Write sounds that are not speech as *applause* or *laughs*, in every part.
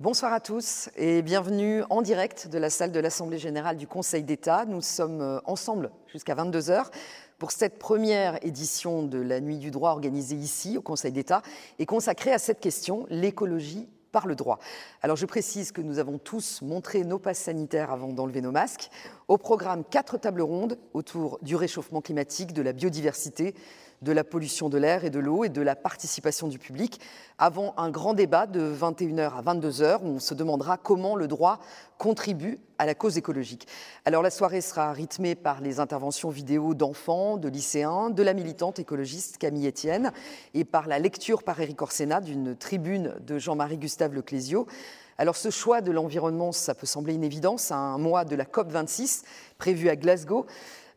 Bonsoir à tous et bienvenue en direct de la salle de l'Assemblée générale du Conseil d'État. Nous sommes euh, ensemble jusqu'à 22h pour cette première édition de la Nuit du droit organisée ici au Conseil d'État et consacrée à cette question, l'écologie par le droit. Alors je précise que nous avons tous montré nos passes sanitaires avant d'enlever nos masques. Au programme, quatre tables rondes autour du réchauffement climatique, de la biodiversité, de la pollution de l'air et de l'eau et de la participation du public, avant un grand débat de 21h à 22h où on se demandera comment le droit contribue à la cause écologique. Alors la soirée sera rythmée par les interventions vidéo d'enfants, de lycéens, de la militante écologiste Camille Etienne et par la lecture par Éric Orsena d'une tribune de Jean-Marie Gustave Leclésio. Alors ce choix de l'environnement, ça peut sembler une évidence à un mois de la COP26 prévue à Glasgow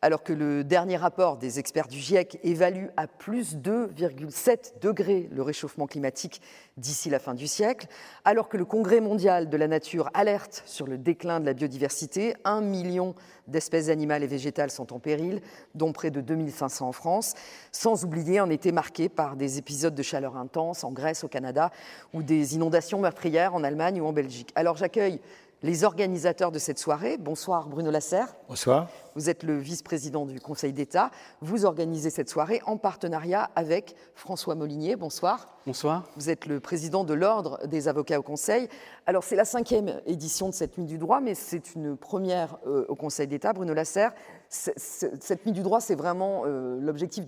alors que le dernier rapport des experts du GIEC évalue à plus 2,7 degrés le réchauffement climatique d'ici la fin du siècle, alors que le Congrès mondial de la nature alerte sur le déclin de la biodiversité, un million d'espèces animales et végétales sont en péril, dont près de 2500 en France, sans oublier un été marqué par des épisodes de chaleur intense en Grèce, au Canada, ou des inondations meurtrières en Allemagne ou en Belgique. Alors j'accueille les organisateurs de cette soirée. Bonsoir Bruno Lasserre. Bonsoir. Vous êtes le vice-président du Conseil d'État. Vous organisez cette soirée en partenariat avec François Molinier. Bonsoir. Bonsoir. Vous êtes le président de l'Ordre des avocats au Conseil. Alors, c'est la cinquième édition de cette Nuit du droit, mais c'est une première euh, au Conseil d'État. Bruno Lasserre, cette Nuit du droit, c'est vraiment euh, l'objectif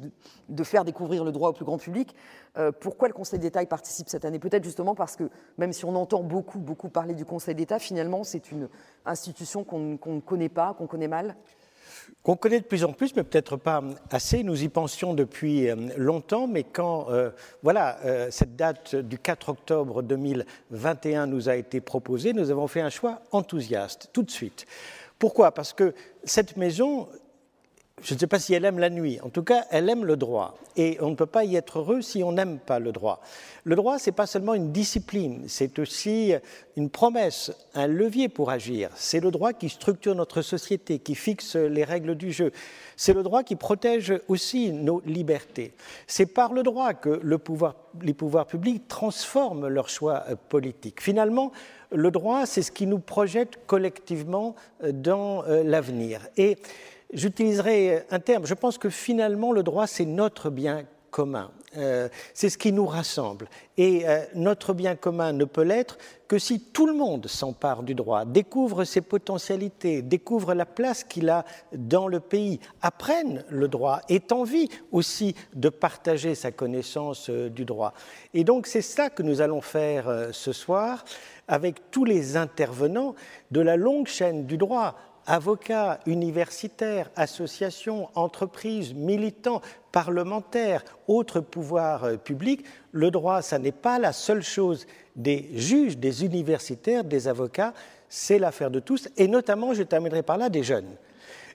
de, faire découvrir le droit au plus grand public. Euh, pourquoi le Conseil d'État y participe cette année? Peut-être justement parce que, même si on entend beaucoup, beaucoup parler du Conseil d'État, finalement, c'est une institution qu'on ne connaît pas, qu'on connaît mal? Qu'on connaît de plus en plus, mais peut-être pas assez. Nous y pensions depuis euh, longtemps, mais quand voilà, cette date du 4 octobre 2021 nous a été proposée, nous avons fait un choix enthousiaste tout de suite. Pourquoi? Parce que cette maison je ne sais pas si elle aime la nuit, en tout cas, elle aime le droit. Et on ne peut pas y être heureux si on n'aime pas le droit. Le droit, ce n'est pas seulement une discipline, c'est aussi une promesse, un levier pour agir. C'est le droit qui structure notre société, qui fixe les règles du jeu. C'est le droit qui protège aussi nos libertés. C'est par le droit que les pouvoirs publics transforment leurs choix euh, politiques. Finalement, le droit, c'est ce qui nous projette collectivement euh, dans euh, l'avenir. Et J'utiliserai un terme, je pense que finalement le droit c'est notre bien commun. Euh, c'est ce qui nous rassemble. Et euh, notre bien commun ne peut l'être que si tout le monde s'empare du droit, découvre ses potentialités, découvre la place qu'il a dans le pays, apprenne le droit, ait envie aussi de partager sa connaissance euh, du droit. Et donc c'est ça que nous allons faire ce soir avec tous les intervenants de la longue chaîne du droit avocats, universitaires, associations, entreprises, militants, parlementaires, autres pouvoirs euh, publics, le droit, ça n'est pas la seule chose des juges, des universitaires, des avocats, c'est l'affaire de tous, et notamment, je terminerai par là, des jeunes.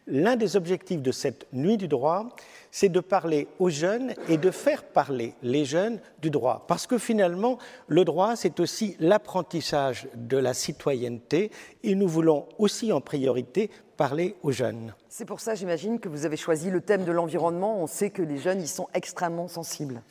L'un des objectifs de cette nuit du droit, c'est de parler aux jeunes et de faire parler les jeunes du droit. Parce que finalement, le droit, c'est aussi l'apprentissage de la citoyenneté et nous voulons aussi en priorité parler aux jeunes. C'est pour ça, j'imagine, que vous avez choisi le thème de l'environnement. On sait que les jeunes y sont extrêmement sensibles.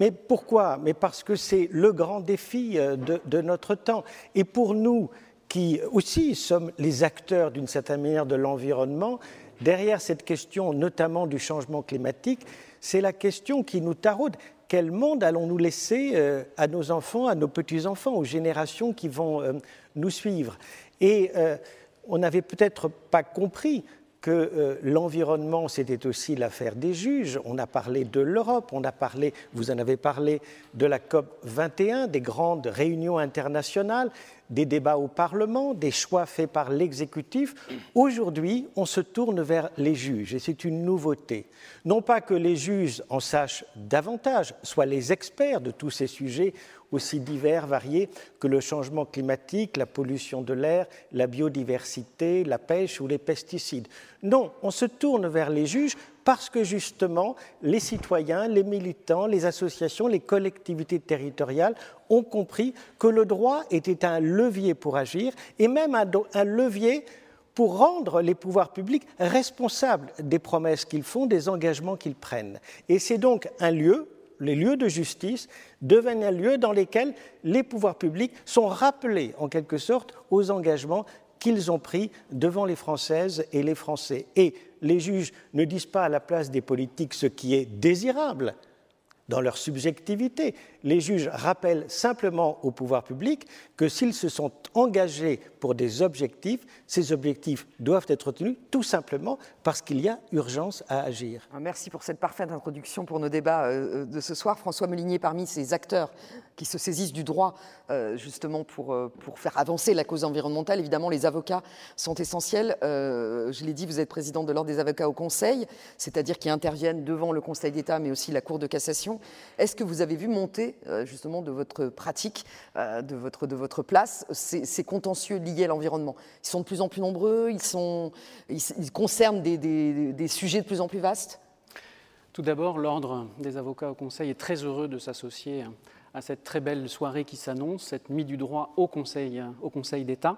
Mais pourquoi? Mais parce que c'est le grand défi euh, de, de, notre temps. Et pour nous, qui aussi sommes les acteurs d'une certaine manière de l'environnement, derrière cette question notamment du changement climatique, c'est la question qui nous taraude. Quel monde allons-nous laisser euh, à nos enfants, à nos petits-enfants, aux générations qui vont euh, nous suivre? Et euh, on n'avait peut-être pas compris que l'environnement, c'était aussi l'affaire des juges. On a parlé de l'Europe, on a parlé, vous en avez parlé, de la COP 21, des grandes réunions internationales des débats au Parlement, des choix faits par l'exécutif. Aujourd'hui, on se tourne vers les juges et c'est une nouveauté. Non pas que les juges en sachent davantage, soient les experts de tous ces sujets aussi divers, variés que le changement climatique, la pollution de l'air, la biodiversité, la pêche ou les pesticides. Non, on se tourne vers les juges parce que justement les citoyens, les militants, les associations, les collectivités territoriales ont compris que le droit était un levier pour agir et même un, levier pour rendre les pouvoirs publics responsables des promesses qu'ils font, des engagements qu'ils prennent. Et c'est donc un lieu les lieux de justice deviennent un lieu dans lesquels les pouvoirs publics sont rappelés en quelque sorte aux engagements qu'ils ont pris devant les Françaises et les Français. Et les juges ne disent pas à la place des politiques ce qui est désirable dans leur subjectivité. Les juges rappellent simplement au pouvoir public que s'ils se sont engagés pour des objectifs, ces objectifs doivent être tenus tout simplement parce qu'il y a urgence à agir. Merci pour cette parfaite introduction pour nos débats euh, euh, de ce soir. François Molinier, parmi ces acteurs qui se saisissent du droit euh, justement pour, pour faire avancer la cause environnementale. Évidemment, les avocats sont essentiels. Je l'ai dit, vous êtes président de l'Ordre des avocats au Conseil, c'est-à-dire qui interviennent devant le Conseil d'État, mais aussi la Cour de cassation. Est-ce que vous avez vu monter justement de votre pratique, de, votre, de votre place, ces, contentieux liés à l'environnement Ils sont de plus en plus nombreux, ils, sont, ils, concernent des, des, des sujets de plus en plus vastes tout d'abord, l'Ordre des avocats au Conseil est très heureux de s'associer à cette très belle soirée qui s'annonce, cette nuit du droit au Conseil, au conseil d'État.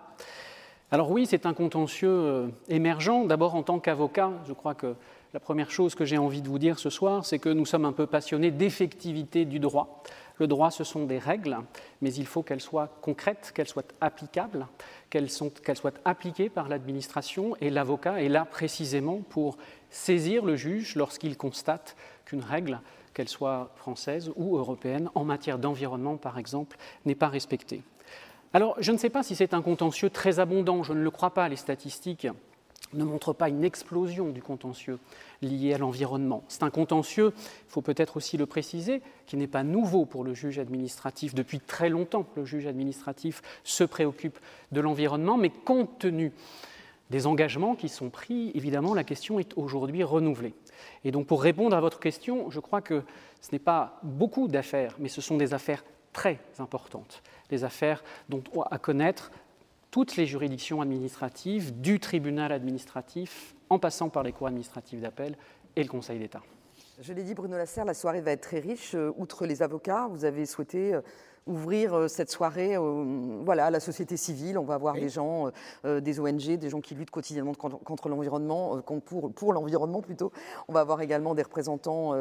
Alors oui, c'est un contentieux euh, émergent. D'abord, en tant qu'avocat, je crois que la première chose que j'ai envie de vous dire ce soir, c'est que nous sommes un peu passionnés d'effectivité du droit. Le droit, ce sont des règles, mais il faut qu'elles soient concrètes, qu'elles soient applicables, qu'elles soient appliquées par l'administration. Et l'avocat est là précisément pour saisir le juge lorsqu'il constate qu'une règle qu'elle soit française ou européenne, en matière d'environnement, par exemple, n'est pas respectée. Alors, je ne sais pas si c'est un contentieux très abondant, je ne le crois pas, les statistiques ne montrent pas une explosion du contentieux lié à l'environnement. C'est un contentieux, il faut peut-être aussi le préciser, qui n'est pas nouveau pour le juge administratif. Depuis très longtemps, le juge administratif se préoccupe de l'environnement, mais compte tenu des engagements qui sont pris, évidemment, la question est aujourd'hui renouvelée. Et donc, pour répondre à votre question, je crois que ce n'est pas beaucoup d'affaires, mais ce sont des affaires très importantes, des affaires dont on à connaître toutes les juridictions administratives, du tribunal administratif, en passant par les cours administratifs d'appel et le Conseil d'État. Je l'ai dit, Bruno Lasserre, la soirée va être très riche. Euh, outre les avocats, vous avez souhaité euh, ouvrir euh, cette soirée voilà, à la société civile. On va voir des gens, des ONG, des gens qui luttent quotidiennement contre, l'environnement, pour, pour l'environnement plutôt. On va avoir également des représentants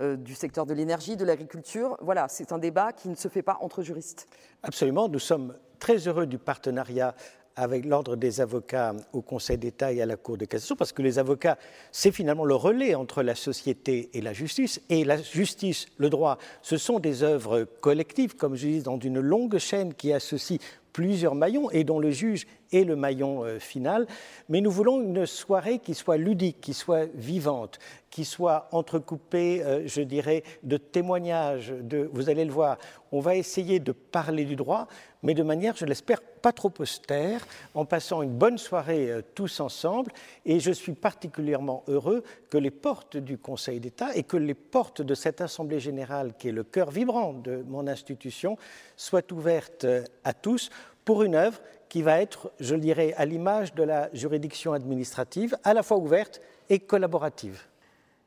du secteur de l'énergie, de l'agriculture. Voilà, c'est un débat qui ne se fait pas entre juristes. Absolument, nous sommes très heureux du partenariat avec l'ordre des avocats au Conseil d'État et à la Cour de cassation, parce que les avocats, c'est finalement le relais entre la société et la justice. Et la justice, le droit, ce sont des œuvres collectives, comme je dis, dans une longue chaîne qui associe plusieurs maillons et dont le juge est le maillon euh, final. Mais nous voulons une soirée qui soit ludique, qui soit vivante, qui soit entrecoupée, euh, je dirais, de témoignages. De, vous allez le voir, on va essayer de parler du droit, mais de manière, je l'espère, pas trop austère, en passant une bonne soirée euh, tous ensemble. Et je suis particulièrement heureux que les portes du Conseil d'État et que les portes de cette Assemblée générale, qui est le cœur vibrant de mon institution, soient ouvertes à tous pour une œuvre qui va être, je le dirais, à l'image de la juridiction administrative, à la fois ouverte et collaborative.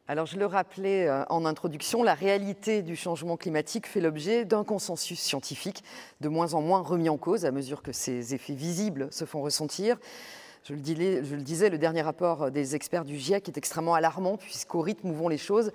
Alors, je le rappelais euh, en introduction, la réalité du changement climatique fait l'objet d'un consensus scientifique de moins en moins remis en cause à mesure que ses effets visibles se font ressentir. Je le, disais, le dernier rapport des experts du GIEC est extrêmement alarmant puisqu'au rythme où vont les choses,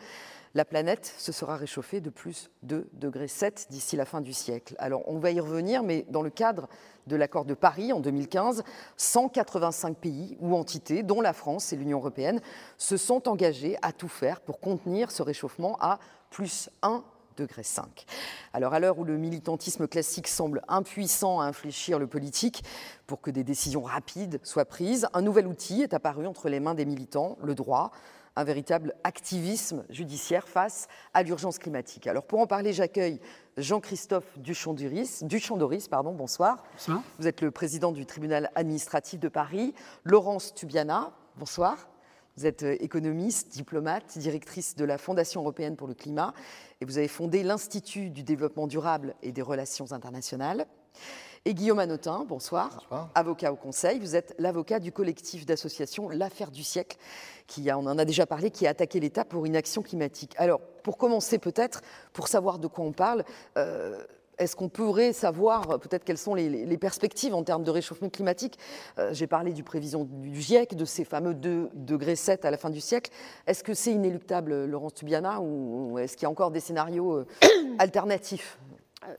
la planète se sera réchauffée de plus de degrés 7 d'ici la fin du siècle. Alors on va y revenir, mais dans le cadre de l'accord de Paris en 2015, 185 pays ou entités, dont la France et l'Union européenne, se sont engagés à tout faire pour contenir ce réchauffement à plus 1 degré 5. Alors à l'heure où le militantisme classique semble impuissant à infléchir le politique pour que des décisions rapides soient prises, un nouvel outil est apparu entre les mains des militants, le droit, un véritable activisme judiciaire face à l'urgence climatique. Alors pour en parler, j'accueille Jean-Christophe Duchamp-Doris, pardon, bonsoir. bonsoir. Vous êtes le président du tribunal administratif de Paris. Laurence Tubiana, bonsoir. Vous êtes euh, économiste, diplomate, directrice de la Fondation européenne pour le climat et vous avez fondé l'Institut du développement durable et des relations internationales. Et Guillaume Anotin, bonsoir. Avocat au Conseil. Vous êtes l'avocat du collectif d'association L'Affaire du siècle, qui a, on en a déjà parlé, qui a attaqué l'État pour une action climatique. Alors, pour commencer peut-être, pour savoir de quoi on parle, euh, est-ce qu'on pourrait savoir peut-être quelles sont les, perspectives en termes de réchauffement climatique? J'ai parlé du prévision du GIEC, de ces fameux 2 degrés 7 à la fin du siècle. Est-ce que c'est inéluctable, Laurence Tubiana, ou est-ce qu'il y a encore des scénarios *coughs* alternatifs? euh,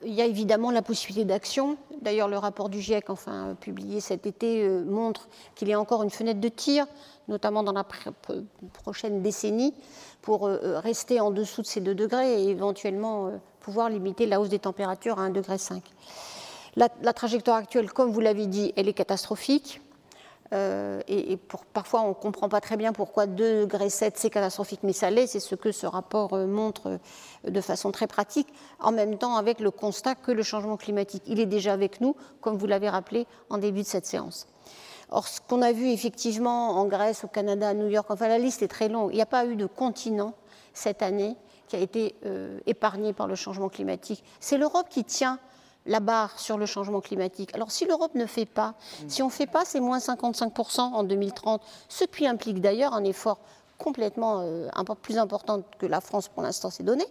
il y a évidemment la possibilité d'action. D'ailleurs, le rapport du GIEC, enfin publié cet été, euh, montre qu'il y a encore une fenêtre de tir, notamment dans la prochaine décennie, pour euh, rester en dessous de ces 2 degrés et éventuellement pouvoir limiter la hausse des températures à 1,5 degré. La, la trajectoire actuelle, comme vous l'avez dit, elle est catastrophique. Euh, et, parfois, on ne comprend pas très bien pourquoi 2,7 degrés c'est catastrophique, mais ça l'est. C'est ce que ce rapport euh, montre euh, de façon très pratique, en même temps avec le constat que le changement climatique, il est déjà avec nous, comme vous l'avez rappelé en début de cette séance. Or, ce qu'on a vu effectivement en Grèce, au Canada, à New York, enfin la liste est très longue. Il n'y a pas eu de continent cette année qui a été épargné par le changement climatique. C'est l'Europe qui tient la barre sur le changement climatique. Alors si l'Europe ne fait pas, si on ne fait pas, c'est moins 55% en 2030, ce qui implique d'ailleurs un effort complètement euh, plus important que la France pour l'instant s'est donné.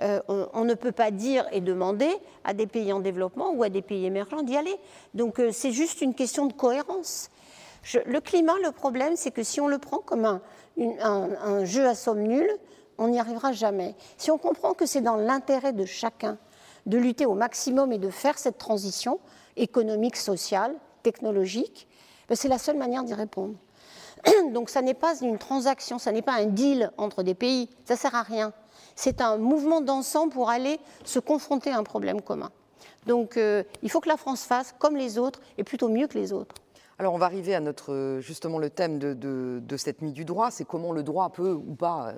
Euh, on, ne peut pas dire et demander à des pays en développement ou à des pays émergents d'y aller. Donc euh, c'est juste une question de cohérence. le climat, le problème, c'est que si on le prend comme un, un jeu à somme nulle, on n'y arrivera jamais. Si on comprend que c'est dans l'intérêt de chacun de lutter au maximum et de faire cette transition économique, sociale, technologique, ben, c'est la seule manière d'y répondre. *clears throat* Donc ça n'est pas une transaction, ça n'est pas un deal entre des pays, ça ne sert à rien. C'est un mouvement d'ensemble pour aller se confronter à un problème commun. Donc euh, il faut que la France fasse comme les autres et plutôt mieux que les autres. Alors on va arriver à notre justement le thème de, de cette nuit du droit, c'est comment le droit peut ou pas euh,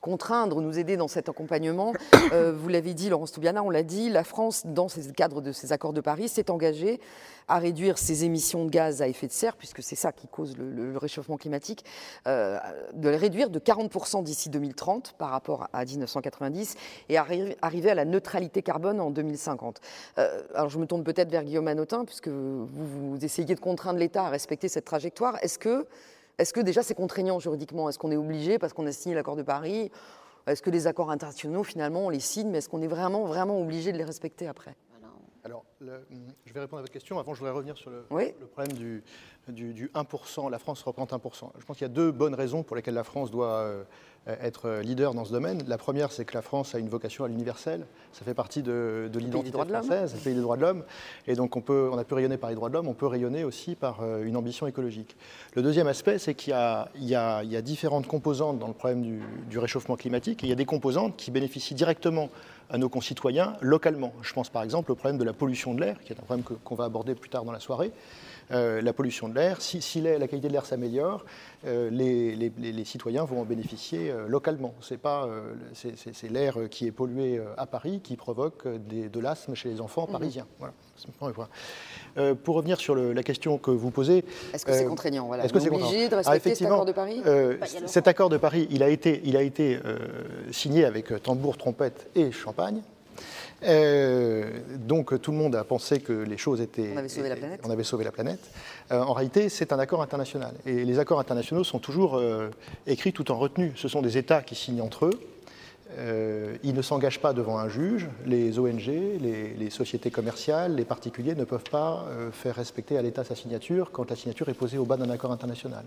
contraindre, nous aider dans cet accompagnement. *coughs* Euh, vous l'avez dit, Laurence Toubiana, on l'a dit, la France, dans le cadre de ces accords de Paris, s'est engagée à réduire ses émissions de gaz à effet de serre, puisque c'est ça qui cause le, réchauffement climatique, euh, de les réduire de 40% d'ici 2030 par rapport à 1990 et arriver à la neutralité carbone en 2050. Euh, alors je me tourne peut-être vers Guillaume Anotin, puisque vous, vous essayez de contraindre l'État à respecter cette trajectoire. Est-ce que est-ce que déjà c'est contraignant juridiquement? Est-ce qu'on est obligé parce qu'on a signé l'accord de Paris? Est-ce que les accords internationaux, finalement, on les signe, mais est-ce qu'on est vraiment, vraiment obligé de les respecter après? Alors, je vais répondre à votre question. Avant, je voudrais revenir sur le, problème du, du, 1%. La France représente 1%. Je pense qu'il y a deux bonnes raisons pour lesquelles la France doit euh, euh, être leader dans ce domaine. La première, c'est que la France a une vocation à l'universel. Ça fait partie de, de l'identité française, le pays des droits de l'homme. Et donc, on, peut, on a pu rayonner par les droits de l'homme, on peut rayonner aussi par euh, une ambition écologique. Le deuxième aspect, c'est qu'il y, y, y, a différentes composantes dans le problème du, du réchauffement climatique. Et il y a des composantes qui bénéficient directement à nos concitoyens localement. Je pense par exemple au problème de la pollution de l'air, qui est un problème qu'on va aborder plus tard dans la soirée. Euh, la pollution de l'air. Si, la qualité de l'air s'améliore, euh, les, citoyens vont en bénéficier euh, localement. C'est pas c'est l'air qui est pollué à Paris qui provoque de l'asthme chez les enfants mhm. parisiens. Voilà. pour revenir sur la question que vous posez. Est-ce que c'est contraignant voilà? Est-ce que c'est obligé de respecter cet accord de Paris? bah, Cet accord de Paris, il a été, il a été signé avec tambour, trompette et champagne. Euh, donc tout le monde a pensé que les choses étaient. On avait sauvé la planète. On avait sauvé la planète. Euh, en réalité, c'est un accord international. Et les accords internationaux sont toujours euh, écrits tout en retenue. Ce sont des États qui signent entre eux. ils ne s'engagent pas devant un juge. Les ONG, les, les, sociétés commerciales, les particuliers ne peuvent pas faire respecter à l'État sa signature quand la signature est posée au bas d'un accord international.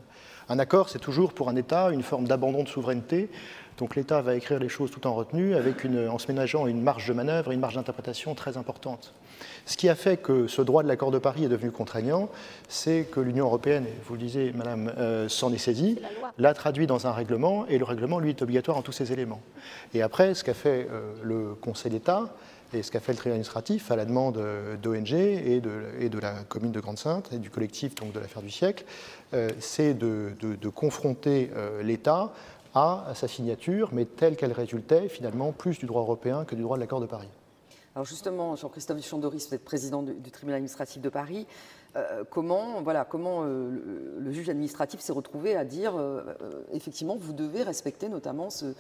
Un accord, c'est toujours pour un État une forme d'abandon de souveraineté donc l'État va écrire les choses tout en retenue, avec une, en se ménageant une marge de manœuvre et une marge d'interprétation très importante. Ce qui a fait que ce droit de l'accord de Paris est devenu contraignant, c'est que l'Union européenne, vous le disiez, Madame, euh, s'en est saisie, l'a traduit dans un règlement, et le règlement, lui, est obligatoire en tous ses éléments. Et après, ce qu'a fait euh, le Conseil d'État, et ce qu'a fait le tribunal administratif à la demande euh, d'ONG et de, et de, la commune de Grande-Sainte et du collectif donc, de l'affaire du siècle, c'est de, de, confronter l'État à sa signature, mais telle qu'elle résultait finalement plus du droit européen que du droit de l'accord de Paris. Alors justement, Jean-Christophe Chandoris, vous êtes président du, tribunal administratif de Paris. euh, comment, voilà, comment euh, le, juge administratif s'est retrouvé à dire euh, effectivement, vous devez respecter notamment ce.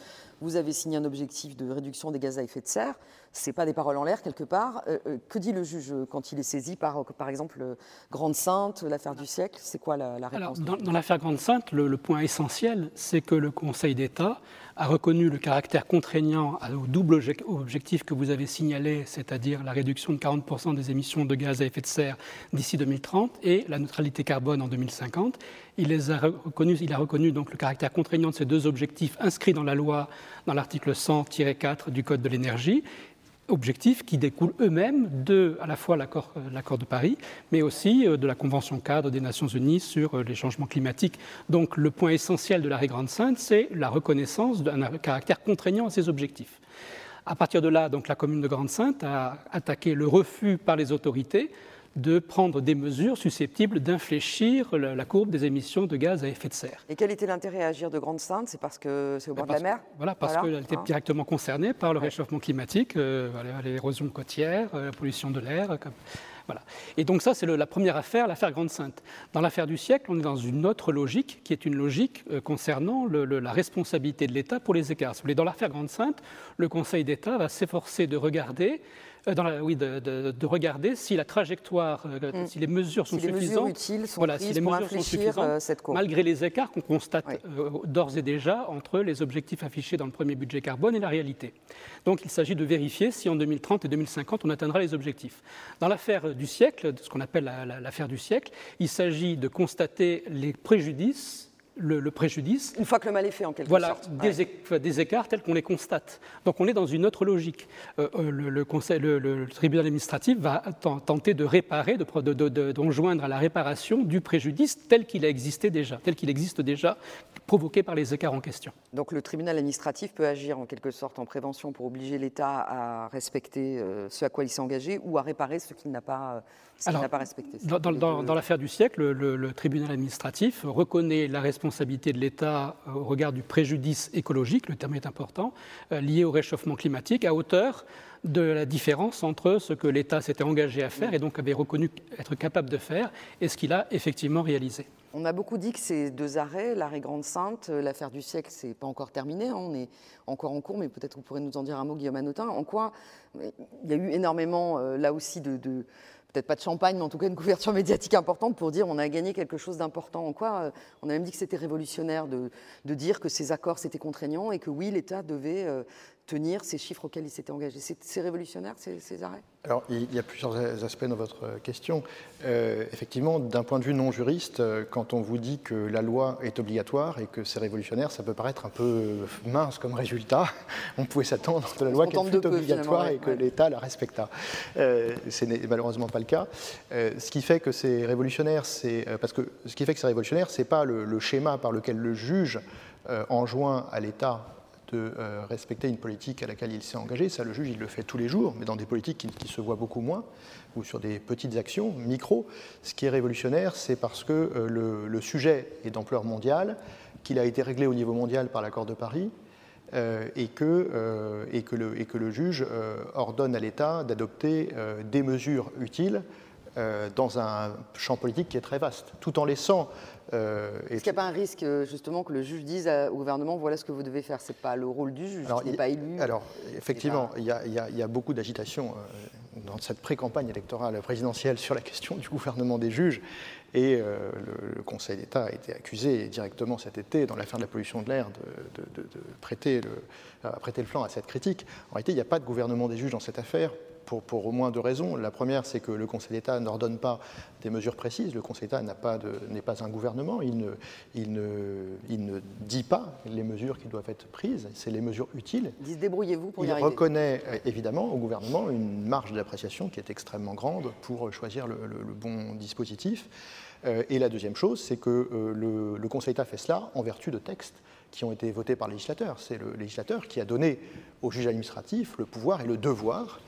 Vous avez signé un objectif de réduction des gaz à effet de serre. Ce n'est pas des paroles en l'air quelque part. que dit le juge quand il est saisi par, par exemple, Grande Sainte, l'affaire du siècle? C'est quoi la, réponse Alors, Dans, l'affaire Grande Sainte, le point essentiel, c'est que le Conseil d'État a reconnu le caractère contraignant au double objectif que vous avez signalé, c'est-à-dire la réduction de 40% des émissions de gaz à effet de serre d'ici 2030 et la neutralité carbone en 2050. Il, les a, reconnu, il a reconnu donc le caractère contraignant de ces deux objectifs inscrits dans la loi, dans l'article 100-4 du Code de l'énergie objectifs qui découlent eux-mêmes de à la fois l'accord euh, de Paris, mais aussi euh, de la Convention cadre des Nations Unies sur euh, les changements climatiques. Donc le point essentiel de l'arrêt Grande Sainte, c'est la reconnaissance d'un caractère contraignant à ces objectifs. À partir de là, donc, la commune de Grande Sainte a attaqué le refus par les autorités de prendre des mesures susceptibles d'infléchir la courbe des émissions de gaz à effet de serre. Et quel était l'intérêt à agir de Grande-Sainte C'est parce que c'est au bord de la mer? Voilà, parce qu'elle était hein. directement concernée par le réchauffement climatique, euh, l'érosion côtière, euh, la pollution de l'air. Euh, voilà. Et donc ça, c'est la première affaire, l'affaire Grande-Sainte. Dans l'affaire du siècle, on est dans une autre logique, qui est une logique concernant la responsabilité de l'État pour les écarts. Dans l'affaire Grande-Sainte, le Conseil d'État va s'efforcer de regarder euh, oui, de, regarder si la trajectoire, euh, mm. si les mesures sont suffisantes, utiles sont voilà, si les mesures sont suffisantes, euh, cette courbe. malgré les écarts qu'on constate d'ores et déjà entre les objectifs affichés dans le premier budget carbone et la réalité. Donc il s'agit de vérifier si en 2030 et 2050 on atteindra les objectifs. Dans l'affaire du siècle, ce qu'on appelle l'affaire du siècle, il s'agit de constater les préjudices le, préjudice. Une fois que le mal est fait, en quelque voilà, sorte. Des, des écarts tels qu'on les constate. Donc on est dans une autre logique. Euh, euh, le, conseil, le, tribunal administratif va tenter de réparer, d'enjoindre de, à la réparation du préjudice tel qu'il a existé déjà, tel qu'il existe déjà, provoqué par les écarts en question. Donc le tribunal administratif peut agir en quelque sorte en prévention pour obliger l'État à respecter euh, ce à quoi il s'est engagé ou à réparer ce qu'il n'a pas, pas, respecté. Dans, l'affaire du siècle, le, tribunal administratif reconnaît la responsabilité de l'État au regard du préjudice écologique, le terme est important, euh, lié au réchauffement climatique, à hauteur de la différence entre ce que l'État s'était engagé à faire et donc avait reconnu être capable de faire et ce qu'il a effectivement réalisé. On a beaucoup dit que ces deux arrêts, l'arrêt Grande-Sainte, euh, l'affaire du siècle, c'est pas encore terminé, hein, on est encore en cours, mais peut-être vous pourrez nous en dire un mot, Guillaume Anotin. En quoi il y a eu énormément, euh, là aussi, de, peut-être pas de champagne, mais en tout cas une couverture *laughs* médiatique importante pour dire on a gagné quelque chose d'important. En quoi euh, On a même dit que c'était révolutionnaire de, de, dire que ces accords c'était contraignant et que oui, l'État devait tenir ces chiffres auxquels il s'était engagé. C'est révolutionnaire ces, arrêts? Alors il y a plusieurs aspects dans votre question. Euh, effectivement, d'un point de vue non juriste, euh, quand on vous dit que la loi est obligatoire et que c'est révolutionnaire, ça peut paraître un peu mince comme résultat. *laughs* On pouvait s'attendre de la loi qu'elle fût obligatoire et que l'État la respecta. Euh, ce n'est malheureusement pas le cas. ce qui fait que c'est révolutionnaire, c'est parce que ce qui fait que c'est révolutionnaire, c'est pas le, le, schéma par lequel le juge enjoint à l'État de euh, respecter une politique à laquelle il s'est engagé. Ça, le juge, il le fait tous les jours, mais dans des politiques qui, se voient beaucoup moins, ou sur des petites actions, micro. Ce qui est révolutionnaire, c'est parce que euh, le, sujet est d'ampleur mondiale, qu'il a été réglé au niveau mondial par l'accord de Paris, euh, et, que, le, juge ordonne à l'État d'adopter des mesures utiles dans un champ politique qui est très vaste, tout en laissant euh, Est-ce qu'il n'y a pas un risque, euh, justement, que le juge dise au gouvernement voilà ce que vous devez faire? Ce n'est pas le rôle du juge, il n'est pas élu. Alors, effectivement, il y, a, beaucoup d'agitation euh, dans cette pré-campagne électorale présidentielle sur la question du gouvernement des juges. Et le, Conseil d'État a été accusé directement cet été, dans l'affaire de la pollution de l'air, de, prêter le, prêter le flanc à cette critique. En réalité, il n'y a pas de gouvernement des juges dans cette affaire pour, au moins deux raisons. La première, c'est que le Conseil d'État n'ordonne pas des mesures précises. Le Conseil d'État n'est pas, pas, un gouvernement. Il ne, il, ne, il ne, dit pas les mesures qui doivent être prises. C'est les mesures utiles. Il débrouillez-vous pour y il reconnaît euh, évidemment au gouvernement une marge d'appréciation qui est extrêmement grande pour choisir le, bon dispositif. Euh, et la deuxième chose, c'est que euh, le, le Conseil d'État fait cela en vertu de textes qui ont été votés par le législateur. C'est le législateur qui a donné au juge administratif le pouvoir et le devoir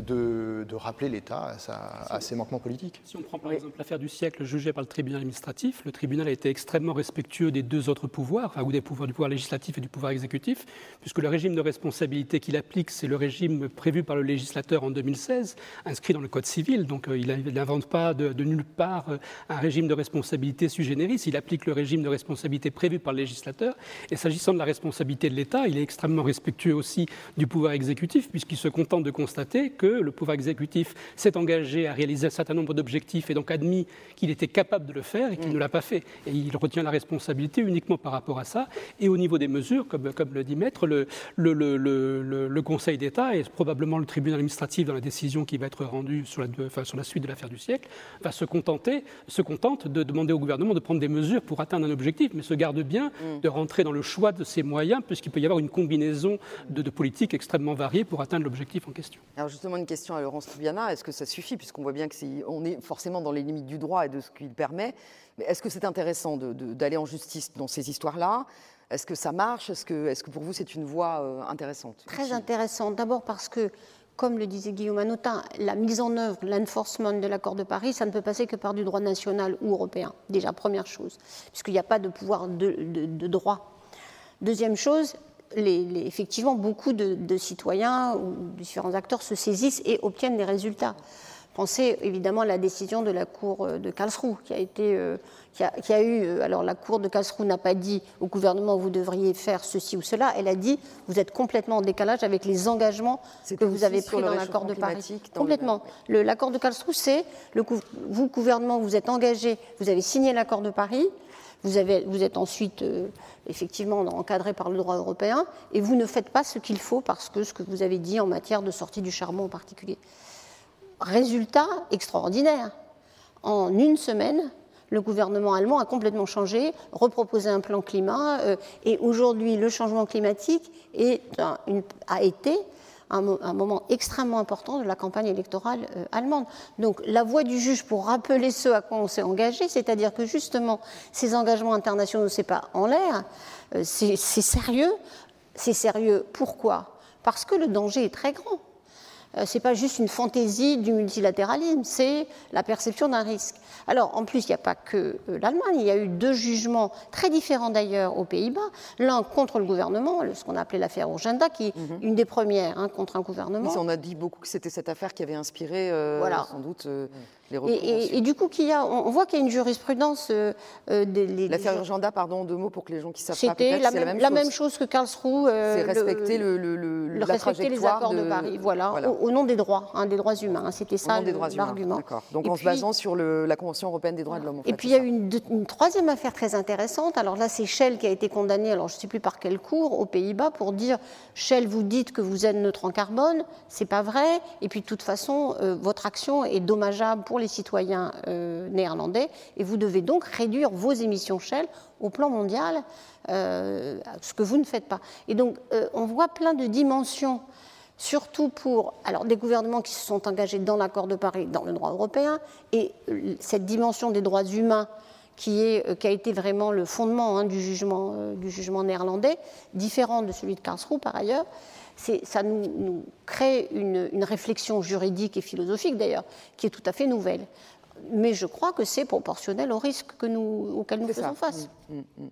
de, rappeler l'État à, ses manquements politiques. Si on prend par exemple l'affaire du siècle jugée par le tribunal administratif, le tribunal a été extrêmement respectueux des deux autres pouvoirs, ou des pouvoirs du pouvoir législatif et du pouvoir exécutif, puisque le régime de responsabilité qu'il applique, c'est le régime prévu par le législateur en 2016, inscrit dans le Code civil. Donc euh, il n'invente pas de, nulle part euh, un régime de responsabilité sui generis, il applique le régime de responsabilité prévu par le législateur. Et s'agissant de la responsabilité de l'État, il est extrêmement respectueux aussi du pouvoir exécutif, puisqu'il se contente de constater que le pouvoir exécutif s'est engagé à réaliser un certain nombre d'objectifs et donc admis qu'il était capable de le faire et qu'il ne l'a pas fait. Et il retient la responsabilité uniquement par rapport à ça. Et au niveau des mesures, comme, comme le dit Maître, le, le, le, le Conseil d'État et probablement le tribunal administratif dans la décision qui va être rendue sur la, enfin, sur la suite de l'affaire du siècle, va se contenter, se contente de demander au gouvernement de prendre des mesures pour atteindre un objectif, mais se garde bien mm. de rentrer dans le choix de ses moyens, puisqu'il peut y avoir une combinaison de, de politiques extrêmement variées pour atteindre l'objectif en question. Alors justement, une question à Laurence Toubiana. Est-ce que ça suffit, puisqu'on voit bien qu'on est forcément dans les limites du droit et de ce qu'il permet Mais est-ce que c'est intéressant d'aller en justice dans ces histoires-là? Est-ce que ça marche? Est-ce que, est que, pour vous, c'est une voie euh, intéressante? Très intéressante. D'abord parce que, comme le disait Guillaume Anotin, la mise en œuvre, l'enforcement de l'accord de Paris, ça ne peut passer que par du droit national ou européen. Déjà, première chose, puisqu'il n'y a pas de pouvoir de droit. Deuxième chose, effectivement, beaucoup de, citoyens ou différents acteurs se saisissent et obtiennent des résultats. Pensez évidemment à la décision de la Cour euh, de Karlsruhe qui a été, euh, qui, a, eu. Euh, alors la Cour de Karlsruhe n'a pas dit au gouvernement vous devriez faire ceci ou cela. Elle a dit vous êtes complètement en décalage avec les engagements que vous avez pris dans l'accord de Paris. Complètement. L'accord de Karlsruhe, c'est vous gouvernement vous êtes engagé, vous avez signé l'accord de Paris. Vous, êtes ensuite euh, effectivement encadré par le droit européen et vous ne faites pas ce qu'il faut parce que ce que vous avez dit en matière de sortie du charbon en particulier. Résultat extraordinaire. En une semaine, le gouvernement allemand a complètement changé, reproposé un plan climat, euh, et aujourd'hui, le changement climatique a été un, moment extrêmement important de la campagne électorale euh, allemande. Donc la voix du juge pour rappeler ce à quoi on s'est engagé, c'est-à-dire que justement ces engagements internationaux, ce n'est pas en l'air, euh, c'est sérieux. C'est sérieux pourquoi? Parce que le danger est très grand. Euh, ce n'est pas juste une fantaisie du multilatéralisme, c'est la perception d'un risque. Alors, en plus, il n'y a pas que euh, l'Allemagne, il y a eu deux jugements très différents d'ailleurs aux Pays-Bas, l'un contre le gouvernement, ce qu'on appelait l'affaire Urgenda, qui est mhm. une des premières hein, contre un gouvernement. on a dit beaucoup que c'était cette affaire qui avait inspiré euh, sans doute et, du coup, y a, on voit qu'il y a une jurisprudence. Euh, euh L'affaire Urgenda, pardon, deux mots pour que les gens qui savent pas. C'était la, même, la même chose que Karlsruhe. Euh, c'est respecter le, le, le, respecter les accords de, Paris, voilà, Au, nom des droits, hein, des droits humains. Hein, c'était ça l'argument. Donc en se basant sur la Convention européenne des droits de l'homme. Et puis il y a eu une, une, troisième affaire très intéressante. Alors là, c'est Shell qui a été condamné. Alors je ne sais plus par quelle cour aux Pays-Bas pour dire Shell, vous dites que vous êtes neutre en carbone, c'est pas vrai. Et puis de toute façon, euh, votre action est dommageable pour les citoyens euh, néerlandais et vous devez donc réduire vos émissions Shell au plan mondial, euh, ce que vous ne faites pas. Et donc on voit plein de dimensions surtout pour alors, des gouvernements qui se sont engagés dans l'accord de Paris, dans le droit européen, et cette dimension des droits humains qui, est, qui a été vraiment le fondement hein, du, jugement, du jugement néerlandais, différent de celui de Karlsruhe par ailleurs ça nous, crée une, réflexion juridique et philosophique d'ailleurs, qui est tout à fait nouvelle. Mais je crois que c'est proportionnel au risque que nous, auquel nous faisons face. Mmh, mmh, mmh.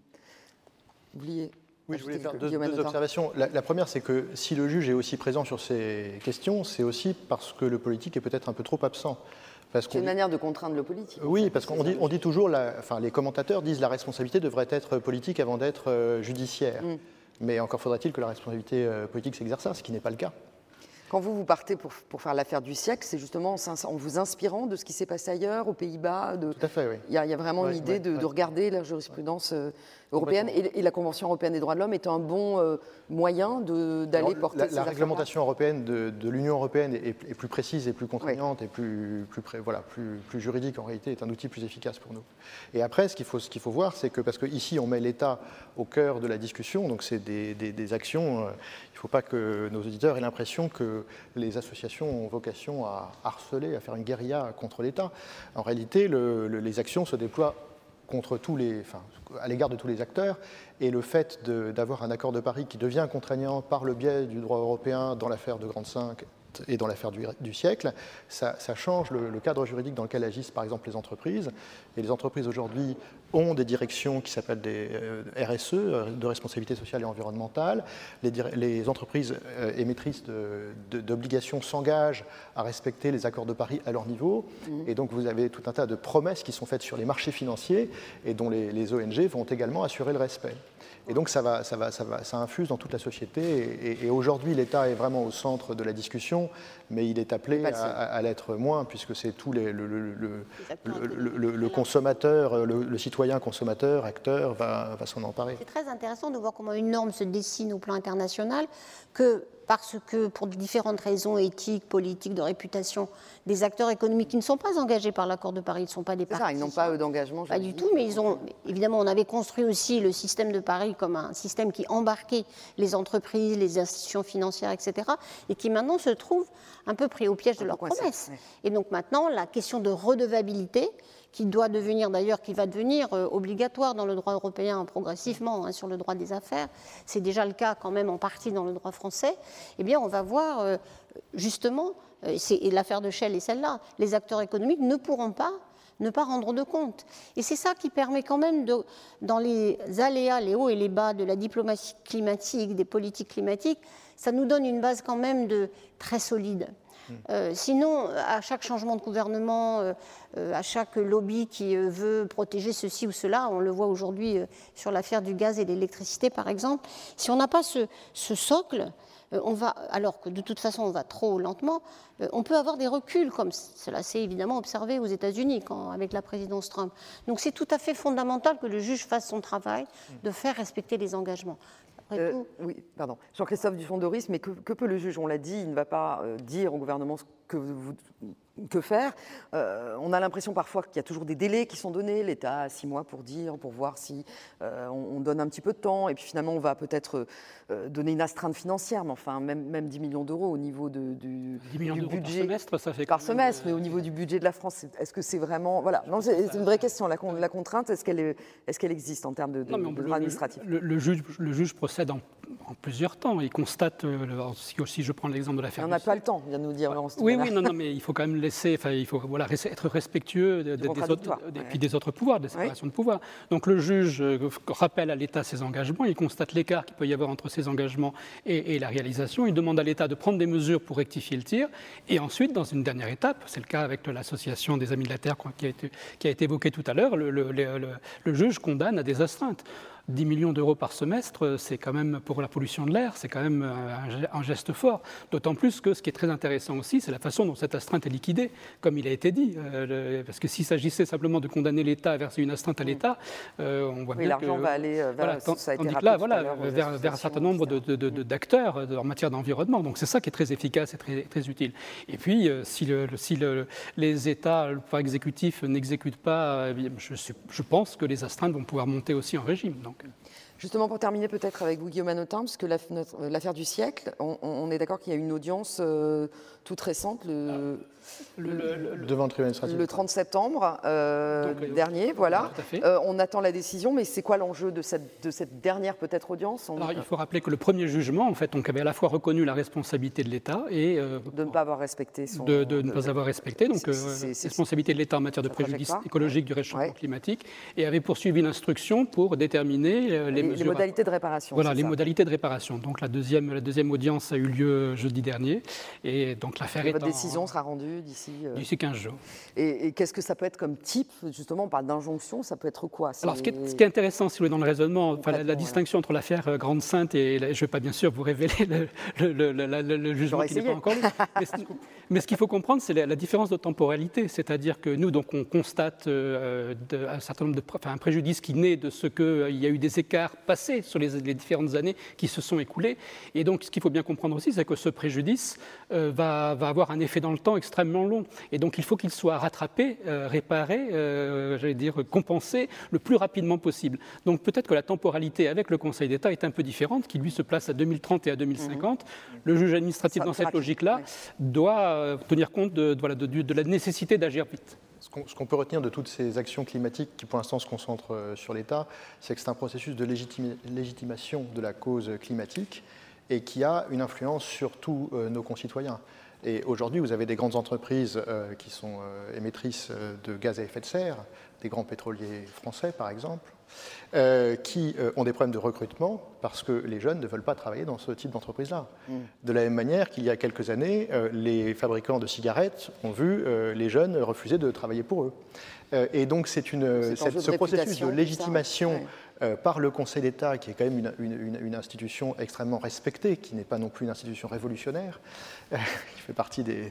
Oubliez. Oui, je voulais faire deux, observations. La, la première, c'est que si le juge est aussi présent sur ces questions, c'est aussi parce que le politique est peut-être un peu trop absent. C'est une manière de contraindre le politique. Oui, parce qu'on dit, on dit toujours, la, enfin, les commentateurs disent la responsabilité devrait être politique avant d'être euh, judiciaire. Mais encore faudrait-il que la responsabilité euh, politique s'exerce, ce qui n'est pas le cas. Quand vous, vous partez pour, pour faire l'affaire du siècle, c'est justement en vous inspirant de ce qui s'est passé ailleurs, aux Pays-Bas. Tout à fait, oui. Il y, a vraiment une idée de, regarder la jurisprudence euh, européenne et, la Convention européenne des droits de l'homme est un bon euh, moyen d'aller porter la, la réglementation européenne de, l'Union européenne est, plus précise et plus contraignante et plus, plus, voilà, plus, plus, juridique en réalité, est un outil plus efficace pour nous. Et après, ce qu'il faut, ce qu'il faut voir, c'est que parce qu'ici, on met l'État au cœur de la discussion, donc c'est des, des, actions ne faut pas que nos auditeurs aient l'impression que les associations ont vocation à harceler, à faire une guérilla contre l'État. En réalité, les actions se déploient à l'égard de tous les acteurs, et le fait d'avoir un accord de Paris qui devient contraignant par le biais du droit européen dans l'affaire de Grande 5 et dans l'affaire du, siècle, ça, change le, cadre juridique dans lequel agissent par exemple les entreprises. Et les entreprises aujourd'hui ont des directions qui s'appellent des euh, RSE, euh, de responsabilité sociale et environnementale. Les, entreprises euh, émettrices d'obligations s'engagent à respecter les accords de Paris à leur niveau. Mmh. Et donc vous avez tout un tas de promesses qui sont faites sur les marchés financiers et dont les, les ONG vont également assurer le respect. Et donc ça, va, ça, va, ça, va, ça infuse dans toute la société. Et, aujourd'hui, l'État est vraiment au centre de la discussion, mais il est appelé à, l'être moins, puisque c'est tout les, le, le, consommateur, le, citoyen consommateur, acteur, va, va s'en emparer. C'est très intéressant de voir comment une norme se dessine au plan international, que parce que pour différentes raisons éthiques, politiques, de réputation, des acteurs économiques qui ne sont pas engagés par l'accord de Paris, ne sont pas des partis. ils n'ont pas d'engagement. Pas du tout, mais ils ont. Évidemment, on avait construit aussi le système de Paris comme un système qui embarquait les entreprises, les institutions financières, etc., et qui maintenant se trouve un peu pris au piège de leurs promesses. Et donc maintenant, la question de redevabilité qui doit devenir d'ailleurs, qui va devenir euh, obligatoire dans le droit européen progressivement hein, sur le droit des affaires, c'est déjà le cas quand même en partie dans le droit français, eh bien on va voir euh, justement, euh, et l'affaire de Shell est celle-là, les acteurs économiques ne pourront pas ne pas rendre de compte. Et c'est ça qui permet quand même, dans les aléas, les hauts et les bas de la diplomatie climatique, des politiques climatiques, ça nous donne une base quand même de très solide. Euh, sinon, à chaque changement de gouvernement, euh, euh, à chaque lobby qui veut protéger ceci ou cela, on le voit aujourd'hui sur l'affaire du gaz et de l'électricité par exemple, si on n'a pas ce, socle, alors que de toute façon on va trop lentement, on peut avoir des reculs, comme cela s'est évidemment observé aux États-Unis avec la présidence Trump. Donc c'est tout à fait fondamental que le juge fasse son travail de faire respecter les engagements. Euh, oui, pardon. Jean-Christophe Dufondoris, mais que, que, peut le juge? On l'a dit, il ne va pas euh, dire au gouvernement ce que vous, que faire euh, On a l'impression parfois qu'il y a toujours des délais qui sont donnés. L'État a six mois pour dire, pour voir si euh, on, donne un petit peu de temps. Et puis finalement, on va peut-être euh, donner une astreinte financière, mais enfin, même, même 10 millions d'euros au niveau de, du, 10 millions du budget. Par semestre, ça fait Par semestre, mais au niveau du budget de la France, est-ce que c'est vraiment. Voilà, non, c'est une vraie question. La, la contrainte, est-ce qu'elle est, est qu'elle existe en termes de, droit administratif? le, juge, le juge procède en, plusieurs temps. Il constate, si, je prends l'exemple de l'affaire. On n'a pas le temps, vient de nous dire. Oui, oui, non, non, mais il faut quand même laisser, enfin, il faut voilà, être respectueux des, autres, puis des autres pouvoirs, des séparations de pouvoirs. Donc le juge euh, rappelle à l'État ses engagements, il constate l'écart qu'il peut y avoir entre ses engagements et, la réalisation, il demande à l'État de prendre des mesures pour rectifier le tir, et ensuite, dans une dernière étape, c'est le cas avec l'association des Amis de la Terre qui a été, qui a été évoqué tout à l'heure, le, le juge condamne à des astreintes. 10 millions d'euros par semestre, c'est quand même, pour la pollution de l'air, c'est quand même un, geste fort. D'autant plus que ce qui est très intéressant aussi, c'est la façon dont cette astreinte est liquidée, comme il a été dit. Euh, parce que s'il s'agissait simplement de condamner l'État à verser une astreinte à l'État, euh, on voit bien que... l'argent va aller euh, vers, ça a été là, voilà, vers, un certain nombre d'acteurs en matière d'environnement. Donc c'est ça qui est très efficace et très, très utile. Et puis, si, le, si le, les États, le pouvoir exécutif n'exécutent pas, je, je, pense que les astreintes vont pouvoir monter aussi en régime. Justement, pour terminer peut-être avec Guillaume Anotin, parce que l'affaire du siècle, on, est d'accord qu'il y a une audience euh, toute récente, le, le, devant le tribunal administratif. Le 30 septembre euh, dernier, voilà. Euh, on attend la décision, mais c'est quoi l'enjeu de cette, de cette dernière peut-être audience? Alors, il faut rappeler que le premier jugement, en fait, on avait à la fois reconnu la responsabilité de l'État et euh, de ne pas avoir respecté son. De, de ne pas avoir respecté, donc responsabilité de l'État en matière de préjudice écologique du réchauffement climatique, et avait poursuivi l'instruction pour déterminer les, les modalités de réparation. Voilà, les modalités de réparation. Donc la deuxième, la deuxième audience a eu lieu jeudi dernier, et donc l'affaire est. Votre décision sera rendue d'ici euh, D'ici 15 jours. Et, qu'est-ce que ça peut être comme type Justement, on parle d'injonction, ça peut être quoi? Alors, ce qui, est, ce qui, est, intéressant, si vous voulez, dans le raisonnement, la, distinction entre l'affaire euh, Grande Sainte et. je ne vais pas bien sûr vous révéler le, le, jugement qui n'est pas encore *laughs* mais, ce qu'il faut comprendre, c'est la, différence de temporalité. C'est-à-dire que nous, donc, on constate euh, un certain nombre de. Enfin, un préjudice qui naît de ce qu'il y a eu des écarts passés sur les, différentes années qui se sont écoulées. Et donc, ce qu'il faut bien comprendre aussi, c'est que ce préjudice va, va avoir un effet dans le temps extrêmement long. Et donc il faut qu'il soit rattrapé, euh, réparé, euh, j'allais dire compensé le plus rapidement possible. Donc peut-être que la temporalité avec le Conseil d'État est un peu différente, qui lui se place à 2030 et à 2050. Mhm. Le juge administratif dans cette logique-là doit euh, tenir compte de, de, la nécessité d'agir vite. Ce qu'on peut retenir de toutes ces actions climatiques qui pour l'instant se concentrent sur l'État, c'est que c'est un processus de légitimation de la cause climatique et qui a une influence sur tous nos concitoyens. Et aujourd'hui, vous avez des grandes entreprises qui sont émettrices de gaz à effet de serre, des grands pétroliers français par exemple, euh, qui euh, ont des problèmes de recrutement parce que les jeunes ne veulent pas travailler dans ce type d'entreprise-là. Mm. De la même manière qu'il y a quelques années, euh, les fabricants de cigarettes ont vu les jeunes refuser de travailler pour eux. et donc c'est une, ce processus de légitimation par le Conseil d'État, qui est quand même une, institution extrêmement respectée, qui n'est pas non plus une institution révolutionnaire, euh, qui fait partie des,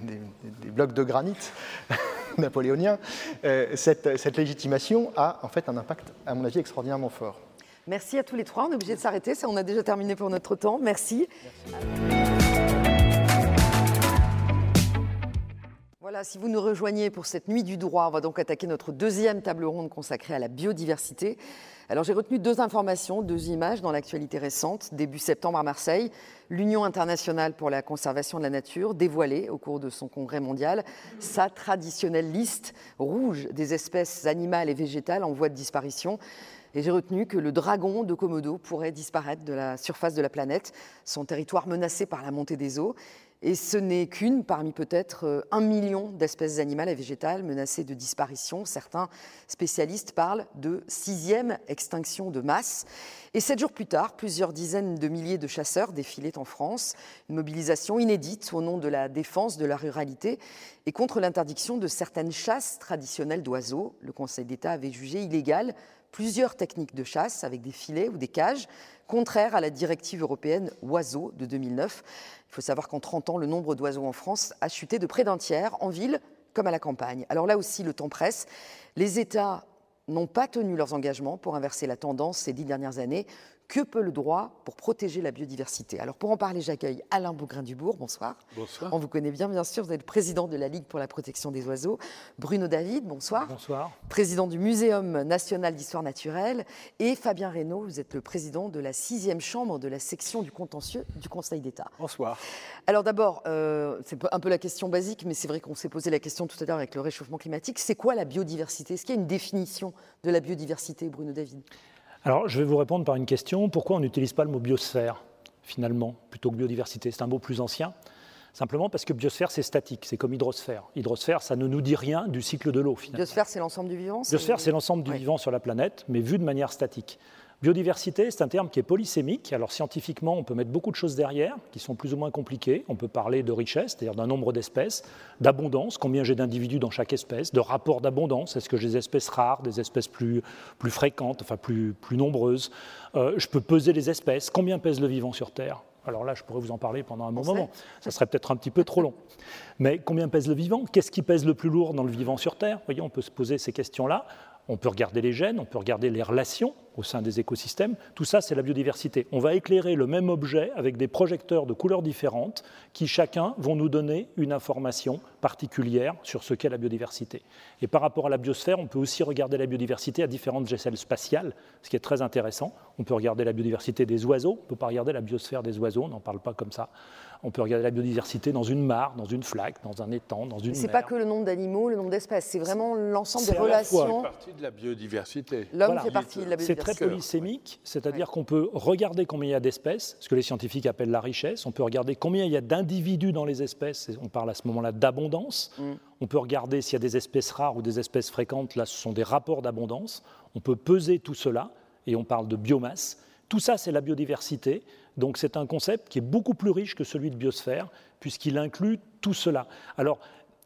blocs de granit *laughs* napoléoniens, euh, cette, légitimation a en fait un impact, à mon avis, extraordinairement fort. Merci à tous les trois. On est obligé de s'arrêter. Ça, on a déjà terminé pour notre temps. Merci. Voilà, si vous nous rejoignez pour cette nuit du droit, on va donc attaquer notre deuxième table ronde consacrée à la biodiversité. Alors j'ai retenu deux informations, deux images dans l'actualité récente. Début septembre à Marseille, l'Union internationale pour la conservation de la nature dévoilait au cours de son congrès mondial sa traditionnelle liste rouge des espèces animales et végétales en voie de disparition. Et j'ai retenu que le dragon de Komodo pourrait disparaître de la surface de la planète, son territoire menacé par la montée des eaux. Et ce n'est qu'une parmi peut-être euh, un million d'espèces animales et végétales menacées de disparition. Certains spécialistes parlent de sixième extinction de masse. Et sept jours plus tard, plusieurs dizaines de milliers de chasseurs défilaient en France. Une mobilisation inédite au nom de la défense de la ruralité et contre l'interdiction de certaines chasses traditionnelles d'oiseaux. Le Conseil d'État avait jugé illégal plusieurs techniques de chasse avec des filets ou des cages, contraires à la directive européenne oiseaux de 2009. Il faut savoir qu'en 30 ans, le nombre d'oiseaux en France a chuté de près d'un tiers, en ville comme à la campagne. Alors là aussi, le temps presse. Les États n'ont pas tenu leurs engagements pour inverser la tendance ces dix dernières années. Que peut le droit pour protéger la biodiversité Alors pour en parler, j'accueille Alain Bougrain-Dubourg. Bonsoir. Bonsoir. On vous connaît bien, bien sûr. Vous êtes le président de la Ligue pour la protection des oiseaux. Bruno David, bonsoir. Bonsoir. Président du Muséum national d'histoire naturelle. Et Fabien Reynaud, vous êtes le président de la sixième chambre de la section du contentieux du Conseil d'État. Bonsoir. Alors d'abord, euh, c'est un peu la question basique, mais c'est vrai qu'on s'est posé la question tout à l'heure avec le réchauffement climatique. C'est quoi la biodiversité? Est-ce qu'il y a une définition de la biodiversité, Bruno David? Alors, je vais vous répondre par une question. Pourquoi on n'utilise pas le mot biosphère, finalement, plutôt que biodiversité? C'est un mot plus ancien. Simplement parce que biosphère, c'est statique, c'est comme hydrosphère. Hydrosphère, ça ne nous dit rien du cycle de l'eau, finalement. Biosphère, c'est l'ensemble du vivant Biosphère, c'est l'ensemble du vivant sur la planète, mais vu de manière statique. Biodiversité, c'est un terme qui est polysémique. Alors scientifiquement, on peut mettre beaucoup de choses derrière, qui sont plus ou moins compliquées. On peut parler de richesse, c'est-à-dire d'un nombre d'espèces, d'abondance, combien j'ai d'individus dans chaque espèce, de rapport d'abondance, est-ce que j'ai des espèces rares, des espèces plus, plus fréquentes, enfin plus, plus nombreuses? Euh, je peux peser les espèces, combien pèse le vivant sur Terre? Alors là, je pourrais vous en parler pendant un bon moment. Ça serait peut-être un petit peu trop long. Mais combien pèse le vivant? Qu'est-ce qui pèse le plus lourd dans le vivant sur Terre? Vous voyez, on peut se poser ces questions-là. On peut regarder les gènes, on peut regarder les relations au sein des écosystèmes. Tout ça, c'est la biodiversité. On va éclairer le même objet avec des projecteurs de couleurs différentes qui chacun vont nous donner une information particulière sur ce qu'est la biodiversité. Et par rapport à la biosphère, on peut aussi regarder la biodiversité à différentes échelles spatiales, ce qui est très intéressant. On peut regarder la biodiversité des oiseaux, on ne peut pas regarder la biosphère des oiseaux, on n'en parle pas comme ça. On peut regarder la biodiversité dans une mare, dans une flaque, dans un étang, dans une. C'est pas que le nombre d'animaux, le nombre d'espèces, c'est vraiment l'ensemble des relations. C'est partie de la biodiversité. L'homme fait partie de la biodiversité. C'est très polysémique, c'est-à-dire qu'on peut regarder combien il y a d'espèces, ce que les scientifiques appellent la richesse. On peut regarder combien il y a d'individus dans les espèces. On parle à ce moment-là d'abondance. Mm. On peut regarder s'il y a des espèces rares ou des espèces fréquentes. Là, ce sont des rapports d'abondance. On peut peser tout cela et on parle de biomasse. Tout ça, c'est la biodiversité. Donc c'est un concept qui est beaucoup plus riche que celui de biosphère, puisqu'il inclut tout cela. Alors,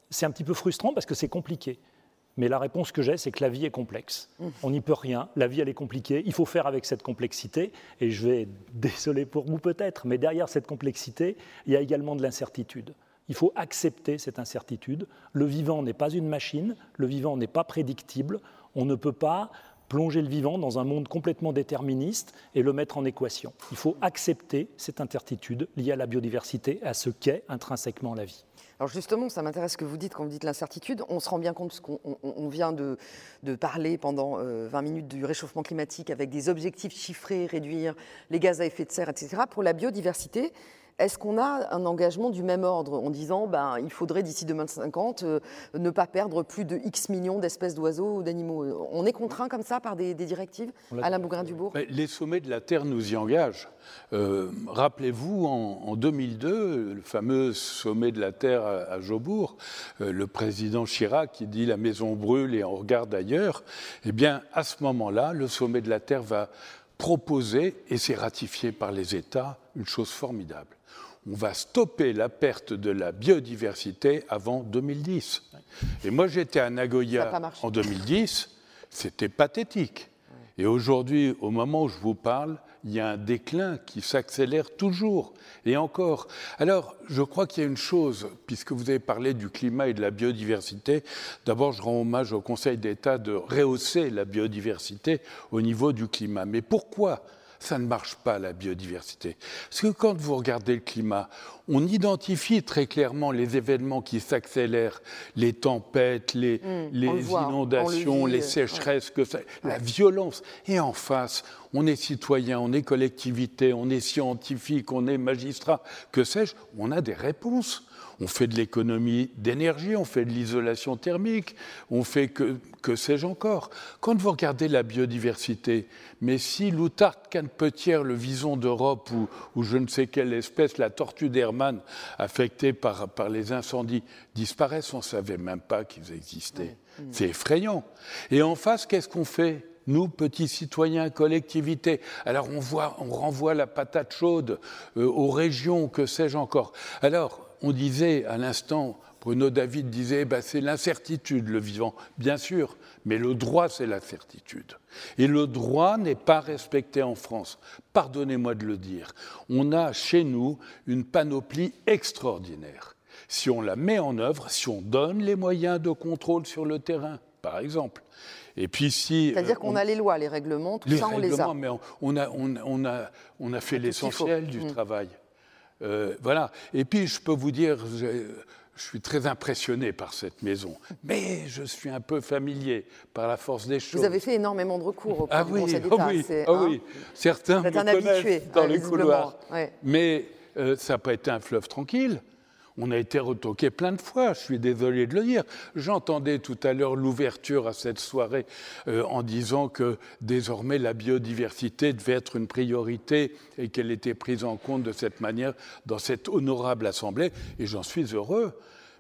c'est un petit peu frustrant parce que c'est compliqué. Mais la réponse que j'ai, c'est que la vie est complexe. On n'y peut rien. La vie, elle est compliquée. Il faut faire avec cette complexité. Et je vais, désolé pour vous peut-être, mais derrière cette complexité, il y a également de l'incertitude. Il faut accepter cette incertitude. Le vivant n'est pas une machine. Le vivant n'est pas prédictible. On ne peut pas plonger le vivant dans un monde complètement déterministe et le mettre en équation. Il faut accepter cette incertitude liée à la biodiversité, à ce qu'est intrinsèquement la vie. Alors justement, ça m'intéresse ce que vous dites quand vous dites l'incertitude. On se rend bien compte, qu'on vient de, parler pendant 20 euh, minutes du réchauffement climatique avec des objectifs chiffrés, réduire les gaz à effet de serre, etc. Pour la biodiversité, Est-ce qu'on a un engagement du même ordre en disant ben, il faudrait d'ici 2050 euh, ne pas perdre plus de X millions d'espèces d'oiseaux ou d'animaux? On est contraint comme ça par des, directives? Alain Bougrain-Dubourg. Les sommets de la Terre nous y engagent. Euh, rappelez-vous, en, 2002, le fameux sommet de la Terre à, à Jobourg, euh, le président Chirac qui dit la maison brûle et on regarde ailleurs, eh bien, à ce moment-là, le sommet de la Terre va proposer, et c'est ratifié par les États, une chose formidable on va stopper la perte de la biodiversité avant 2010. Et moi, j'étais à Nagoya en 2010, c'était pathétique. Et aujourd'hui, au moment où je vous parle, il y a un déclin qui s'accélère toujours et encore. Alors, je crois qu'il y a une chose, puisque vous avez parlé du climat et de la biodiversité, d'abord je rends hommage au Conseil d'État de rehausser la biodiversité au niveau du climat. Mais pourquoi ça ne marche pas, la biodiversité. Parce que quand vous regardez le climat, on identifie très clairement les événements qui s'accélèrent, les tempêtes, les, mmh, inondations, les sécheresses, que la violence. Et en face, on est citoyen, on est collectivité, on est scientifique, on est magistrat, que sais-je, on a des réponses on fait de l'économie d'énergie, on fait de l'isolation thermique, on fait que, que sais-je encore. Quand vous regardez la biodiversité, mais si l'outarde canepetière, le vison d'Europe ou, je ne sais quelle espèce, la tortue d'Hermann, affectée par, par les incendies, disparaissent, on ne savait même pas qu'ils existaient. C'est effrayant. Et en face, qu'est-ce qu'on fait nous, petits citoyens, collectivités? Alors on, voit, on renvoie la patate chaude euh, aux régions, que sais-je encore. Alors, on disait à l'instant, Bruno David disait, bah, c'est l'incertitude le vivant, bien sûr, mais le droit c'est la certitude. Et le droit n'est pas respecté en France. Pardonnez-moi de le dire. On a chez nous une panoplie extraordinaire. Si on la met en œuvre, si on donne les moyens de contrôle sur le terrain, par exemple. Et puis si c'est-à-dire euh, qu'on a les lois, les règlements, tout ça on les a. Mais on, a, on, a, on a fait l'essentiel du mmh. travail. Euh, voilà. Et puis, je peux vous dire, je, suis très impressionné par cette maison, mais je suis un peu familier par la force des choses. Vous avez fait énormément de recours au ah oui, Conseil d'État. Ah oui, ah oui. certains me connaissent dans les couloirs. Mais euh, ça n'a pas été un fleuve tranquille. On a été retoqué plein de fois, je suis désolé de le dire. J'entendais tout à l'heure l'ouverture à cette soirée euh, en disant que désormais la biodiversité devait être une priorité et qu'elle était prise en compte de cette manière dans cette honorable assemblée, et j'en suis heureux.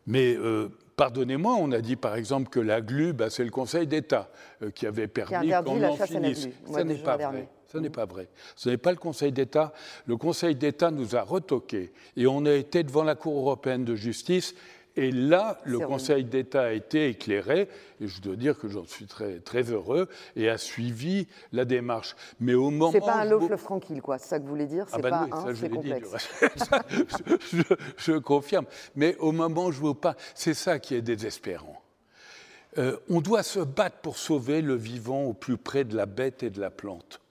Mais euh, Pardonnez-moi, on a dit par exemple que la glu, bah, c'est le Conseil d'État euh, qui avait permis qu'on en finisse. Ça n'est pas vrai. Ce n'est pas vrai. Ce n'est pas le Conseil d'État. Le Conseil d'État nous a retoqué et on a été devant la Cour européenne de justice. Et là, le Conseil d'État a été éclairé, et je dois dire que j'en suis très, très heureux, et a suivi la démarche. Mais au moment. C'est pas un low fleuve tranquille, quoi, c'est ça que vous voulez dire? Ah ben pas un, c'est complexe. *laughs* je, je, confirme. Mais au moment où je vous parle, c'est ça qui est désespérant. Euh, on doit se battre pour sauver le vivant au plus près de la bête et de la plante.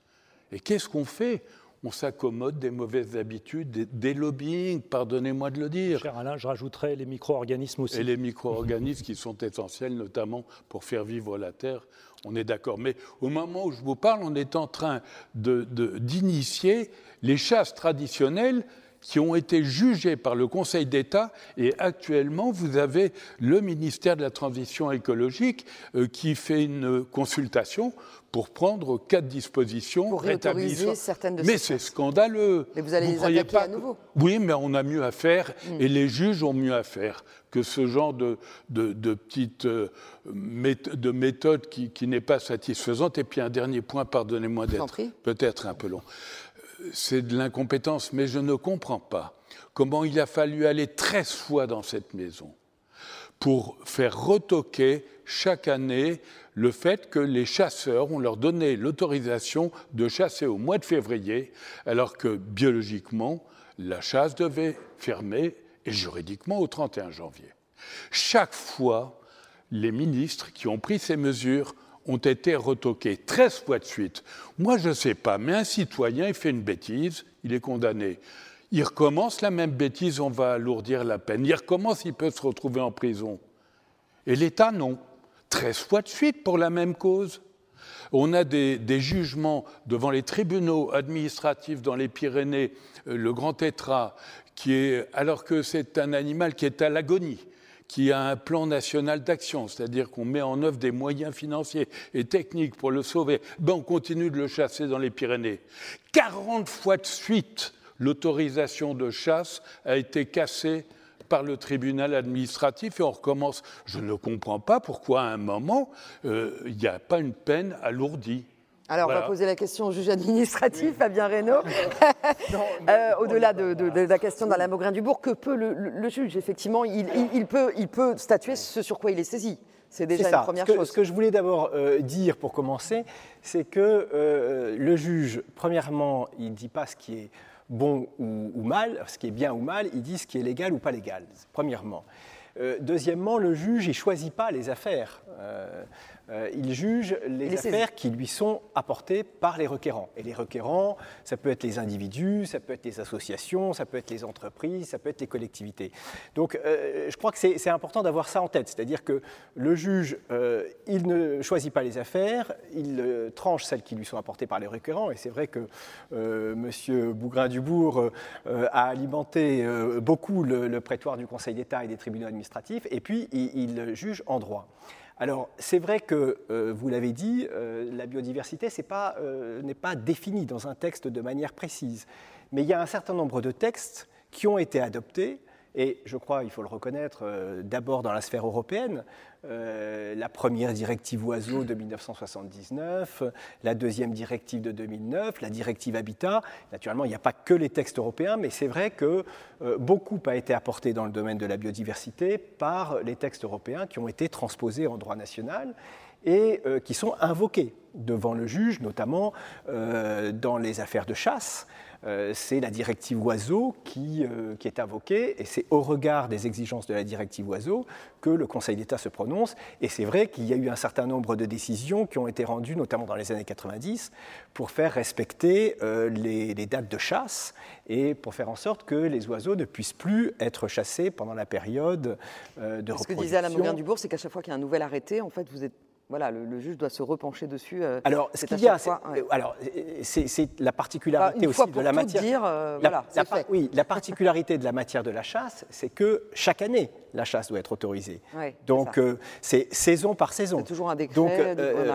Et qu'est-ce qu'on fait? On s'accommode des mauvaises habitudes, des, lobbying, pardonnez-moi de le dire. Cher Alain, je rajouterais les micro-organismes aussi. Et les micro-organismes qui sont essentiels notamment pour faire vivre la Terre, on est d'accord. Mais au moment où je vous parle, on est en train d'initier les chasses traditionnelles qui ont été jugées par le Conseil d'État et actuellement vous avez le ministère de la Transition écologique euh, qui fait une consultation pour prendre quatre dispositions pour rétablir certaines de Mais c'est scandaleux. Mais vous allez les attaquer pas... à nouveau. Oui, mais on a mieux à faire hmm. et les juges ont mieux à faire que ce genre de, de, de petite euh, de méthode qui, qui n'est pas satisfaisante. Et puis un dernier point, pardonnez-moi d'être peut-être un peu long. C'est de l'incompétence, mais je ne comprends pas comment il a fallu aller 13 fois dans cette maison pour faire retoquer chaque année le fait que les chasseurs, on leur donnait l'autorisation de chasser au mois de février, alors que biologiquement, la chasse devait fermer et juridiquement au 31 janvier. Chaque fois, les ministres qui ont pris ces mesures ont été retoqués 13 fois de suite. Moi, je ne sais pas, mais un citoyen, il fait une bêtise, il est condamné. Il recommence la même bêtise, on va alourdir la peine. Il recommence, il peut se retrouver en prison. Et l'État, non. 13 fois de suite pour la même cause. On a des, jugements devant les tribunaux administratifs dans les Pyrénées, euh, le grand tétra, qui est, alors que c'est un animal qui est à l'agonie qui a un plan national d'action, c'est-à-dire qu'on met en œuvre des moyens financiers et techniques pour le sauver, ben on continue de le chasser dans les Pyrénées. 40 fois de suite, l'autorisation de chasse a été cassée par le tribunal administratif et on recommence. Je ne comprends pas pourquoi à un moment, euh, il n'y a pas une peine alourdie. Alors, on va poser la question au juge administratif, Fabien Reynaud. *laughs* Euh, au-delà de, la question d'Alain Maugrain-Dubourg, que peut le, juge? Effectivement, il, peut, il peut statuer ce sur quoi il est saisi. C'est déjà une première ce que, chose. Ce que je voulais d'abord euh, dire pour commencer, c'est que le juge, premièrement, il ne dit pas ce qui est bon ou, mal, ce qui est bien ou mal, il dit ce qui est légal ou pas légal, premièrement. Euh, deuxièmement, le juge, il ne choisit pas les affaires. Euh, il juge les, affaires qui lui sont apportées par les requérants. Et les requérants, ça peut être les individus, ça peut être les associations, ça peut être les entreprises, ça peut être les collectivités. Donc euh, je crois que c'est important d'avoir ça en tête, c'est-à-dire que le juge, euh, il ne choisit pas les affaires, il tranche celles qui lui sont apportées par les requérants. Et c'est vrai que M. Bougrain-Dubourg a alimenté beaucoup le, prétoire du Conseil d'État et des tribunaux administratifs, et puis il juge en droit. Alors, c'est vrai que, euh, vous l'avez dit, euh, la biodiversité euh, n'est pas, définie dans un texte de manière précise. Mais il y a un certain nombre de textes qui ont été adoptés et je crois, il faut le reconnaître, d'abord dans la sphère européenne, euh, la première directive oiseau de 1979, la deuxième directive de 2009, la directive Habitat. Naturellement, il n'y a pas que les textes européens, mais c'est vrai que euh, beaucoup a été apporté dans le domaine de la biodiversité par les textes européens qui ont été transposés en droit national et qui sont invoqués devant le juge, notamment dans les affaires de chasse. Euh, c'est la directive oiseau euh, qui, est invoquée, et c'est au regard des exigences de la directive oiseau que le Conseil d'État se prononce. Et c'est vrai qu'il y a eu un certain nombre de décisions qui ont été rendues, notamment dans les années 90, pour faire respecter euh, les, dates de chasse et pour faire en sorte que les oiseaux ne puissent plus être chassés pendant la période de reproduction. Ce que disait Alain Dubourg, c'est qu'à chaque fois qu'il y a un nouvel arrêté, en fait, vous êtes voilà, le, juge doit se repencher dessus. Euh, alors, ce qu'il y a, alors, c'est la particularité aussi de la matière. Dire, euh, voilà, oui, la particularité de la matière de la chasse, c'est que chaque année, la chasse doit être autorisée. Donc, euh, c'est saison par saison. C'est toujours un décret. Donc,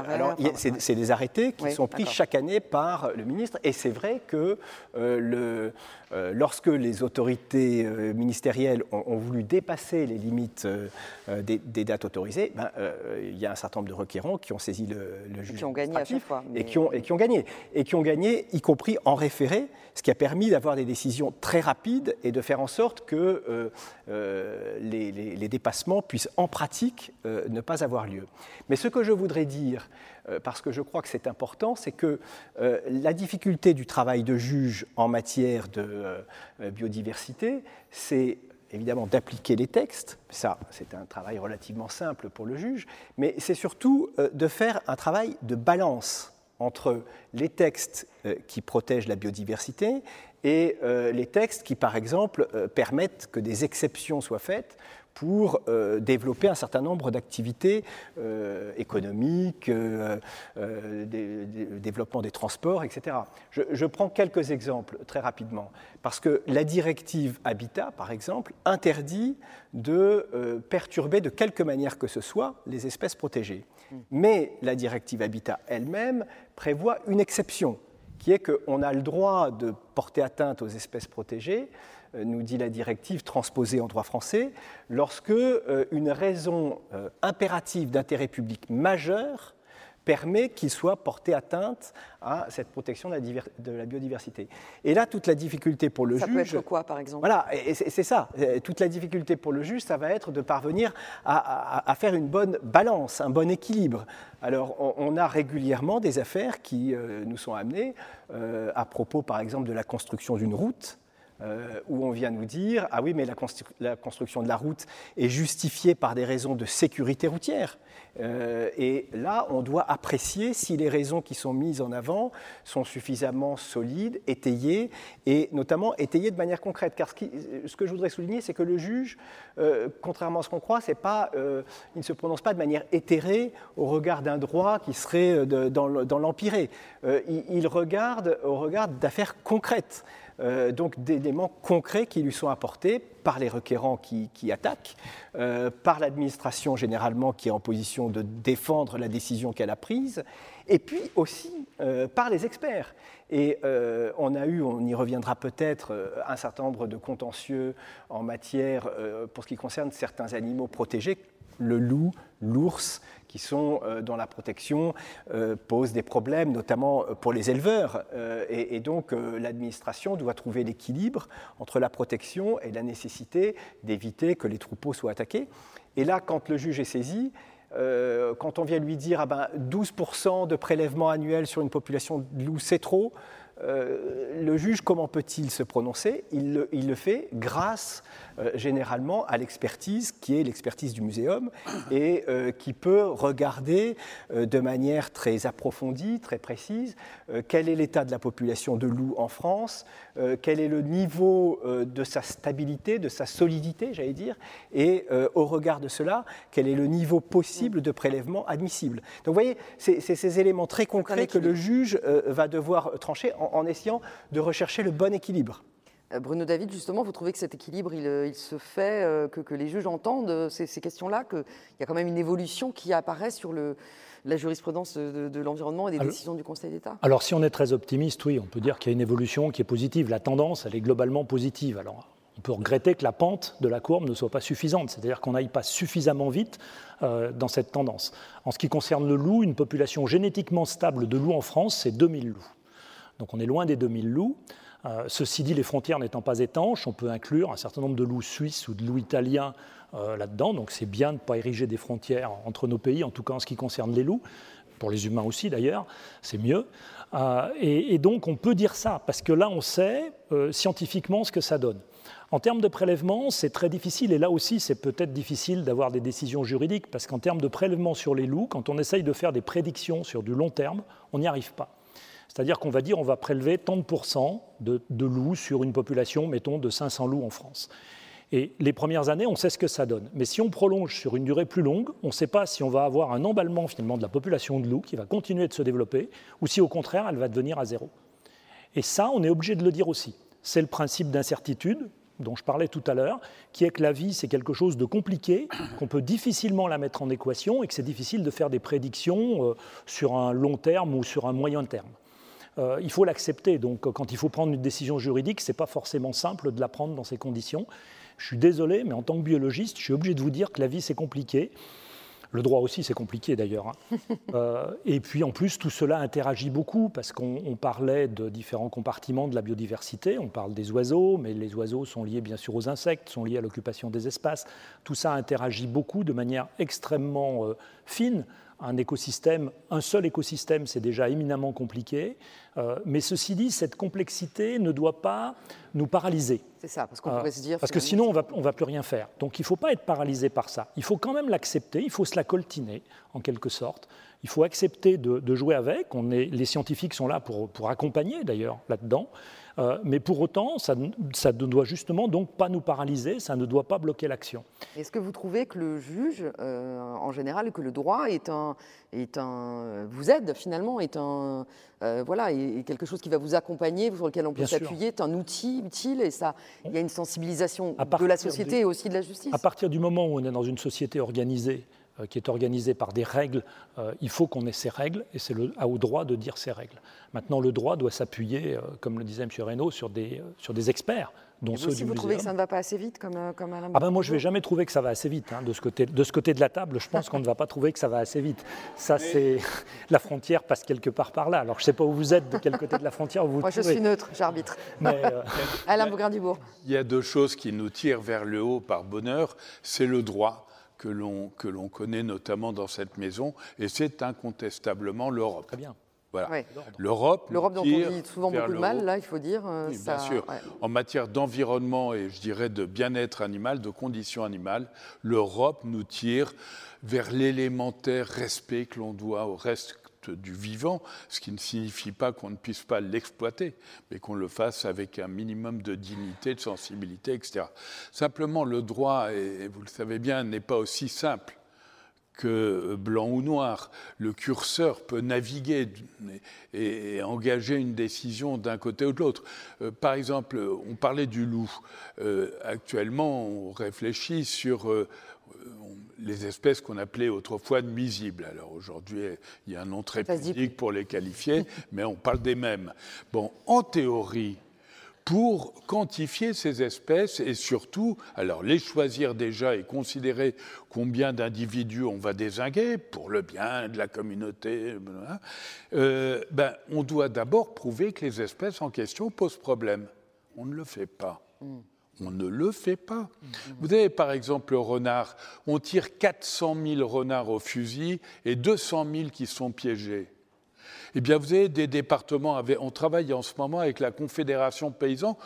alors, c'est des arrêtés qui sont pris chaque année par le ministre, et c'est vrai que le euh, lorsque les autorités euh, ministérielles ont, voulu dépasser les limites euh, des, dates autorisées, ben, il y a un certain nombre de requérants qui ont saisi le, juge. Qui ont gagné à chaque fois. Et, qui ont, et qui ont gagné. Et qui ont gagné, y compris en référé, ce qui a permis d'avoir des décisions très rapides et de faire en sorte que les, les, dépassements puissent en pratique ne pas avoir lieu. Mais ce que je voudrais dire, euh, parce que je crois que c'est important, c'est que euh, la difficulté du travail de juge en matière de euh, biodiversité, c'est évidemment d'appliquer les textes, ça c'est un travail relativement simple pour le juge, mais c'est surtout de faire un travail de balance entre les textes qui protègent la biodiversité et les textes qui, par exemple, permettent que des exceptions soient faites pour euh, développer un certain nombre d'activités euh, économiques, euh, développement des transports, etc. Je, prends quelques exemples très rapidement, parce que la directive Habitat, par exemple, interdit de perturber de quelque manière que ce soit les espèces protégées. Mais la directive Habitat elle-même prévoit une exception, qui est qu'on a le droit de porter atteinte aux espèces protégées euh, nous dit la directive transposée en droit français, lorsque euh, une raison euh, impérative d'intérêt public majeur permet qu'il soit porté atteinte à cette protection de la, biodiversité. Et là, toute la difficulté pour le juge... Ça peut être quoi, par exemple? Voilà, et c'est ça. Toute la difficulté pour le juge, ça va être de parvenir à, faire une bonne balance, un bon équilibre. Alors, on, a régulièrement des affaires qui nous sont amenées à propos, par exemple, de la construction d'une route euh, où on vient nous dire ah oui, mais la, construction de la route est justifiée par des raisons de sécurité routière. Euh, et là, on doit apprécier si les raisons qui sont mises en avant sont suffisamment solides, étayées, et notamment étayées de manière concrète. Car ce, que je voudrais souligner, c'est que le juge, euh, contrairement à ce qu'on croit, pas, il ne se prononce pas de manière éthérée au regard d'un droit qui serait dans l'empiré. Il, il, regarde au regard d'affaires concrètes. Euh, donc d'éléments concrets qui lui sont apportés par les requérants qui, attaquent, euh, par l'administration généralement qui est en position de défendre la décision qu'elle a prise, et puis aussi euh, par les experts. Et on a eu, on y reviendra peut-être, un certain nombre de contentieux en matière, pour ce qui concerne certains animaux protégés, le loup, l'ours, qui sont euh, dans la protection, euh, posent des problèmes, notamment euh, pour les éleveurs. Et, donc l'administration doit trouver l'équilibre entre la protection et la nécessité d'éviter que les troupeaux soient attaqués. Et là, quand le juge est saisi, quand on vient lui dire ah ben, 12% de prélèvement annuel sur une population de loups, c'est trop, le juge, comment peut-il se prononcer? Il le, fait grâce euh, généralement à l'expertise qui est l'expertise du muséum et euh, qui peut regarder euh, de manière très approfondie, très précise, quel est l'état de la population de loups en France, quel est le niveau de sa stabilité, de sa solidité, j'allais dire, et au regard de cela, quel est le niveau possible de prélèvement admissible. Donc vous voyez, c'est ces éléments très concrets que le juge va devoir trancher en essayant de rechercher le bon équilibre. Euh, Bruno David, justement, vous trouvez que cet équilibre, il, euh, se fait, euh, que, les juges entendent ces, questions-là, qu'il y a quand même une évolution qui apparaît sur la jurisprudence de, l'environnement et des décisions du Conseil d'État? Alors, si on est très optimiste, oui, on peut dire qu'il y a une évolution qui est positive. La tendance, elle est globalement positive. Alors, on peut regretter que la pente de la courbe ne soit pas suffisante, c'est-à-dire qu'on n'aille pas suffisamment vite dans cette tendance. En ce qui concerne le loup, une population génétiquement stable de loups en France, c'est 2000 loups. Donc on est loin des 2000 loups. Euh, ceci dit, les frontières n'étant pas étanches, on peut inclure un certain nombre de loups suisses ou de loups italiens euh, là-dedans. Donc c'est bien de ne pas ériger des frontières entre nos pays, en tout cas en ce qui concerne les loups. Pour les humains aussi d'ailleurs, c'est mieux. Euh, et, donc on peut dire ça, parce que là on sait scientifiquement ce que ça donne. En termes de prélèvement, c'est très difficile, et là aussi c'est peut-être difficile d'avoir des décisions juridiques, parce qu'en termes de prélèvement sur les loups, quand on essaye de faire des prédictions sur du long terme, on n'y arrive pas. C'est-à-dire qu'on va dire on va prélever tant de de, loups sur une population, mettons, de 500 loups en France. Et les premières années, on sait ce que ça donne. Mais si on prolonge sur une durée plus longue, on ne sait pas si on va avoir un emballement finalement de la population de loups qui va continuer de se développer, ou si au contraire elle va devenir à zéro. Et ça, on est obligé de le dire aussi. C'est le principe d'incertitude dont je parlais tout à l'heure, qui est que la vie, c'est quelque chose de compliqué, qu'on peut difficilement la mettre en équation et que c'est difficile de faire des prédictions euh, sur un long terme ou sur un moyen terme. Euh, il faut l'accepter. Donc, quand il faut prendre une décision juridique, ce n'est pas forcément simple de la prendre dans ces conditions. Je suis désolé, mais en tant que biologiste, je suis obligé de vous dire que la vie, c'est compliqué. Le droit aussi, c'est compliqué d'ailleurs. Hein. *laughs* Euh, et puis en plus, tout cela interagit beaucoup parce qu'on parlait de différents compartiments de la biodiversité. On parle des oiseaux, mais les oiseaux sont liés bien sûr aux insectes, sont liés à l'occupation des espaces. Tout ça interagit beaucoup de manière extrêmement euh, fine un écosystème, un seul écosystème, c'est déjà éminemment compliqué. Euh, mais ceci dit, cette complexité ne doit pas nous paralyser. C'est ça, parce qu'on pourrait se dire. Parce que sinon, on va, ne va plus rien faire. Donc il ne faut pas être paralysé par ça. Il faut quand même l'accepter, il faut se la coltiner, en quelque sorte. Il faut accepter de, jouer avec. On est, les scientifiques sont là pour, pour accompagner, d'ailleurs, là-dedans. Euh, mais pour autant, ça, ne doit justement donc pas nous paralyser, ça ne doit pas bloquer l'action. Est-ce que vous trouvez que le juge, euh, en général, que le droit est un, est un, vous aide finalement, est un, euh, voilà, est quelque chose qui va vous accompagner, sur lequel on peut s'appuyer, est un outil utile, et ça, il y a une sensibilisation de la société et aussi de la justice. À partir du moment où on est dans une société organisée euh, qui est organisée par des règles, euh, il faut qu'on ait ces règles et c'est au droit de dire ces règles. Maintenant, le droit doit s'appuyer, euh, comme le disait M. Reynaud, sur des, sur des experts. Dont ceux du vous trouvez que ça ne va pas assez vite, comme, comme Alain ah ben Moi, je ne vais jamais trouver que ça va assez vite. Hein. De, ce côté, de ce côté de la table, je pense qu'on ne va pas trouver que ça va assez vite. Ça, c'est *laughs* la frontière passe quelque part par là. Alors, je ne sais pas où vous êtes, de quel côté de la frontière vous Moi, je suis neutre, j'arbitre. *laughs* Alain Bougrain-Dubourg. Il y a deux choses qui nous tirent vers le haut par bonheur. C'est le droit que l'on connaît notamment dans cette maison, et c'est incontestablement l'Europe. Très bien. Voilà. Ouais. L'Europe, L'Europe dont on dit souvent beaucoup de mal, là, il faut dire. euh, Oui, ça- bien sûr. ouais. En matière d'environnement et je dirais de bien-être animal, de conditions animales, l'Europe nous tire vers l'élémentaire respect que l'on doit au reste du vivant, ce qui ne signifie pas qu'on ne puisse pas l'exploiter, mais qu'on le fasse avec un minimum de dignité, de sensibilité, etc. Simplement, le droit, et vous le savez bien, n'est pas aussi simple que blanc ou noir. Le curseur peut naviguer et, engager une décision d'un côté ou de l'autre. Euh, par exemple, on parlait du loup. Euh, actuellement, on réfléchit sur euh, les espèces qu'on appelait autrefois nuisibles. Alors aujourd'hui, il y a un nom très pudique pour les qualifier, *laughs* mais on parle des mêmes. Bon, en théorie, pour quantifier ces espèces et surtout, alors les choisir déjà et considérer combien d'individus on va désinguer pour le bien de la communauté, voilà, euh, ben, on doit d'abord prouver que les espèces en question posent problème. On ne le fait pas. On ne le fait pas. Vous avez par exemple le renard. On tire 400 000 renards au fusil et 200 000 qui sont piégés. Eh bien, vous avez des départements, avec, on travaille en ce moment avec la Confédération paysan,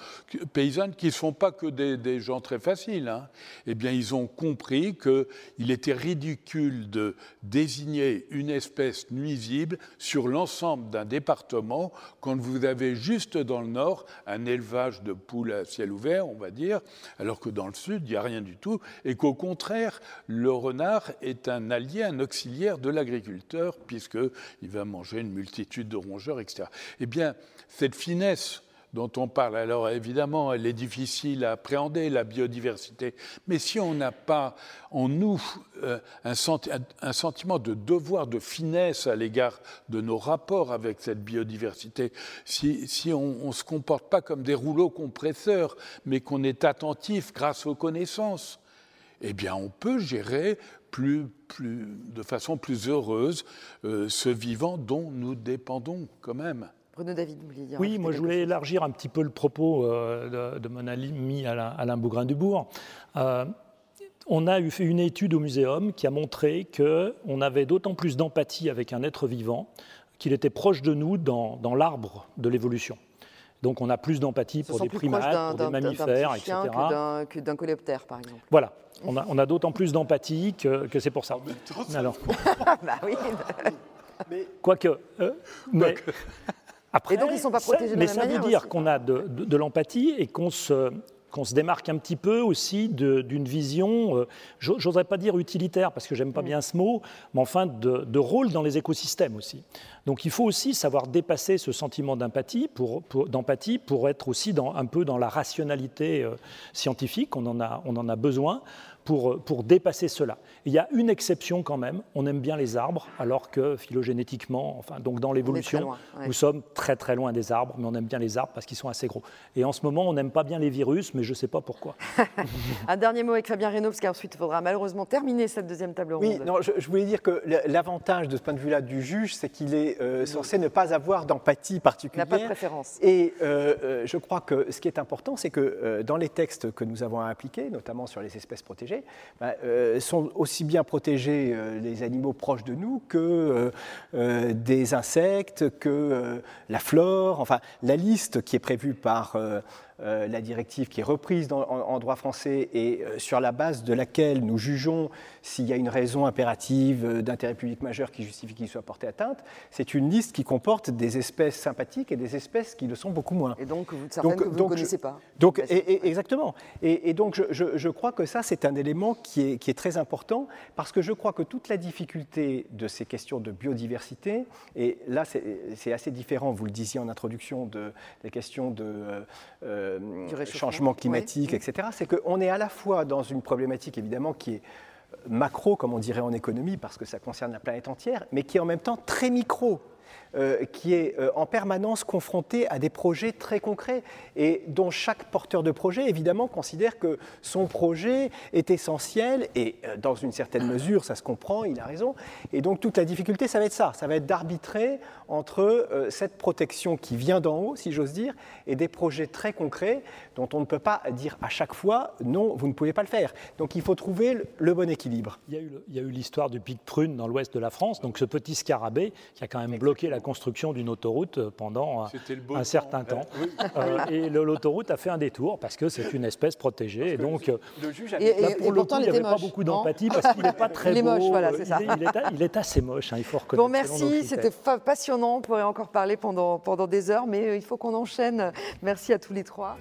paysanne qui ne sont pas que des, gens très faciles. Hein. Eh bien, ils ont compris qu'il était ridicule de désigner une espèce nuisible sur l'ensemble d'un département quand vous avez juste dans le nord un élevage de poules à ciel ouvert, on va dire, alors que dans le sud, il n'y a rien du tout, et qu'au contraire, le renard est un allié, un auxiliaire de l'agriculteur, puisqu'il va manger une multitude de rongeurs, etc. Eh bien, cette finesse dont on parle, alors évidemment, elle est difficile à appréhender, la biodiversité, mais si on n'a pas en nous euh, un, senti un, sentiment de devoir de finesse à l'égard de nos rapports avec cette biodiversité, si, si on ne se comporte pas comme des rouleaux compresseurs, mais qu'on est attentif grâce aux connaissances, eh bien, on peut gérer plus, plus, de façon plus heureuse euh, ce vivant dont nous dépendons quand même. Bruno David, vous vouliez dire Oui, moi je voulais chose. élargir un petit peu le propos euh, de, de, mon ami Alain, Alain Bougrain-Dubourg. Euh, on a eu fait une étude au muséum qui a montré qu'on avait d'autant plus d'empathie avec un être vivant qu'il était proche de nous dans, dans l'arbre de l'évolution. Donc on a plus d'empathie pour des primates, pour des mammifères, etc. Que d'un coléoptère, par exemple. Voilà. On a, on a d'autant plus d'empathie que, que c'est pour ça. Alors. *laughs* bah oui. mais... Quoique. Euh, mais... Après, et donc ils ne sont pas protégés de mais la ça veut dire qu'on a de, de, de l'empathie et qu'on se, qu'on se démarque un petit peu aussi d'une vision, euh, j'oserais pas dire utilitaire parce que j'aime pas bien ce mot, mais enfin de, de, rôle dans les écosystèmes aussi. Donc il faut aussi savoir dépasser ce sentiment d'empathie pour, pour, d'empathie pour être aussi dans, un peu dans la rationalité euh, scientifique, on en a, on en a besoin. Pour, pour, dépasser cela. Il y a une exception quand même, on aime bien les arbres, alors que phylogénétiquement, enfin, donc dans l'évolution, ouais. nous sommes très très loin des arbres, mais on aime bien les arbres parce qu'ils sont assez gros. Et en ce moment, on n'aime pas bien les virus, mais je ne sais pas pourquoi. *laughs* Un dernier mot avec Fabien Reynaud, parce qu'ensuite il faudra malheureusement terminer cette deuxième table ronde. Oui, non, je, je voulais dire que l'avantage de ce point de vue-là du juge, c'est qu'il est, euh, censé ne pas avoir d'empathie particulière. Il n'a pas de préférence. Et euh, je crois que ce qui est important, c'est que euh, dans les textes que nous avons à appliquer, notamment sur les espèces protégées, bah, euh, sont aussi bien protégés euh, les animaux proches de nous que euh, des insectes, que la flore, enfin la liste qui est prévue par la directive qui est reprise dans, en, en, droit français et sur la base de laquelle nous jugeons s'il y a une raison impérative d'intérêt public majeur qui justifie qu'il soit porté atteinte, c'est une liste qui comporte des espèces sympathiques et des espèces qui le sont beaucoup moins. Et donc, certaines donc, que vous donc, ne connaissez pas. Donc, et, et, exactement. Et, et donc, je, je, je, crois que ça, c'est un élément qui est, qui est, très important parce que je crois que toute la difficulté de ces questions de biodiversité, et là, c'est assez différent, vous le disiez en introduction, de, des questions de euh, changement climatique, oui. etc., c'est qu'on est à la fois dans une problématique, évidemment, qui est macro, comme on dirait en économie, parce que ça concerne la planète entière, mais qui est en même temps très micro. Euh, qui est euh, en permanence confronté à des projets très concrets et dont chaque porteur de projet, évidemment, considère que son projet est essentiel et euh, dans une certaine mesure, ça se comprend, il a raison. Et donc toute la difficulté, ça va être ça, ça va être d'arbitrer entre cette protection qui vient d'en haut, si j'ose dire, et des projets très concrets dont on ne peut pas dire à chaque fois non, vous ne pouvez pas le faire. Donc il faut trouver le, le bon équilibre. Il y a eu, eu l'histoire du pic prune dans l'ouest de la France, donc ce petit scarabée qui a quand même bloqué la construction d'une autoroute pendant C'était le beau un certain temps. Euh, et l'autoroute a fait un détour parce que c'est une espèce protégée. Et donc, euh, Le juge Et- là, pour et le pourtant, coup, il n'y avait pas beaucoup d'empathie *laughs* parce qu'il n'est pas très Il est beau. moche, voilà, euh, il ça. est- Il, est, il est assez moche, hein, il faut reconnaître. Bon, merci, c'était passionnant. On pourrait encore parler pendant, pendant des heures, mais euh, il faut qu'on enchaîne. Merci à tous les trois.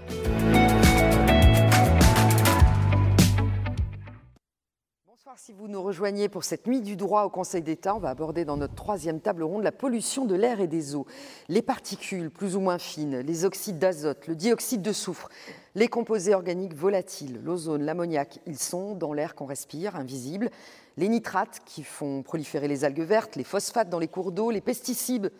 Si vous nous rejoignez pour cette nuit du droit au Conseil d'État, on va aborder dans notre troisième table ronde la pollution de l'air et des eaux. Les particules plus ou moins fines, les oxydes d'azote, le dioxyde de soufre, les composés organiques volatiles, l'ozone, l'ammoniac, ils sont dans l'air qu'on respire, invisibles. Les nitrates qui font proliférer les algues vertes, les phosphates dans les cours d'eau, les pesticides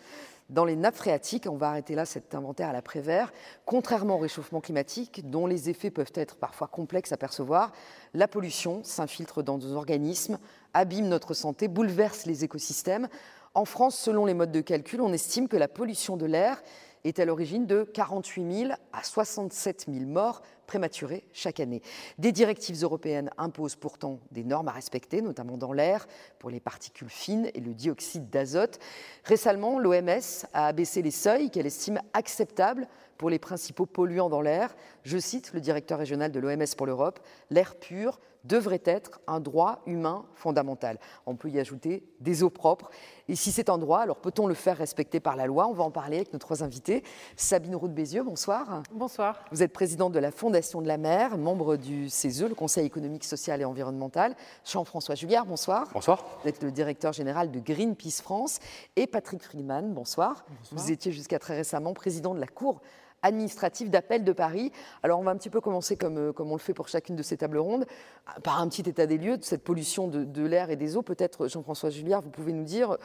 dans les nappes phréatiques. On va arrêter là cet inventaire à l'après-vert. Contrairement au réchauffement climatique, dont les effets peuvent être parfois complexes à percevoir, la pollution s'infiltre dans nos organismes, abîme notre santé, bouleverse les écosystèmes. En France, selon les modes de calcul, on estime que la pollution de l'air est à l'origine de 48 000 à 67 000 morts prématurées chaque année. Des directives européennes imposent pourtant des normes à respecter, notamment dans l'air, pour les particules fines et le dioxyde d'azote. Récemment, l'OMS a abaissé les seuils qu'elle estime acceptables pour les principaux polluants dans l'air. Je cite le directeur régional de l'OMS pour l'Europe, l'air pur devrait être un droit humain fondamental. On peut y ajouter des eaux propres. Et si c'est un droit, alors peut-on le faire respecter par la loi? On va en parler avec nos trois invités. Sabine Roux de Bézieux, bonsoir. Bonsoir. Vous êtes présidente de la Fondation de la mer, membre du CESE, le Conseil économique, social et environnemental. Jean-François Juliard, bonsoir. Bonsoir. Vous êtes le directeur général de Greenpeace France. Et Patrick Friedman, bonsoir. Vous étiez jusqu'à très récemment président de la Cour administrative d'appel de Paris. Alors on va un petit peu commencer comme, euh, comme on le fait pour chacune de ces tables rondes, par un petit état des lieux de cette pollution de, l'air et des eaux. Peut-être, Jean-François Juliard, vous pouvez nous dire,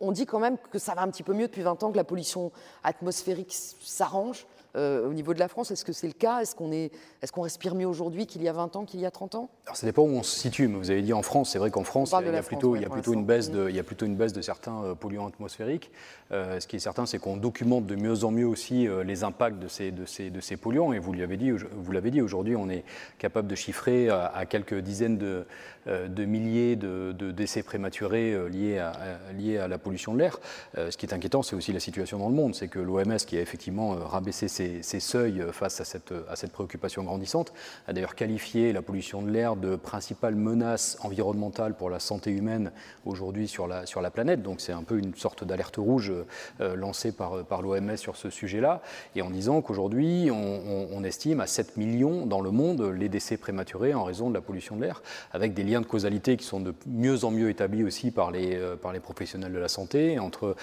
on, dit quand même que ça va un petit peu mieux depuis 20 ans, que la pollution atmosphérique s'arrange euh, au niveau de la France. Est-ce que c'est le cas? Est-ce qu'on est, est qu'on respire mieux aujourd'hui qu'il y a 20 ans, qu'il y a 30 ans? Alors, ça dépend où on se situe, mais vous avez dit en France, c'est vrai qu'en France, il y, a plutôt, ouais, il y a pour plutôt une baisse de, il y a plutôt une baisse de certains euh, polluants atmosphériques. Euh, ce qui est certain, c'est qu'on documente de mieux en mieux aussi les impacts de ces, de ces, de ces polluants. Et vous l'avez dit, vous l'avez dit, aujourd'hui, on est capable de chiffrer à, à quelques dizaines de, de milliers de, de décès prématurés liés, à, à- liés à la pollution de l'air. Euh, ce qui est inquiétant, c'est aussi la situation dans le monde. C'est que l'OMS, qui a effectivement rabaissé ses, ses seuils face à cette, préoccupation grandissante, a d'ailleurs qualifié la pollution de l'air de principale menace environnementale pour la santé humaine aujourd'hui sur la, planète. Donc c'est un peu une sorte d'alerte rouge euh, lancée par, l'OMS sur ce sujet-là, et en disant qu'aujourd'hui, on, estime à 7 millions dans le monde les décès prématurés en raison de la pollution de l'air, avec des liens de causalité qui sont de mieux en mieux établis aussi par les, euh, professionnels de la santé, entre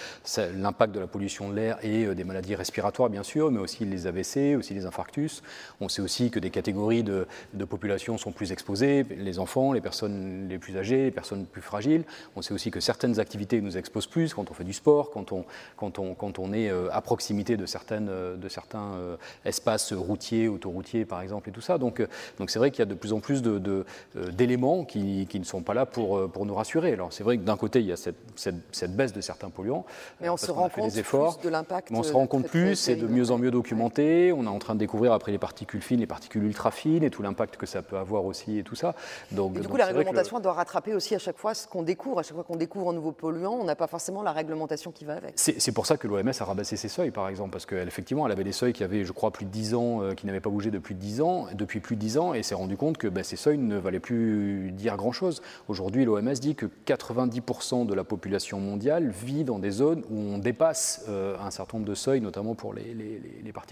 l'impact de la pollution de l'air et euh, des maladies respiratoires, bien sûr, mais aussi les AVC, aussi les infarctus. On sait aussi que des catégories de, de population sont plus exposées, les enfants, les personnes les plus âgées, les personnes plus fragiles. On sait aussi que certaines activités nous exposent plus quand on fait du sport, quand on, quand on, quand on est euh, à proximité de, certaines, euh, de certains euh, espaces routiers, autoroutiers par exemple, et tout ça. Donc donc c'est vrai qu'il y a de plus en plus de- de, d'éléments qui, qui ne sont pas là pour, pour nous rassurer. Alors c'est vrai que d'un côté, il y a cette, cette, cette baisse de certains polluants, Mais on se rend compte efforts. plus de l'impact. Mais on se rend compte plus, c'est de mieux en mieux documenté. On est en train de découvrir après les particules fines, les particules ultra fines et tout l'impact que ça peut avoir aussi et tout ça. Donc, Et du donc coup, la le- réglementation doit rattraper aussi à chaque fois ce qu'on découvre. À chaque fois qu'on découvre un nouveau polluant, on n'a pas forcément la réglementation qui va avec. C'est pour ça que l'OMS a rabaissé ses seuils, par exemple, parce qu'effectivement, elle avait des seuils qui avaient, je crois, plus de 10 ans, euh, qui n'avaient pas bougé depuis 10 ans, depuis plus de 10 ans, et s'est rendu compte que ben, ces seuils ne valaient plus dire grand-chose. Aujourd'hui, l'OMS dit que 90% de la population mondiale vit dans des zones où on dépasse euh, un certain nombre de seuils, notamment pour les, les- les- les particules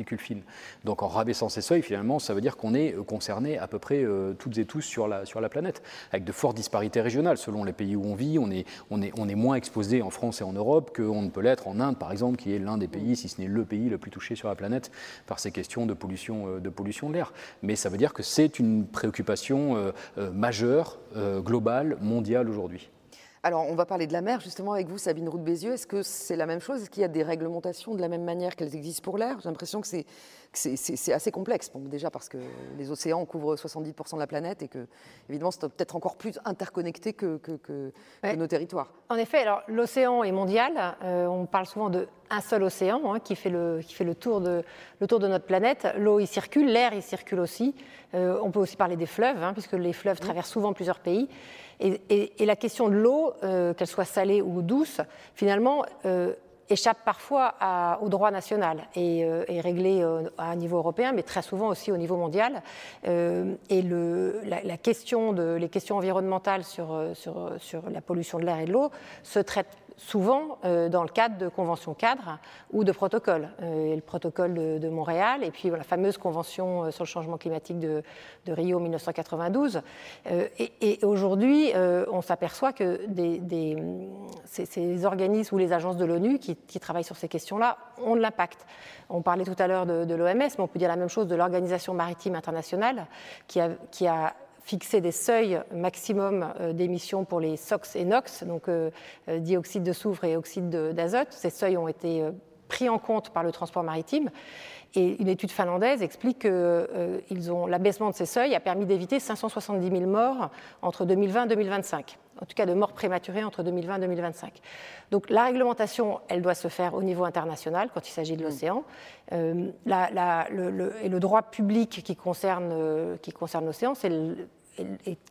Donc en rabaissant ces seuils, finalement, ça veut dire qu'on est euh, concerné à peu près euh, toutes et tous sur la, sur la planète, avec de fortes disparités régionales. Selon les pays où on vit, on est, on est, on est moins exposé en France et en Europe qu'on ne peut l'être en Inde, par exemple, qui est l'un des pays, si ce n'est le pays le plus touché sur la planète par ces questions de pollution, euh, de, pollution de l'air. Mais ça veut dire que c'est une préoccupation majeure, globale, mondiale aujourd'hui. Alors, on va parler de la mer justement avec vous, Sabine Roux de Bézieux. Est-ce que c'est la même chose? Est-ce qu'il y a des réglementations de la même manière qu'elles existent pour l'air? J'ai l'impression que c'est assez complexe. Bon, déjà parce que les océans couvrent 70% de la planète et que, évidemment, c'est peut-être encore plus interconnecté que, que- que- que Ouais. nos territoires. En effet, alors l'océan est mondial. Euh, on parle souvent de un seul océan hein, qui fait, le, qui fait le, tour de, le tour de notre planète. L'eau y circule, l'air y circule aussi. Euh, on peut aussi parler des fleuves, hein, puisque les fleuves traversent souvent plusieurs pays. Et, la question de l'eau, euh, qu'elle soit salée ou douce, finalement, euh, échappe parfois au droit national et est réglé à un niveau européen, mais très souvent aussi au niveau mondial. et les questions environnementales sur la pollution de l'air et de l'eau se traitent souvent euh, dans le cadre de conventions cadres ou de protocoles. Euh, le protocole de, Montréal et puis la fameuse convention euh, sur le changement climatique de, Rio 1992. et, aujourd'hui, on s'aperçoit que ces, organismes ou les agences de l'ONU qui, travaillent sur ces questions-là ont de l'impact. On parlait tout à l'heure de, l'OMS, mais on peut dire la même chose de l'Organisation maritime internationale qui a fixer des seuils maximum euh, d'émissions pour les SOx et NOx, donc euh, euh, dioxyde de soufre et oxyde d'azote. Ces seuils ont été pris en compte par le transport maritime. Et une étude finlandaise explique que l'abaissement de ces seuils a permis d'éviter 570 000 morts entre 2020 et 2025, en tout cas de morts prématurées entre 2020 et 2025. Donc la réglementation, elle doit se faire au niveau international quand il s'agit de l'océan. et le droit public qui concerne, qui concerne l'océan, c'est et,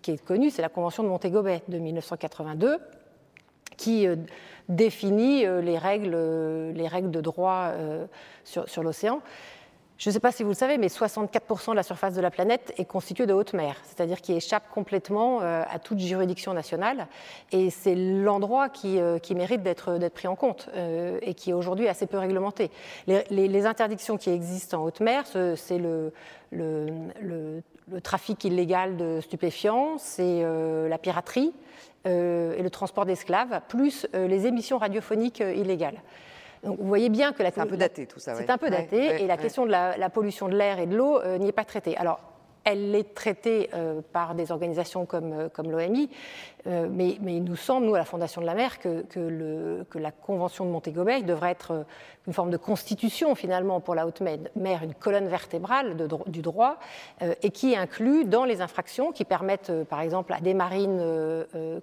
qui est connue, c'est la Convention de Montego de 1982, qui euh, définit euh, les règles, euh, les règles de droit sur, l'océan. Je ne sais pas si vous le savez, mais 64% de la surface de la planète est constituée de haute mer, c'est-à-dire qui échappe complètement à toute juridiction nationale. Et c'est l'endroit qui, mérite d'être pris en compte et qui est aujourd'hui assez peu réglementé. Les, interdictions qui existent en haute mer, c'est le, le trafic illégal de stupéfiants, c'est euh, la piraterie euh, et le transport d'esclaves, plus euh, les émissions radiophoniques illégales. Donc, vous voyez bien que la c'est un peu daté tout ça. C'est un peu daté et la question de la, la pollution de l'air et de l'eau n'y est pas traitée. Alors elle est traitée euh, par des organisations comme, comme l'OMI, mais, mais, il nous semble, nous, à la Fondation de la mer, que, que, le, que la Convention de Montego devrait être une forme de constitution, finalement, pour la haute mer, une colonne vertébrale de, du droit, et qui inclut dans les infractions qui permettent, par exemple, à des marines,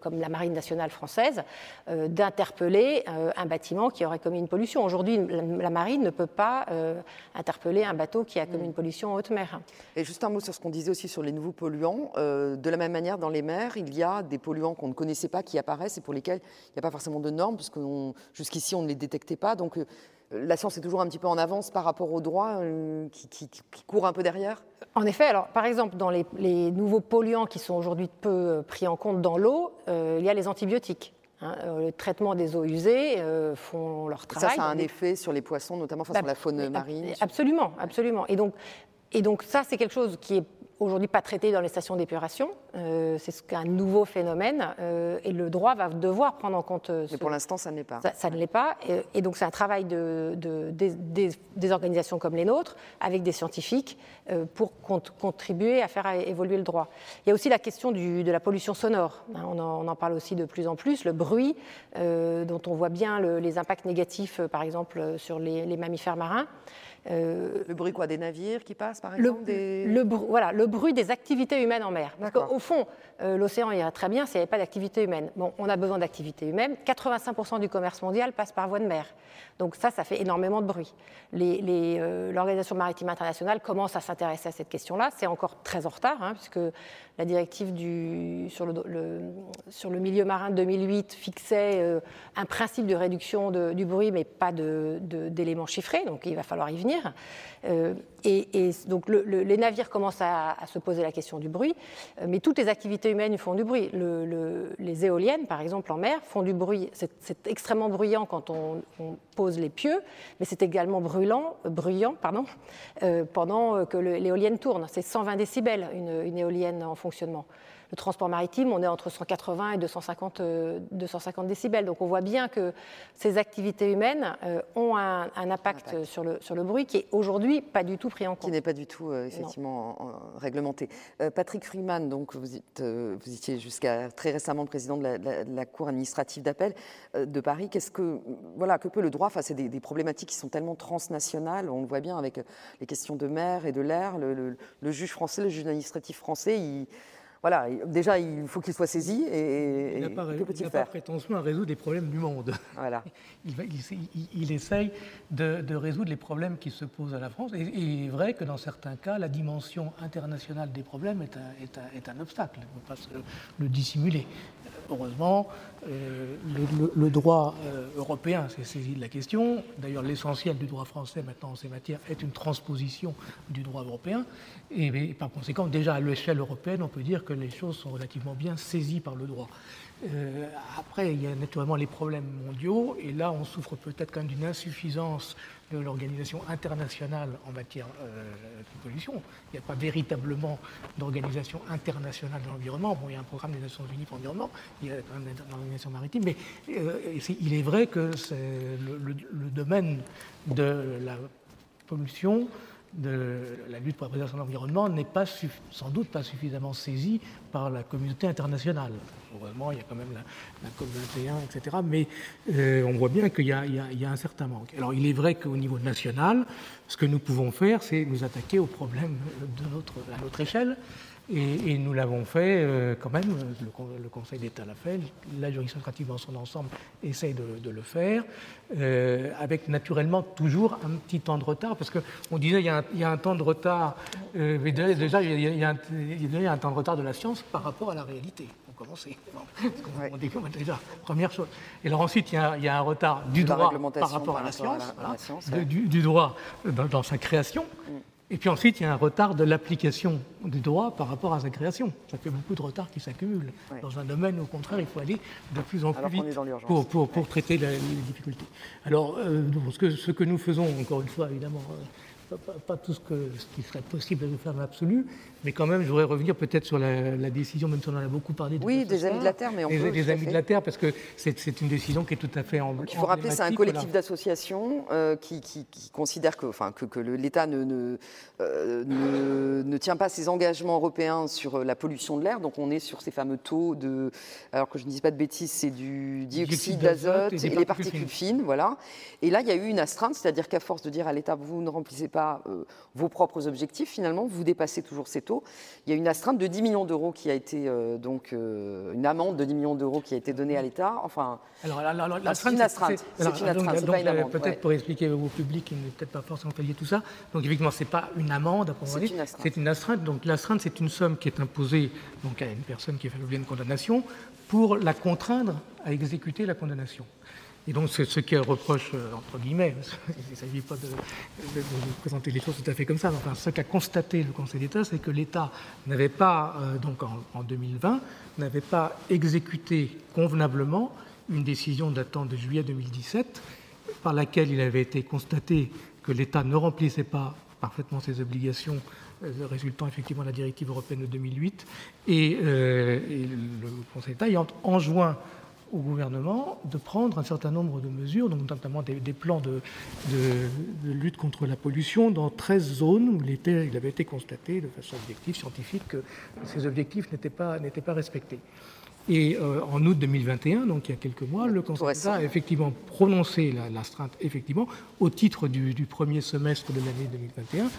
comme la Marine nationale française, d'interpeller un bâtiment qui aurait commis une pollution. Aujourd'hui, la, marine ne peut pas interpeller un bateau qui a commis une pollution en haute mer. Et juste un mot sur ce qu'on disait aussi sur les nouveaux polluants. Euh, de la même manière, dans les mers, il y a des polluants qu'on ne connaissait pas qui apparaissent et pour lesquels il n'y a pas forcément de normes, puisque jusqu'ici on ne les détectait pas. Donc euh, la science est toujours un petit peu en avance par rapport au droit euh, qui, qui, court un peu derrière En effet, alors par exemple, dans les, nouveaux polluants qui sont aujourd'hui peu pris en compte dans l'eau, il y a les antibiotiques. Hein, le traitement des eaux usées font leur travail. Ça, ça a un effet sur les poissons, notamment face bah, la faune marine. Absolument, absolument. Et donc, et donc ça, c'est quelque chose qui est aujourd'hui pas traité dans les stations d'épuration. Euh, c'est un nouveau phénomène euh, et le droit va devoir prendre en compte. Euh, Mais pour l'instant, ça ne l'est pas. Ça, ne l'est pas. Et, donc, c'est un travail de, des, organisations comme les nôtres, avec des scientifiques, pour contribuer à faire évoluer le droit. Il y a aussi la question de la pollution sonore. Hein, on, en, parle aussi de plus en plus. Le bruit, dont on voit bien les impacts négatifs, par exemple, sur les mammifères marins. Euh, le bruit quoi Des navires qui passent, par exemple le, Voilà, le bruit des activités humaines en mer. Parce qu'au fond, euh, l'océan irait très bien s'il n'y avait pas d'activité humaine. Bon, on a besoin d'activité humaine. 85% du commerce mondial passe par voie de mer. Donc ça, ça fait énormément de bruit. Euh, L'Organisation maritime internationale commence à s'intéresser à cette question-là. C'est encore très en retard, hein, puisque la directive du, sur, le, sur, le, milieu marin de 2008 fixait un principe de réduction du bruit, mais pas d'éléments chiffrés, donc il va falloir y venir. Euh, et, donc les navires commencent à, se poser la question du bruit, euh, mais toutes les activités humaines font du bruit. les éoliennes, par exemple, en mer, font du bruit. C'est extrêmement bruyant quand on, pose les pieux, mais c'est également brûlant, bruyant pardon, pendant que l'éolienne tourne. C'est 120 décibels une éolienne en fonctionnement le transport maritime, on est entre 180 et 250, 250 euh, décibels. Donc on voit bien que ces activités humaines euh, ont un, impact, Sur, le, sur le bruit qui est aujourd'hui pas du tout pris en compte. Qui n'est pas du tout euh, effectivement réglementé. Patrick Freeman, donc vous, vous étiez jusqu'à très récemment président de la, Cour administrative d'appel de Paris. Qu'est-ce que voilà que peut le droit face à des, problématiques qui sont tellement transnationales? On le voit bien avec les questions de mer et de l'air. Le, le, juge français, le juge administratif français, il voilà, déjà, il faut qu'il soit saisi. Et, il n'a pas, prétention à résoudre les problèmes du monde. *laughs* Voilà. il, essaye de, résoudre les problèmes qui se posent à la France. Et, il est vrai que dans certains cas, la dimension internationale des problèmes est un, est un, obstacle. On ne peut pas le dissimuler. Heureusement, euh, le, droit euh, européen s'est saisi de la question. D'ailleurs, l'essentiel du droit français maintenant en ces matières est une transposition du droit européen. Et par conséquent, déjà à l'échelle européenne, on peut dire que les choses sont relativement bien saisies par le droit. Euh, après, il y a naturellement les problèmes mondiaux, et là, on souffre peut-être quand même d'une insuffisance de l'organisation internationale en matière euh, de pollution. Il n'y a pas véritablement d'organisation internationale de l'environnement. Bon, il y a un programme des Nations Unies pour l'environnement, il y a quand même une organisation maritime, mais euh, il est vrai que le- le domaine de la pollution, de la lutte pour la préservation de l'environnement n'est pas sans doute pas suffisamment saisi par la communauté internationale. Heureusement, il y a quand même la, la COP21, etc. Mais euh, on voit bien qu'il y, a- un certain manque. Alors, il est vrai qu'au niveau national, ce que nous pouvons faire, c'est nous attaquer aux problèmes à notre échelle. Et, et nous l'avons fait euh, quand même, le, con- le Conseil d'État l'a fait, la juridiction administrative dans son ensemble essaye de, de le faire, euh, avec naturellement toujours un petit temps de retard, parce qu'on disait il y, a un, il y a un temps de retard, euh, mais déjà, déjà, il, y a, il y a un, il y a un temps de retard de la science par rapport à la réalité. Pour commencer. Bon, qu'on- on découvre déjà, première chose. Et alors ensuite, il y a, y un retard du De droit par rapport à la à science, la- à voilà, la science, de- ouais. du, du droit dans, dans sa création. Et puis ensuite, il y a un retard de l'application du droit par rapport à sa création. Ça fait beaucoup de retard qui s'accumulent. Ouais. Dans un domaine, au contraire, il faut aller de plus en plus Alors vite pour, traiter la- les difficultés. Alors, euh, ce, que, ce que nous faisons, encore une fois, évidemment, euh, pas, pas- pas tout ce, que, ce qui serait possible de faire dans l'absolu, mais quand même, je voudrais revenir peut-être sur la, la décision, même si on en a beaucoup parlé. Oui, déjà ce des soir, Amis de la Terre, mais on des, peut, des Amis fait. de la Terre, parce que c'est une décision qui est tout à fait en Donc, il faut rappeler, c'est un collectif voilà. d'associations euh, qui, qui- qui considère que, enfin, que, que l'État ne, ne, euh, ne- ne tient pas ses engagements européens sur euh, la pollution de l'air. Donc on est sur ces fameux taux de, alors que je ne dise pas de bêtises, c'est du dioxyde d'azote et et, les particules particules fines. Voilà. Et là, il y a eu une astreinte, c'est-à-dire qu'à force de dire à l'État, vous ne remplissez pas euh, vos propres objectifs, finalement, vous dépassez toujours ces taux. Il y a une astreinte de 10 millions d'euros qui a été, euh, donc, euh, une amende de 10 millions d'euros qui a été donnée à l'État. Enfin, Alors, c'est une astreinte. C'est une astreinte, donc, euh, Peut-être ouais. pour expliquer au public qui n'est peut-être pas forcément familier tout ça. Donc, effectivement, ce n'est pas une amende C'est une astreinte. C'est une astreinte. Donc, l'astreinte, c'est une somme qui est imposée donc, à une personne qui a fait l'objet d'une condamnation pour la contraindre à exécuter la condamnation. Et donc, c'est ce qui reproche, euh, entre guillemets, qu'il *laughs* ne s'agit pas de, présenter les choses tout à fait comme ça, mais enfin, ce qu'a constaté le Conseil d'État, c'est que l'État n'avait pas, euh, donc en, en 2020, n'avait pas exécuté convenablement une décision datant de juillet 2017, par laquelle il avait été constaté que l'État ne remplissait pas parfaitement ses obligations euh, résultant effectivement de la directive européenne de 2008, et, et le Conseil d'État ayant enjoint au gouvernement de prendre un certain nombre de mesures, notamment des, plans de, lutte contre la pollution dans 13 zones où il, avait été constaté de façon objective, scientifique, que ces objectifs n'étaient pas respectés. Et euh, en août 2021, donc il y a quelques mois, le Conseil d'État a effectivement prononcé la- l'astreinte, effectivement, au titre du, du premier semestre de l'année 2021.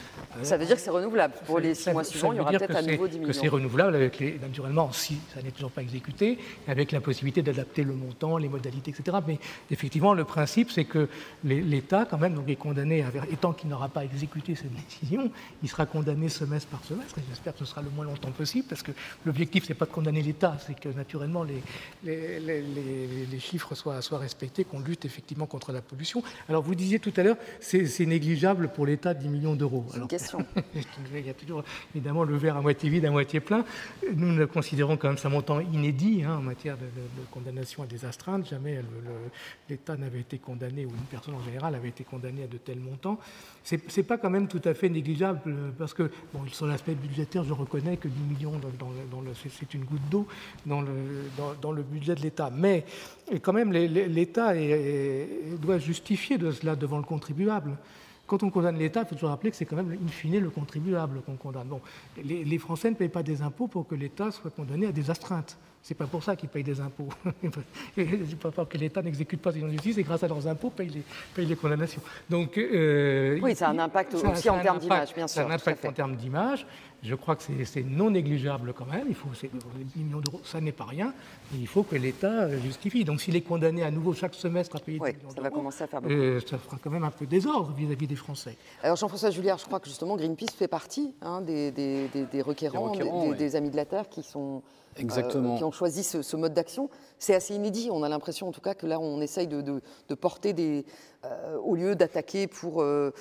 ça veut dire que c'est renouvelable. Pour les six mois suivants, il y aura peut-être à nouveau 10 Que c'est millions. renouvelable, avec les, naturellement, si ça n'est toujours pas exécuté, avec la possibilité d'adapter le montant, les modalités, etc. Mais effectivement, le principe, c'est que l'État, quand même, donc, est condamné, à, et tant qu'il n'aura pas exécuté cette décision, il sera condamné semestre par semestre, et j'espère que ce sera le moins longtemps possible, parce que l'objectif, c'est pas de condamner l'État, c'est que naturellement les, les, les- les- les chiffres soient, soient respectés, qu'on lutte effectivement contre la pollution. Alors, vous disiez tout à l'heure, c'est négligeable pour l'État 10 millions d'euros. C'est une question. *laughs* il y a toujours évidemment le verre à moitié vide, à moitié plein. Nous ne considérons quand même ça montant inédit hein, en matière de, de- de condamnation à des astreintes. Jamais le- le- l'État n'avait été condamné, ou une personne en général avait été condamnée à de tels montants. C'est n'est pas quand même tout à fait négligeable, parce que, bon, sur l'aspect budgétaire, je reconnais que 10 millions, dans, dans le- dans le- c'est- c'est une goutte d'eau dans le, dans, dans le budget de l'État. Mais quand même, l'État doit justifier de cela devant le contribuable. Quand on condamne l'État, il faut toujours rappeler que c'est quand même, in fine, le contribuable qu'on condamne. Bon, les, les Français ne payent pas des impôts pour que l'État soit condamné à des astreintes. C'est pas pour ça qu'ils payent des impôts. *laughs* c'est pas pour que l'État n'exécute pas ses justice et grâce à leurs impôts paye les, paye les condamnations. Donc, euh, Oui, ça a un impact aussi en termes d'image, bien Ça a sûr, un impact en termes d'image. Je crois que c'est- non négligeable quand même. Il faut, c'est- 10 millions d'euros, ça n'est pas rien. Mais il faut que l'État euh, justifie. Donc, s'il est condamné à nouveau chaque semestre à payer 10 Oui, millions ça va commencer à faire beaucoup. euh, ça fera quand même un peu désordre vis-à-vis des Français. Alors Jean-François Julliard, je crois que justement Greenpeace fait partie hein, des, des- des- des requérants, Des requérants, des, oui. des Amis de la Terre qui sont euh, qui ont choisi ce, mode d'action. C'est assez inédit. On a l'impression, en tout cas, que là, on essaye de, porter des, au lieu d'attaquer pour. Euh,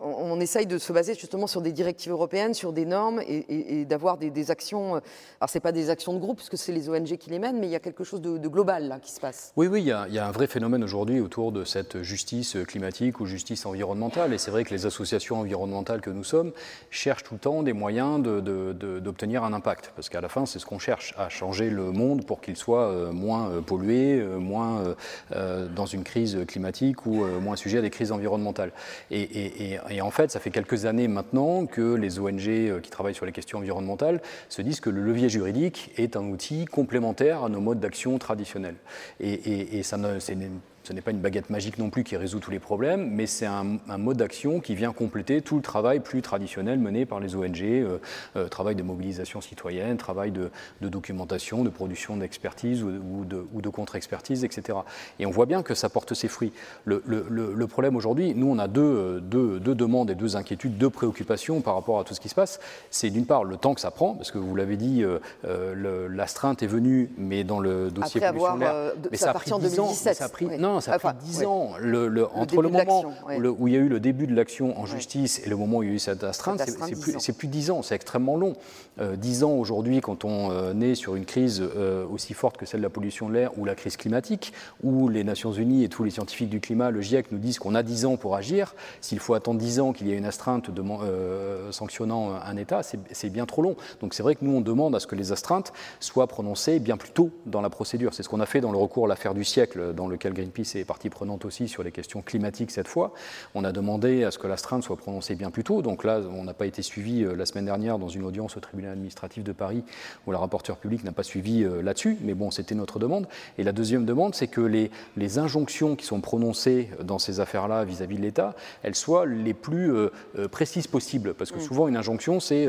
on essaye de se baser justement sur des directives européennes, sur des normes et, d'avoir des, actions. Alors, c'est pas des actions de groupe, puisque c'est les ONG qui les mènent, mais il y a quelque chose de, global qui se passe. Oui, oui, il y, a, il y a un vrai phénomène aujourd'hui autour de cette justice climatique ou justice environnementale. Et c'est vrai que les associations environnementales que nous sommes cherchent tout le temps des moyens d'obtenir un impact, parce qu'à la fin, c'est ce qu'on cherche à changer le monde pour qu'il soit euh, moins euh, pollué, euh, moins dans une crise climatique ou moins sujet à des crises environnementales. Et, en fait, ça fait quelques années maintenant que les ONG qui travaillent sur les questions environnementales se disent que le levier juridique est un outil complémentaire à nos modes d'action traditionnels. Et, ça ne, ce n'est pas une baguette magique non plus qui résout tous les problèmes, mais c'est un, mode d'action qui vient compléter tout le travail plus traditionnel mené par les ONG, euh, euh, travail de mobilisation citoyenne, travail de, documentation, de production d'expertise ou, de, contre-expertise, etc. Et on voit bien que ça porte ses fruits. Le, problème aujourd'hui, nous, on a deux, deux, demandes et deux inquiétudes, deux préoccupations par rapport à tout ce qui se passe. C'est d'une part le temps que ça prend, parce que vous l'avez dit, euh, l'astreinte est venue, mais dans le dossier Après pollution avoir, mais ça, a pris en 2017. ça a pris, Non, ça a pris 10 ans. Le, entre le, moment où il y a eu le début de l'action en justice et le moment où il y a eu cette astreinte, c'est plus, 10 ans, c'est extrêmement long. 10 euh, ans aujourd'hui, quand on euh, est sur une crise euh, aussi forte que celle de la pollution de l'air ou la crise climatique, où les Nations Unies et tous les scientifiques du climat, le GIEC, nous disent qu'on a 10 ans pour agir, s'il faut attendre 10 ans qu'il y ait une astreinte sanctionnant un État, c'est bien trop long. Donc c'est vrai que nous, on demande à ce que les astreintes soient prononcées bien plus tôt dans la procédure. C'est ce qu'on a fait dans le recours à l'affaire du siècle, dans lequel Greenpeace c'est partie prenante aussi sur les questions climatiques cette fois. On a demandé à ce que l'astreinte soit prononcée bien plus tôt. Donc là, on n'a pas été suivi euh, la semaine dernière dans une audience au tribunal administratif de Paris où la rapporteure publique n'a pas suivi euh, là-dessus. Mais bon, c'était notre demande. Et la deuxième demande, c'est que les, les, injonctions qui sont prononcées dans ces affaires-là vis-à-vis de l'État, elles soient les plus euh, précises possibles. Parce que mm. souvent, une injonction, c'est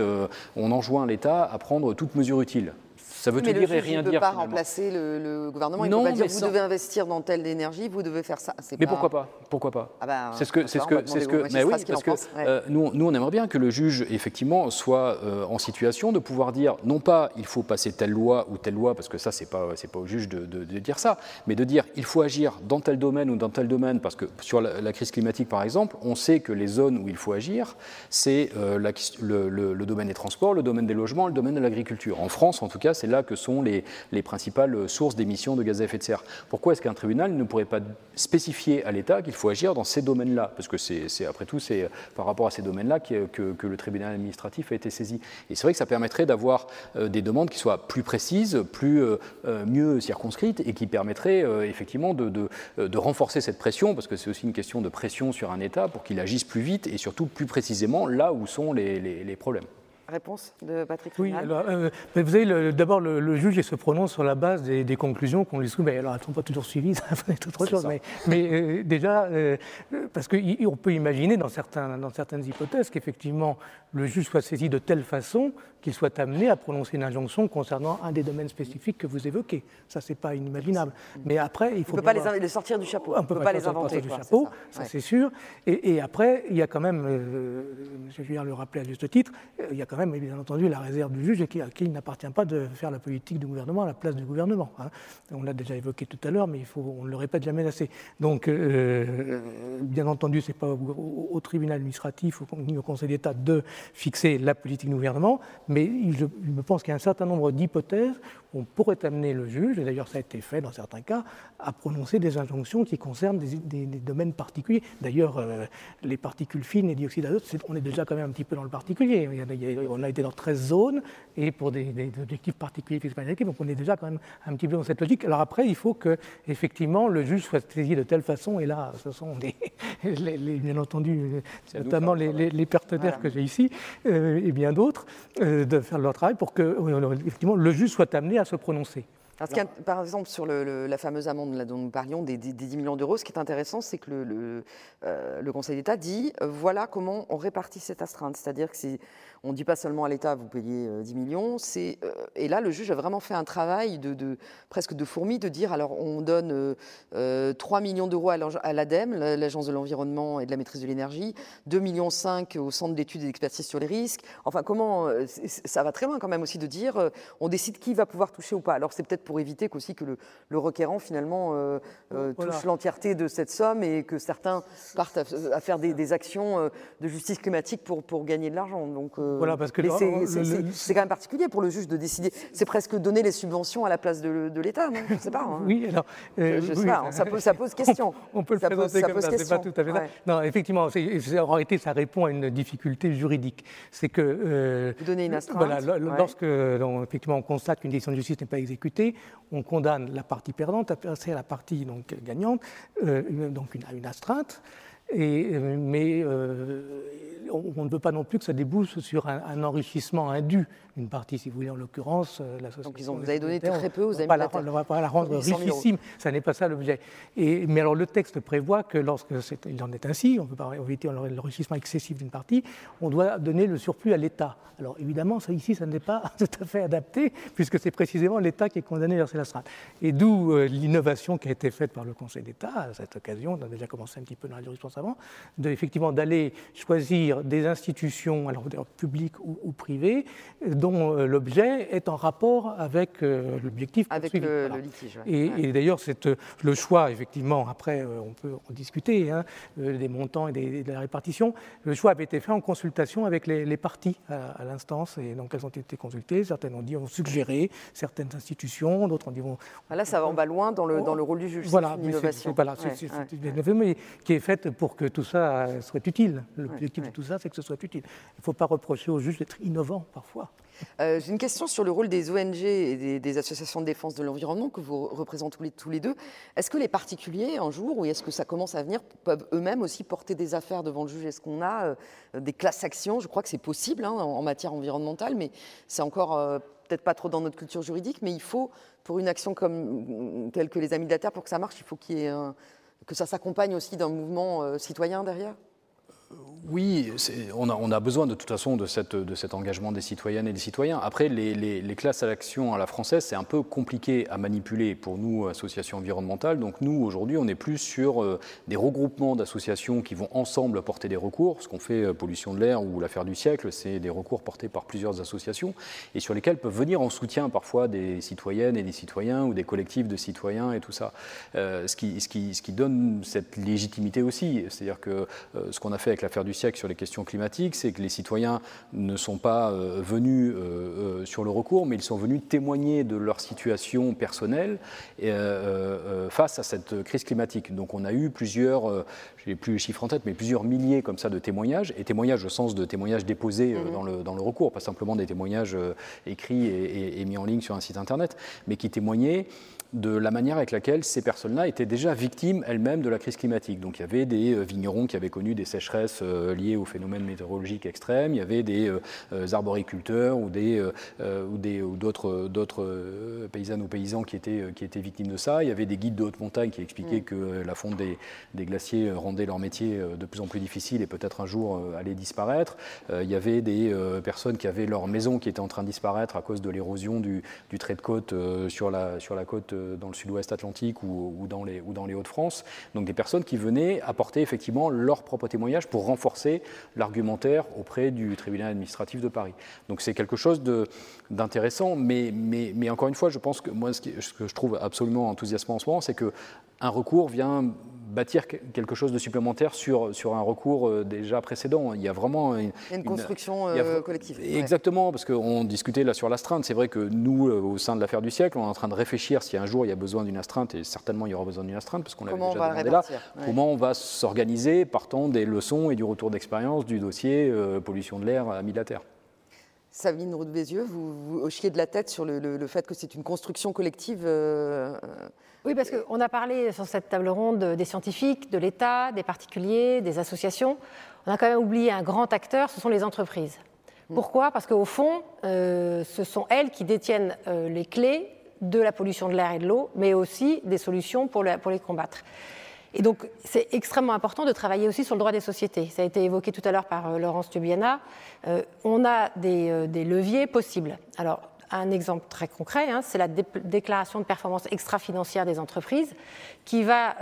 on enjoint l'État à prendre toute mesure utile. Ça veut mais tout dire et rien dire. Ne peut pas remplacer le, gouvernement. Il ne peut pas dire vous devez investir dans telle énergie, vous devez faire ça. Mais pourquoi pas Pourquoi pas ah ben, C'est ce que, c'est ce que, c'est ce que. Mais oui, parce que euh, nous, nous, on aimerait bien que le juge effectivement soit euh, en situation de pouvoir dire non pas il faut passer telle loi ou telle loi parce que ça c'est pas c'est pas au juge de, de, dire ça, mais de dire il faut agir dans tel domaine ou dans tel domaine parce que sur la, crise climatique par exemple, on sait que les zones où il faut agir, c'est euh, le, le domaine des transports, le domaine des logements, le domaine de l'agriculture. En France, en tout cas, c'est là que sont les, principales sources d'émissions de gaz à effet de serre. Pourquoi est-ce qu'un tribunal ne pourrait pas spécifier à l'État qu'il faut agir dans ces domaines-là? Parce que c'est après tout, c'est par rapport à ces domaines-là que, le tribunal administratif a été saisi. Et c'est vrai que ça permettrait d'avoir euh, des demandes qui soient plus précises, plus euh, euh, mieux circonscrites et qui permettraient effectivement de, renforcer cette pression, parce que c'est aussi une question de pression sur un État pour qu'il agisse plus vite et surtout plus précisément là où sont les problèmes. Réponse de Patrick Oui, alors, euh, vous savez, d'abord, le, juge se prononce sur la base des, conclusions qu'on lui soumet. Alors, elles ne sont pas toujours suivies, ça *laughs* va être autre chose. Mais, mais euh, déjà, euh, parce qu'on peut imaginer dans, certains, dans certaines hypothèses qu'effectivement, le juge soit saisi de telle façon qu'il soit amené à prononcer une injonction concernant un des domaines spécifiques que vous évoquez. Ça, c'est pas inimaginable. Mais après, il faut. On ne peut pas les, sortir du chapeau. On ne peut, pas, les inventer. du chapeau, ça, c'est sûr. Et, après, il y a quand même, euh, je viens le rappeler à juste titre, il y a quand même, bien entendu, la réserve du juge à qui il n'appartient pas de faire la politique du gouvernement à la place du gouvernement. Hein. On l'a déjà évoqué tout à l'heure, mais il faut, on ne le répète jamais assez. Donc, euh, bien entendu, c'est pas au, tribunal administratif ni au Conseil d'État de fixer la politique du gouvernement mais je, me pense qu'il y a un certain nombre d'hypothèses on pourrait amener le juge, et d'ailleurs ça a été fait dans certains cas, à prononcer des injonctions qui concernent des, domaines particuliers. D'ailleurs, euh, les particules fines et dioxyde d'azote, on est déjà quand même un petit peu dans le particulier. on a été dans 13 zones, et pour des, objectifs particuliers, donc on est déjà quand même un petit peu dans cette logique. Alors après, il faut que, effectivement, le juge soit saisi de telle façon, et là, ce sont *laughs* les, bien entendu, notamment les, partenaires que j'ai ici, euh, et bien d'autres, euh, de faire leur travail pour que, effectivement, le juge soit amené à se prononcer. Par exemple, sur la fameuse amende dont nous parlions, des, 10 millions d'euros, ce qui est intéressant, c'est que le, le Conseil d'État dit voilà comment on répartit cette astreinte. C'est-à-dire que on ne dit pas seulement à l'État, vous payez 10 euh, millions. C'est, euh, et là, le juge a vraiment fait un travail de, presque de fourmi, de dire, alors on donne 3 euh, millions d'euros à l'ADEME, l'Agence de l'environnement et de la maîtrise de l'énergie, 2 millions 5 au Centre d'études et d'expertise sur les risques. Enfin, comment ça va très loin quand même aussi de dire, on décide qui va pouvoir toucher ou pas. Alors c'est peut-être pour éviter qu'aussi que le, requérant finalement touche l'entièreté de cette somme et que certains partent à, faire des, actions de justice climatique pour, pour gagner de l'argent. Donc voilà, parce que c'est quand même particulier pour le juge de décider. C'est presque donner les subventions à la place de, l'État, non? Je ne sais pas. Hein. Oui, alors. Euh, je, sais pas, hein, ça, pose, ça, pose, question. *laughs* On, peut le ça présenter comme ça, c'est pas tout à fait ça. Non, effectivement, en réalité, ça répond à une difficulté juridique. C'est que. Euh, Vous donnez une astreinte. Voilà, lorsque effectivement, on constate qu'une décision de justice n'est pas exécutée, on condamne la partie perdante à passer à la partie donc, gagnante, euh, donc une, une astreinte. Et, euh, mais on, ne veut pas non plus que ça débouche sur un, enrichissement indu, une partie, si vous voulez, en l'occurrence, euh. Donc ils ont, vous avez donné très peu aux amis. On ne va pas la rendre richissime, ça n'est pas ça l'objet. Mais alors le texte prévoit que lorsque il en est ainsi, on ne peut pas éviter l'enrichissement excessif d'une partie, on doit donner le surplus à l'État. Alors évidemment, ça, ici, ça n'est pas *laughs* tout à fait adapté, puisque c'est précisément l'État qui est condamné à verser la strate. Et d'où euh, l'innovation qui a été faite par le Conseil d'État à cette occasion, on a déjà commencé un petit peu dans la jurisprudence avant, de, effectivement d'aller choisir des institutions, alors publiques ou, privées, dont euh, l'objet est en rapport avec euh, l'objectif Avec le, litige. Et, d'ailleurs, euh, le choix, effectivement, après, on peut en discuter, hein, des montants et, de la répartition, le choix avait été fait en consultation avec les, parties à, l'instance, et donc elles ont été consultées, certaines ont dit, ont suggéré certaines institutions, d'autres ont dit... Bon, là, ça va, va loin dans le, dans le rôle du juge, voilà, c'est une innovation. voilà, c'est une innovation qui est faite pour que tout ça soit utile. L'objectif de tout ça, c'est que ce soit utile. Il ne faut pas reprocher aux juges d'être innovants parfois. Euh, j'ai une question sur le rôle des ONG et des, associations de défense de l'environnement que vous représentez tous les, deux. Est-ce que les particuliers, un jour, ou est-ce que ça commence à venir, peuvent eux-mêmes aussi porter des affaires devant le juge? Est-ce qu'on a euh, des classes actions Je crois que c'est possible hein, en, matière environnementale, mais c'est encore euh, peut-être pas trop dans notre culture juridique. Mais il faut, pour une action comme, telle que les Amis de la Terre, pour que ça marche, il faut qu'il y ait que ça s'accompagne aussi d'un mouvement citoyen derrière? Oui, on a, besoin de toute façon de, cet engagement des citoyennes et des citoyens. Après, les, classes à l'action à la française, c'est un peu compliqué à manipuler pour nous, associations environnementales. Donc nous, aujourd'hui, on est plus sur euh, des regroupements d'associations qui vont ensemble porter des recours. Ce qu'on fait, euh, Pollution de l'air ou l'affaire du siècle, c'est des recours portés par plusieurs associations et sur lesquels peuvent venir en soutien parfois des citoyennes et des citoyens ou des collectifs de citoyens et tout ça. Euh, ce, qui, ce, qui, ce, qui, donne cette légitimité aussi. C'est-à-dire que ce qu'on a fait avec l'affaire du siècle sur les questions climatiques, c'est que les citoyens ne sont pas euh, venus euh, euh, sur le recours, mais ils sont venus témoigner de leur situation personnelle face à cette crise climatique. Donc on a eu plusieurs, je n'ai plus les chiffres en tête, mais plusieurs milliers comme ça de témoignages, et témoignages au sens de témoignages déposés mmh. dans, le, dans, le, recours, pas simplement des témoignages écrits et, et, mis en ligne sur un site internet, mais qui témoignaient de la manière avec laquelle ces personnes-là étaient déjà victimes elles-mêmes de la crise climatique. Donc il y avait des vignerons qui avaient connu des sécheresses euh, liées aux phénomènes météorologiques extrêmes, il y avait des euh, arboriculteurs ou des ou des ou d'autres d'autres paysannes ou paysans qui étaient qui étaient victimes de ça. Il y avait des guides de haute montagne qui expliquaient mm. que la fonte des, des, glaciers rendait leur métier de plus en plus difficile et peut-être un jour allait disparaître. Il y avait des personnes qui avaient leur maison qui était en train de disparaître à cause de l'érosion du, du, trait de côte sur la sur la côte dans le sud-ouest atlantique ou, dans les, ou dans les Hauts-de-France. Donc des personnes qui venaient apporter effectivement leur propre témoignage pour renforcer l'argumentaire auprès du tribunal administratif de Paris. Donc c'est quelque chose d'intéressant, mais, encore une fois, je pense que moi, ce, ce que je trouve absolument enthousiasmant en ce moment, c'est qu'un recours vient bâtir quelque chose de supplémentaire sur, sur un recours euh, déjà précédent. Il y a vraiment une, une construction euh, collective. Exactement, parce qu'on discutait là sur l'astreinte. C'est vrai que nous, euh, au sein de l'affaire du siècle, on est en train de réfléchir si un jour il y a besoin d'une astreinte, et certainement il y aura besoin d'une astreinte, parce qu'on l'a déjà demandé là. Comment on va s'organiser partant des leçons et du retour d'expérience du dossier pollution de l'air à Terre Sabine Roux Bézieux, vous, vous hochiez de la tête sur le, le, fait que c'est une construction collective oui, parce qu'on a parlé sur cette table ronde des scientifiques, de l'État, des particuliers, des associations. On a quand même oublié un grand acteur, ce sont les entreprises. Mm. Pourquoi? Parce qu'au fond, euh, ce sont elles qui détiennent euh, les clés de la pollution de l'air et de l'eau, mais aussi des solutions pour, pour les combattre. Et donc, c'est extrêmement important de travailler aussi sur le droit des sociétés. Ça a été évoqué tout à l'heure par euh, Laurence Tubiana. Euh, on a des, euh, des, leviers possibles. Alors, un exemple très concret, hein, c'est la déclaration de performance extra-financière des entreprises, qui va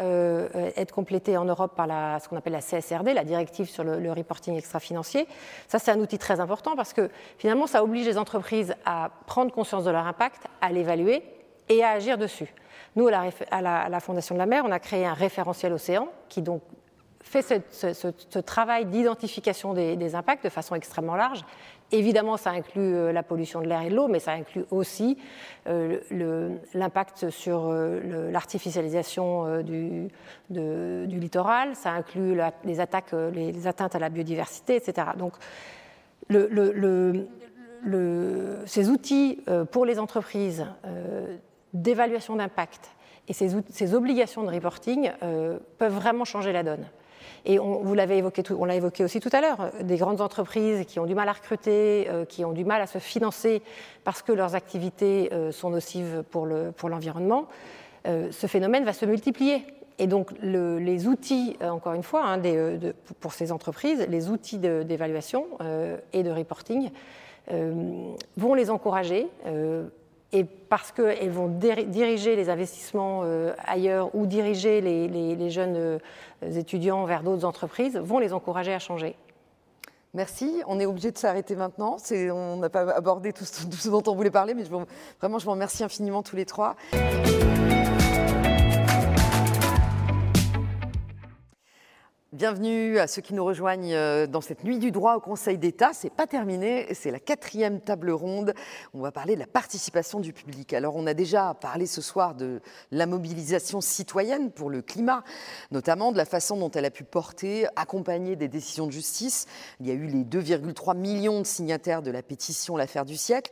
être complétée en Europe par ce qu'on appelle la CSRD, la directive sur le, le reporting extra-financier. Ça, c'est un outil très important parce que finalement, ça oblige les entreprises à prendre conscience de leur impact, à l'évaluer et à agir dessus. Nous, à la, Fondation de la mer, on a créé un référentiel océan qui donc fait ce, travail d'identification des, impacts de façon extrêmement large. Évidemment, ça inclut euh, la pollution de l'air et de l'eau, mais ça inclut aussi euh, l'impact sur euh, l'artificialisation du, littoral, ça inclut les, attaques, les, atteintes à la biodiversité, etc. Donc, ces outils pour les entreprises d'évaluation d'impact et ces, obligations de reporting euh, peuvent vraiment changer la donne. Et on, vous l'avez évoqué, on l'a évoqué aussi tout à l'heure, des grandes entreprises qui ont du mal à recruter, euh, qui ont du mal à se financer parce que leurs activités euh, sont nocives pour, l'environnement, ce phénomène va se multiplier. Et donc les outils, encore une fois, hein, pour ces entreprises, les outils d'évaluation et de reporting vont les encourager et parce qu'elles vont diriger les investissements euh, ailleurs ou diriger les, jeunes euh, étudiants vers d'autres entreprises, vont les encourager à changer. Merci. On est obligé de s'arrêter maintenant. On n'a pas abordé tout ce, dont on voulait parler, mais vraiment, je vous remercie infiniment tous les trois. Bienvenue à ceux qui nous rejoignent euh, dans cette nuit du droit au Conseil d'État. C'est pas terminé, c'est la quatrième table ronde. On va parler de la participation du public. Alors, on a déjà parlé ce soir de la mobilisation citoyenne pour le climat, notamment de la façon dont elle a pu porter, accompagner des décisions de justice. Il y a eu les 2,3 millions de signataires de la pétition L'affaire du siècle.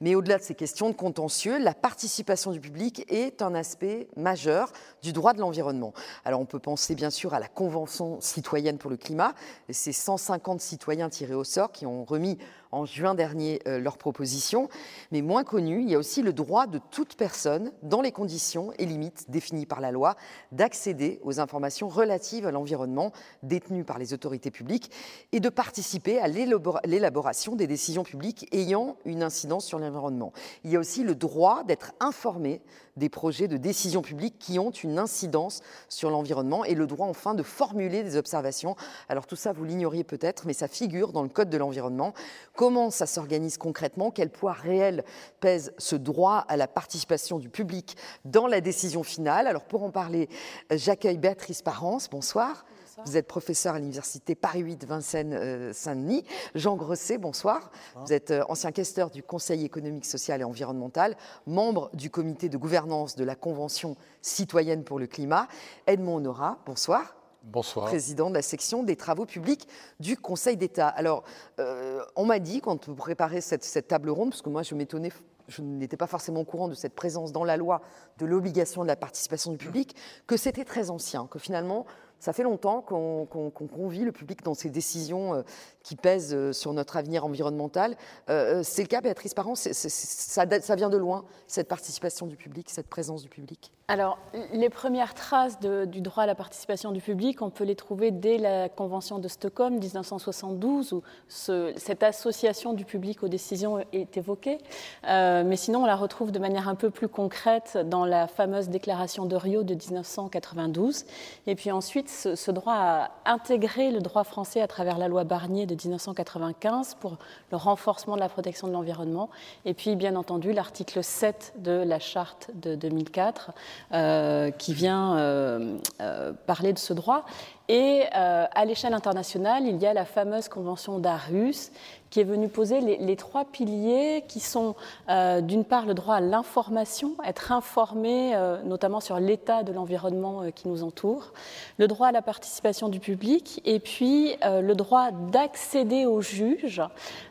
Mais au-delà de ces questions de contentieux, la participation du public est un aspect majeur du droit de l'environnement. Alors, on peut penser bien sûr à la Convention citoyenne pour le climat. C'est 150 citoyens tirés au sort qui ont remis en juin dernier euh, leurs propositions. Mais moins connu, il y a aussi le droit de toute personne, dans les conditions et limites définies par la loi, d'accéder aux informations relatives à l'environnement détenues par les autorités publiques et de participer à l'élaboration des décisions publiques ayant une incidence sur l'environnement. Il y a aussi le droit d'être informé des projets de décision publique qui ont une incidence sur l'environnement et le droit enfin de formuler des observations. Alors tout ça, vous l'ignoriez peut-être, mais ça figure dans le Code de l'environnement. Comment ça s'organise concrètement? Quel poids réel pèse ce droit à la participation du public dans la décision finale? Alors pour en parler, j'accueille Béatrice Parence. Bonsoir. Vous êtes professeur à l'université Paris 8 Vincennes-Saint-Denis. Jean Grosset, bonsoir. Vous êtes euh, ancien questeur du Conseil économique, social et environnemental, membre du comité de gouvernance de la Convention citoyenne pour le climat. Edmond Honora, bonsoir. Bonsoir. Président de la section des travaux publics du Conseil d'État. Alors, euh, on m'a dit, quand vous préparez cette, cette table ronde, parce que moi je m'étonnais je n'étais pas forcément au courant de cette présence dans la loi de l'obligation de la participation du public, que c'était très ancien, que finalement, ça fait longtemps qu'on convie le public dans ces décisions euh, qui pèsent euh, sur notre avenir environnemental. Euh, c'est le cas, Béatrice Parent, ça, ça, vient de loin, cette participation du public, cette présence du public? Alors, les premières traces du droit à la participation du public, on peut les trouver dès la Convention de Stockholm 1972, où cette association du public aux décisions est évoquée. mais sinon, on la retrouve de manière un peu plus concrète dans la fameuse déclaration de Rio de 1992. Et puis ensuite, ce, droit a intégré le droit français à travers la loi Barnier de 1995 pour le renforcement de la protection de l'environnement. Et puis, bien entendu, l'article 7 de la charte de 2004 euh, qui vient euh, euh, parler de ce droit. Et à l'échelle internationale, il y a la fameuse convention d'Arhus qui est venu poser les, trois piliers qui sont euh, d'une part le droit à l'information, être informé euh, notamment sur l'état de l'environnement euh, qui nous entoure, le droit à la participation du public et puis le droit d'accéder au juge.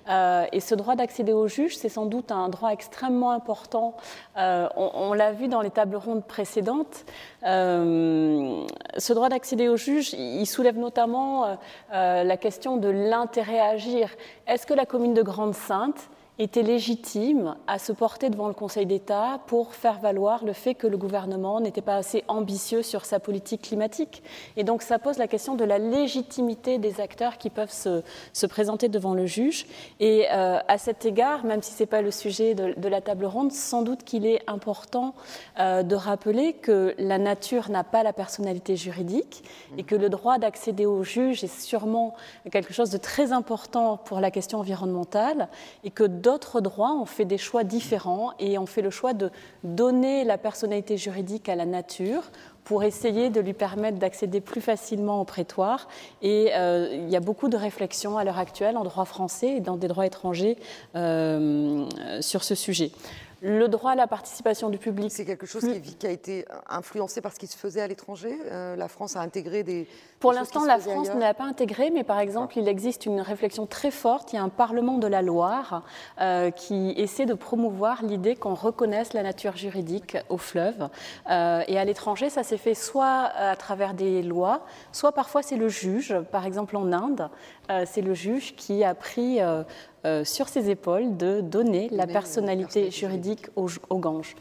et ce droit d'accéder au juge, c'est sans doute un droit extrêmement important. on, on l'a vu dans les tables rondes précédentes. ce droit d'accéder au juge, il soulève notamment la question de l'intérêt à agir. Est-ce que la commune de Grande-Sainte était légitime à se porter devant le Conseil d'État pour faire valoir le fait que le gouvernement n'était pas assez ambitieux sur sa politique climatique. Et donc ça pose la question de la légitimité des acteurs qui peuvent se, se présenter devant le juge. Et euh, à cet égard, même si ce n'est pas le sujet de, de, la table ronde, sans doute qu'il est important euh, de rappeler que la nature n'a pas la personnalité juridique et que le droit d'accéder au juge est sûrement quelque chose de très important pour la question environnementale et que d'autres droits ont fait des choix différents et ont fait le choix de donner la personnalité juridique à la nature pour essayer de lui permettre d'accéder plus facilement au prétoire. Et euh, il y a beaucoup de réflexions à l'heure actuelle en droit français et dans des droits étrangers euh, sur ce sujet. Le droit à la participation du public. C'est quelque chose qui, qui, a été influencé par ce qui se faisait à l'étranger euh, La France a intégré des. Pour l'instant, la France ne l'a pas intégré, mais par exemple, il existe une réflexion très forte. Il y a un Parlement de la Loire euh, qui essaie de promouvoir l'idée qu'on reconnaisse la nature juridique au fleuve. Euh, et à l'étranger, ça s'est fait soit à travers des lois, soit parfois c'est le juge. Par exemple, en Inde, c'est le juge qui a pris euh, euh, sur ses épaules de donner la personnalité juridique au, au Gange.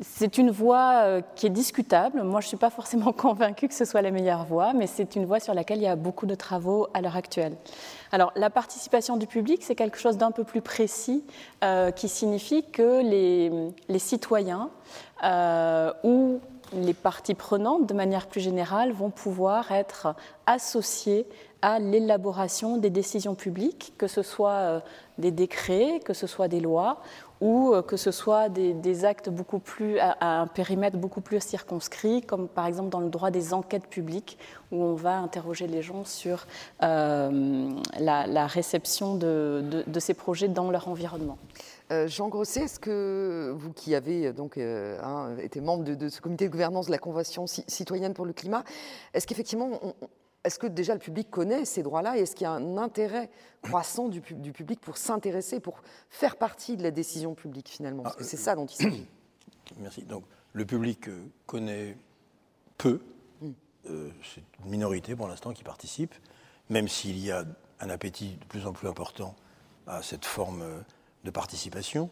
C'est une voie qui est discutable. Moi, je ne suis pas forcément *laughs* convaincue que ce soit la meilleure voie, mais c'est une voie sur laquelle il y a beaucoup de travaux à l'heure actuelle. Alors, la participation du public, c'est quelque chose d'un peu plus précis, euh, qui signifie que les, les citoyens euh, ou les parties prenantes, de manière plus générale, vont pouvoir être associés à l'élaboration des décisions publiques, que ce soit des décrets, que ce soit des lois, ou que ce soit des, actes beaucoup plus à, un périmètre beaucoup plus circonscrit, comme par exemple dans le droit des enquêtes publiques, où on va interroger les gens sur euh, la, réception de, ces projets dans leur environnement. Euh, Jean Grosset, est-ce que vous qui avez donc euh, hein, été membre de, ce comité de gouvernance de la Convention citoyenne pour le climat, est-ce qu'effectivement est-ce que déjà le public connaît ces droits-là et est-ce qu'il y a un intérêt croissant du, du public pour s'intéresser, pour faire partie de la décision publique finalement? Parce que c'est ça dont il s'agit. *coughs* Merci. Donc le public connaît peu, mm. euh, c'est une minorité pour l'instant qui participe, même s'il y a un appétit de plus en plus important à cette forme de participation.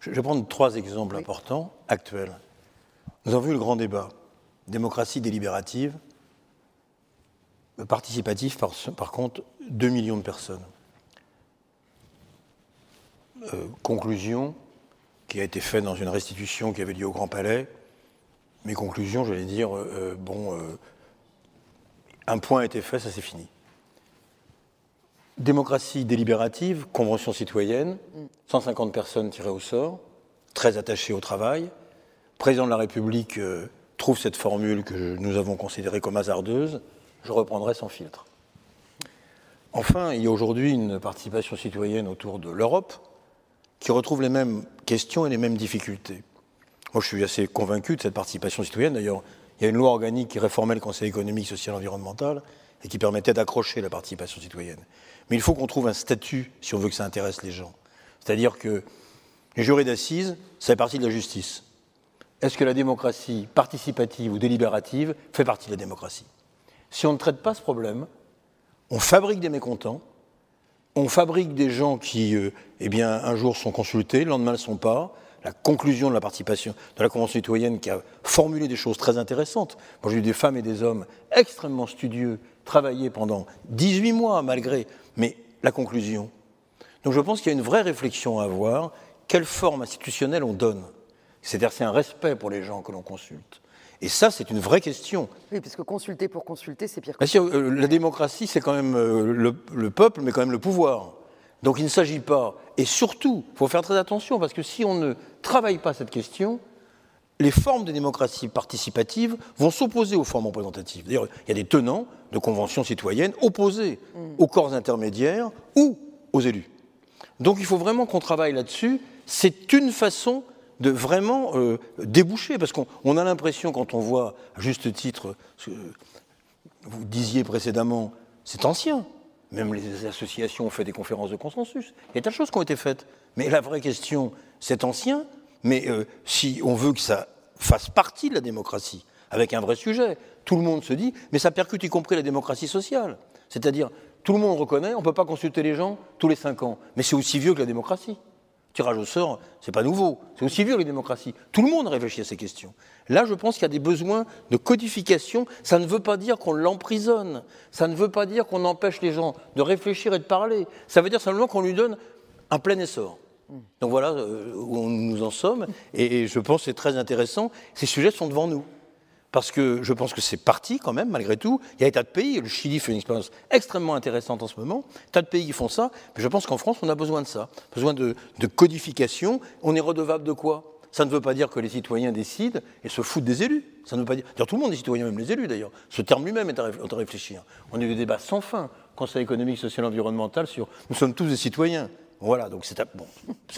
Je vais prendre trois exemples oui. importants, actuels. Nous avons vu le grand débat, démocratie délibérative, participatif, par, contre, 2 millions de personnes. Euh, conclusion qui a été faite dans une restitution qui avait lieu au Grand Palais. Mes conclusions, j'allais dire, euh, bon, euh, un point a été fait, ça c'est fini. Démocratie délibérative, convention citoyenne, 150 personnes tirées au sort, très attachées au travail. président de la République trouve cette formule que nous avons considérée comme hasardeuse je reprendrai sans filtre. Enfin, il y a aujourd'hui une participation citoyenne autour de l'Europe qui retrouve les mêmes questions et les mêmes difficultés. Moi, je suis assez convaincu de cette participation citoyenne. D'ailleurs, il y a une loi organique qui réformait le Conseil économique, social et environnemental et qui permettait d'accrocher la participation citoyenne. Mais il faut qu'on trouve un statut si on veut que ça intéresse les gens. C'est-à-dire que les jurés d'assises, ça fait partie de la justice. Est-ce que la démocratie participative ou délibérative fait partie de la démocratie? Si on ne traite pas ce problème, on fabrique des mécontents, on fabrique des gens qui, euh, eh bien, un jour sont consultés, le lendemain ne le sont pas. La conclusion de la participation de la Convention citoyenne qui a formulé des choses très intéressantes. Moi, j'ai eu des femmes et des hommes extrêmement studieux, travailler pendant 18 mois malgré, mais la conclusion. Donc je pense qu'il y a une vraie réflexion à avoir. Quelle forme institutionnelle on donne? C'est-à-dire c'est un respect pour les gens que l'on consulte. Et ça, c'est une vraie question. Oui, parce que consulter pour consulter, c'est pire. Que euh, la démocratie, c'est quand même euh, le, le, peuple, mais quand même le pouvoir. Donc il ne s'agit pas, et surtout, il faut faire très attention, parce que si on ne travaille pas cette question, les formes de démocratie participative vont s'opposer aux formes représentatives. D'ailleurs, il y a des tenants de conventions citoyennes opposés mmh. aux corps intermédiaires ou aux élus. Donc il faut vraiment qu'on travaille là-dessus. C'est une façon de vraiment euh, déboucher, parce qu'on a l'impression, quand on voit, à juste titre, ce que vous disiez précédemment, c'est ancien. Même les associations ont fait des conférences de consensus. Il y a de choses qui ont été faites. Mais la vraie question, c'est ancien, mais euh, si on veut que ça fasse partie de la démocratie, avec un vrai sujet, tout le monde se dit, mais ça percute y compris la démocratie sociale. C'est-à-dire, tout le monde reconnaît, on ne peut pas consulter les gens tous les cinq ans. Mais c'est aussi vieux que la démocratie. Tirage au sort, c'est pas nouveau. C'est aussi vieux les démocraties. Tout le monde réfléchit à ces questions. Là, je pense qu'il y a des besoins de codification. Ça ne veut pas dire qu'on l'emprisonne. Ça ne veut pas dire qu'on empêche les gens de réfléchir et de parler. Ça veut dire simplement qu'on lui donne un plein essor. Donc voilà euh, où nous en sommes. Et je pense que c'est très intéressant. Ces sujets sont devant nous. Parce que je pense que c'est parti quand même, malgré tout. Il y a des tas de pays, le Chili fait une expérience extrêmement intéressante en ce moment, tas de pays qui font ça, mais je pense qu'en France, on a besoin de ça, besoin de, codification. On est redevable de quoi? Ça ne veut pas dire que les citoyens décident et se foutent des élus. Ça tout le monde est citoyen, même les élus d'ailleurs. Ce terme lui-même est à réfléchir. On a eu des débats sans fin, Conseil économique, social, environnemental, sur nous sommes tous des citoyens. Voilà, donc c'est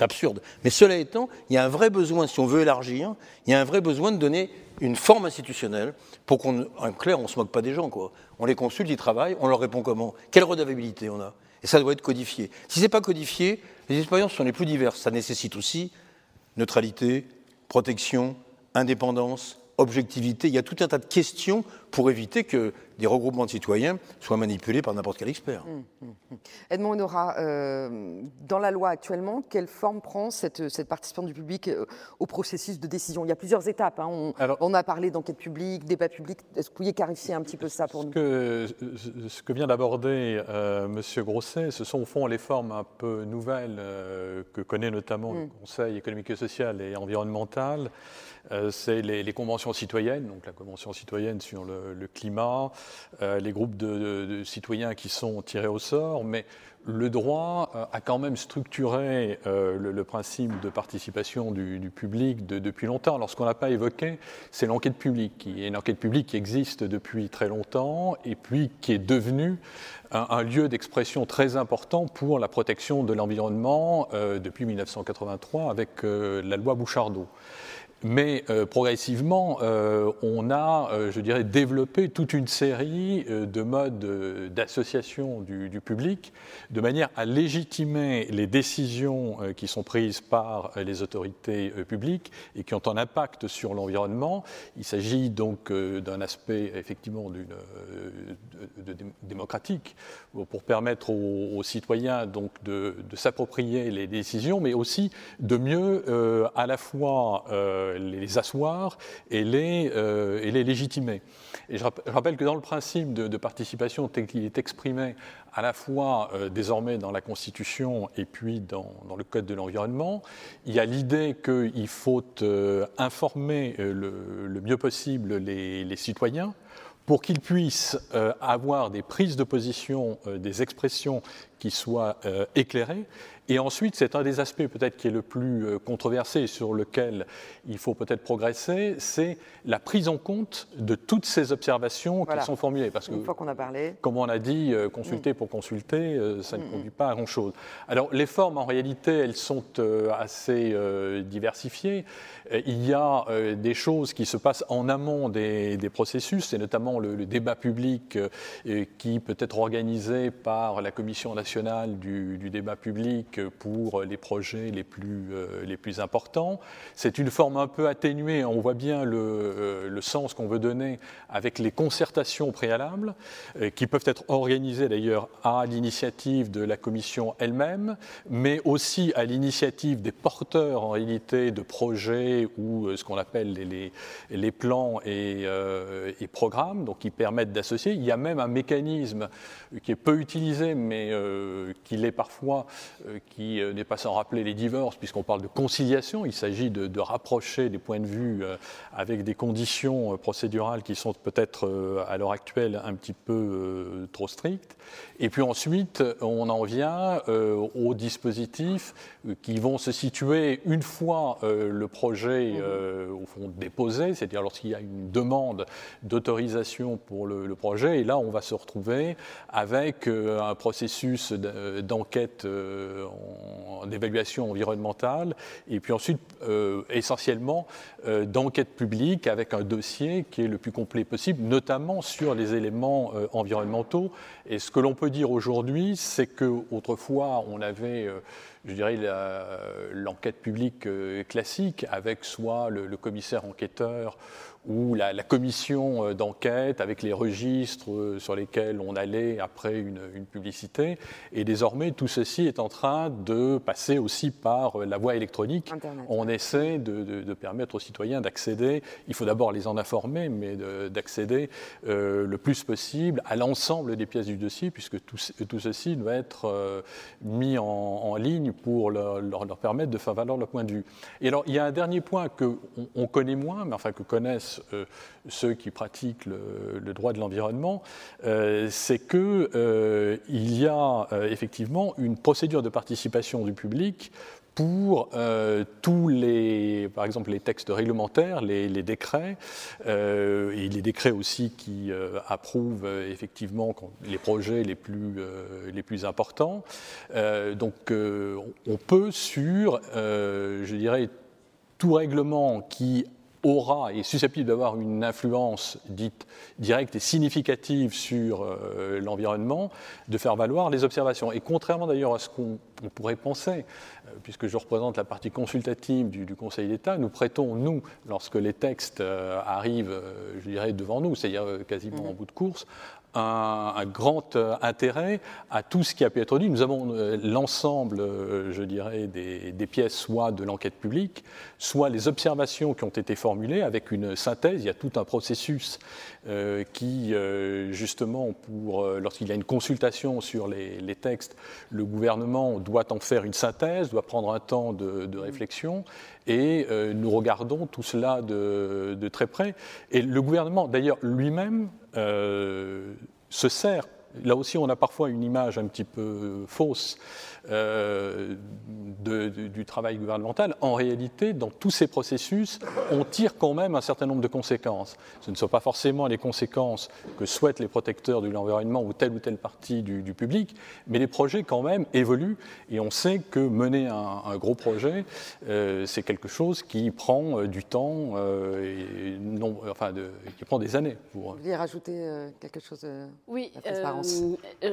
absurde. Mais cela étant, il y a un vrai besoin, si on veut élargir, il y a un vrai besoin de donner une forme institutionnelle pour qu'on, en clair, on ne se moque pas des gens. Quoi. On les consulte, ils travaillent, on leur répond comment? Quelle redevabilité on a? Et ça doit être codifié. Si ce n'est pas codifié, les expériences sont les plus diverses. Ça nécessite aussi neutralité, protection, indépendance, objectivité. Il y a tout un tas de questions pour éviter que des regroupements de citoyens soient manipulés par n'importe quel expert. Hum, hum, hum. Edmond Honora, euh, dans la loi actuellement, quelle forme prend cette, cette participation du public euh, au processus de décision? Il y a plusieurs étapes. Hein. On, on, a parlé d'enquête publique, débat public. Est-ce que vous pourriez clarifier un petit peu ça pour ce nous? que, Ce que vient d'aborder euh, M. Grosset, ce sont au fond les formes un peu nouvelles que connaît notamment le Conseil économique et social et environnemental. C'est les, conventions citoyennes, donc la Convention citoyenne sur le, climat, euh, les groupes de, citoyens qui sont tirés au sort, mais le droit euh, a quand même structuré euh, le, principe de participation du, public depuis longtemps. Alors ce qu'on n'a pas évoqué, c'est l'enquête publique, qui est une enquête publique qui existe depuis très longtemps et puis qui est devenue un, lieu d'expression très important pour la protection de l'environnement depuis 1983 avec la loi Bouchardot. Mais euh, progressivement, euh, on a, euh, je dirais, développé toute une série de modes d'association du, public de manière à légitimer les décisions qui sont prises par les autorités publiques et qui ont un impact sur l'environnement. Il s'agit donc d'un aspect effectivement démocratique pour permettre aux, citoyens donc de, s'approprier les décisions, mais aussi de mieux à la fois les asseoir et les, euh, légitimer. Et je, rappelle que dans le principe de, participation tel qu'il est exprimé à la fois euh, désormais dans la Constitution et puis dans, le Code de l'environnement, il y a l'idée qu'il faut euh, informer le, mieux possible les citoyens pour qu'ils puissent avoir des prises de position, des expressions qui soient éclairées et ensuite, c'est un des aspects peut-être qui est le plus euh, controversé et sur lequel il faut peut-être progresser, c'est la prise en compte de toutes ces observations qui sont formulées. Parce que, Une fois qu'on a parlé. Comme on a dit, euh, consulter mm. pour consulter, euh, ça ne mm, conduit mm. pas à grand-chose. Alors, les formes, en réalité, elles sont assez diversifiées. Il y a des choses qui se passent en amont des, processus, c'est notamment le, le, débat public qui peut être organisé par la Commission nationale du, du débat public pour les projets les plus, euh, les plus importants. C'est une forme un peu atténuée, on voit bien le, euh, le sens qu'on veut donner avec les concertations préalables, euh, qui peuvent être organisées d'ailleurs à l'initiative de la Commission elle-même, mais aussi à l'initiative des porteurs en réalité de projets ou ce qu'on appelle les, les, plans et, et, programmes, donc qui permettent d'associer. Il y a même un mécanisme qui est peu utilisé, mais qui l'est parfois, qui euh, n'est pas sans rappeler les divorces, puisqu'on parle de conciliation. Il s'agit de, rapprocher des points de vue euh, avec des conditions euh, procédurales qui sont peut-être à l'heure actuelle un petit peu trop strictes. Et puis ensuite, on en vient aux dispositifs qui vont se situer une fois le projet mmh. au fond déposé, c'est-à-dire lorsqu'il y a une demande d'autorisation pour le, le, projet. Et là, on va se retrouver avec un processus d'enquête d'évaluation environnementale, et puis ensuite euh, essentiellement euh, d'enquête publique avec un dossier qui est le plus complet possible, notamment sur les éléments euh, environnementaux. Que l'on peut dire aujourd'hui, c'est qu'autrefois, on avait je dirais, l'enquête publique classique avec soit le, commissaire enquêteur ou la, commission euh, d'enquête avec les registres euh, sur lesquels on allait après une, publicité. Et désormais, tout ceci est en train de passer aussi par la voie électronique. On essaie de, permettre aux citoyens d'accéder, il faut d'abord les en informer, mais d'accéder le plus possible à l'ensemble des pièces du dossier, puisque tout, tout ceci doit être mis en, ligne pour leur, leur, permettre de faire valoir leur point de vue. Et alors, il y a un dernier point qu'on on connaît moins, mais enfin que connaissent euh, ceux qui pratiquent le, droit de l'environnement, euh, c'est qu'il euh, y a effectivement une procédure de participation du public pour tous les, par exemple, les textes réglementaires, les, décrets, et les décrets aussi qui approuvent effectivement les projets les plus, les plus importants. donc, on peut sur, je dirais, tout règlement qui aura et est susceptible d'avoir une influence dite directe et significative sur euh, l'environnement, de faire valoir les observations. Et contrairement d'ailleurs à ce qu'on pourrait penser, euh, puisque je représente la partie consultative du, Conseil d'État, nous prêtons, nous, lorsque les textes euh, arrivent, je dirais, devant nous, c'est-à-dire quasiment en bout de course, un, grand euh, intérêt à tout ce qui a pu être dit. Nous avons euh, l'ensemble, euh, je dirais, des, pièces, soit de l'enquête publique, soit les observations qui ont été formulées avec une synthèse. Il y a tout un processus qui, justement, pour lorsqu'il y a une consultation sur les, textes, le gouvernement doit en faire une synthèse, doit prendre un temps de, réflexion. Et nous regardons tout cela de, très près. Et le gouvernement, d'ailleurs, lui-même, se sert. Là aussi, on a parfois une image un petit peu fausse euh, du travail gouvernemental, en réalité, dans tous ces processus, on tire quand même un certain nombre de conséquences. Ce ne sont pas forcément les conséquences que souhaitent les protecteurs de l'environnement ou telle ou telle partie du, public, mais les projets quand même évoluent et on sait que mener un, gros projet, euh, c'est quelque chose qui prend euh, du temps et non, enfin qui prend des années. Pour... Vous vouliez rajouter quelque chose Oui,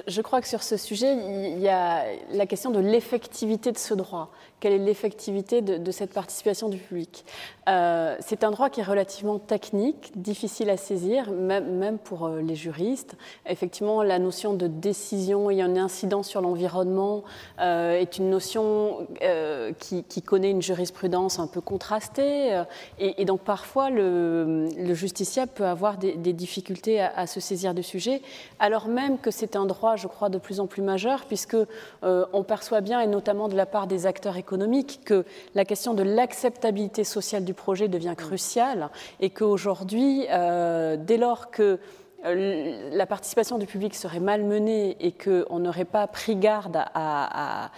je crois que sur ce sujet, il y a la question de l'effectivité de ce droit. Quelle est l'effectivité de, cette participation du public? Euh, C'est un droit qui est relativement technique, difficile à saisir, même, pour euh, les juristes. Effectivement, la notion de décision et un incident sur l'environnement euh, est une notion qui, connaît une jurisprudence un peu contrastée. Et, donc, parfois, le, justiciable peut avoir des, difficultés à, se saisir du sujet, alors même que c'est un droit, je crois, de plus en plus majeur, puisque on perçoit bien, et notamment de la part des acteurs économiques, que la question de l'acceptabilité sociale du projet devient cruciale et qu'aujourd'hui, euh, dès lors que euh, la participation du public serait mal menée et qu'on n'aurait pas pris garde à,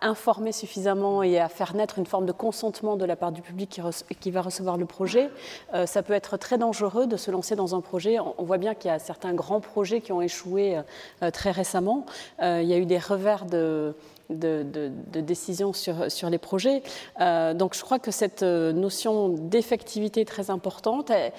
informer suffisamment et à faire naître une forme de consentement de la part du public qui, va recevoir le projet, euh, ça peut être très dangereux de se lancer dans un projet. On, voit bien qu'il y a certains grands projets qui ont échoué très récemment. il y a eu des revers de de, décision sur, sur, les projets. Euh, donc je crois que cette euh, notion d'effectivité est très importante. Euh,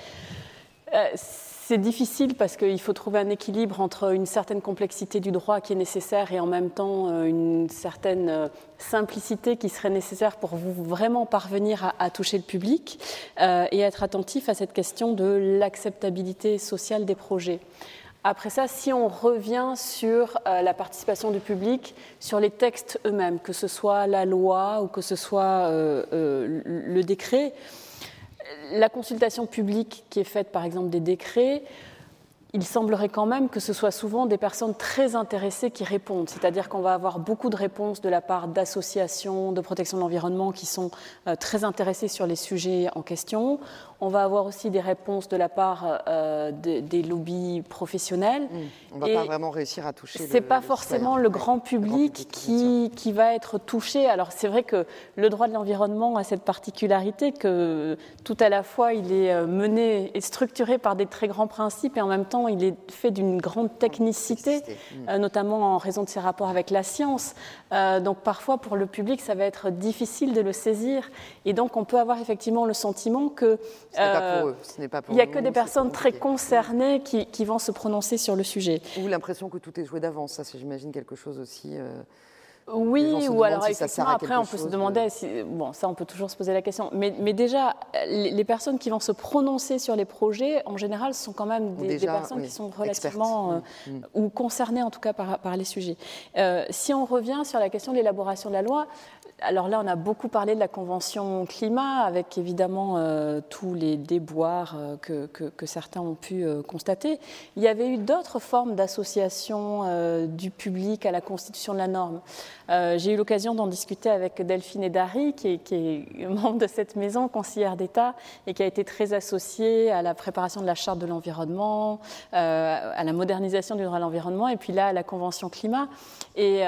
c'est difficile parce qu'il faut trouver un équilibre entre une certaine complexité du droit qui est nécessaire et en même temps une certaine simplicité qui serait nécessaire pour vous vraiment parvenir à, toucher le public et être attentif à cette question de l'acceptabilité sociale des projets. Après ça, si on revient sur euh, la participation du public, sur les textes eux-mêmes, que ce soit la loi ou que ce soit euh, euh, le décret, la consultation publique qui est faite par exemple des décrets, il semblerait quand même que ce soit souvent des personnes très intéressées qui répondent. C'est-à-dire qu'on va avoir beaucoup de réponses de la part d'associations de protection de l'environnement qui sont très intéressées sur les sujets en question. On va avoir aussi des réponses de la part euh, des lobbies professionnels. Mmh. On ne va pas vraiment réussir à toucher. Ce n'est pas forcément le grand public, qui, qui, va être touché. Alors c'est vrai que le droit de l'environnement a cette particularité que tout à la fois il est euh, mené et structuré par des très grands principes et en même temps il est fait d'une grande technicité, mmh. euh, notamment en raison de ses rapports avec la science. donc parfois pour le public ça va être difficile de le saisir et donc on peut avoir effectivement le sentiment que euh, il n'y a que des personnes très concernées qui, vont se prononcer sur le sujet. Ou l'impression que tout est joué d'avance, ça c'est j'imagine quelque chose aussi. Oui, ou alors effectivement, après, on peut se demander, si, bon, ça, on peut toujours se poser la question. Mais, mais déjà, les, personnes qui vont se prononcer sur les projets, en général, sont quand même des, personnes qui sont relativement, euh, mm. Mm. ou concernées en tout cas par, par les sujets. Euh, si on revient sur la question de l'élaboration de la loi, alors là, on a beaucoup parlé de la Convention climat, avec évidemment euh, tous les déboires euh, que, certains ont pu euh, constater. Il y avait eu d'autres formes d'association du public à la constitution de la norme. J'ai eu l'occasion d'en discuter avec Delphine Edari, qui qui est, membre de cette maison, conseillère d'État, et qui a été très associée à la préparation de la charte de l'environnement, à la modernisation du droit de l'environnement, et puis là, à la Convention climat. Et,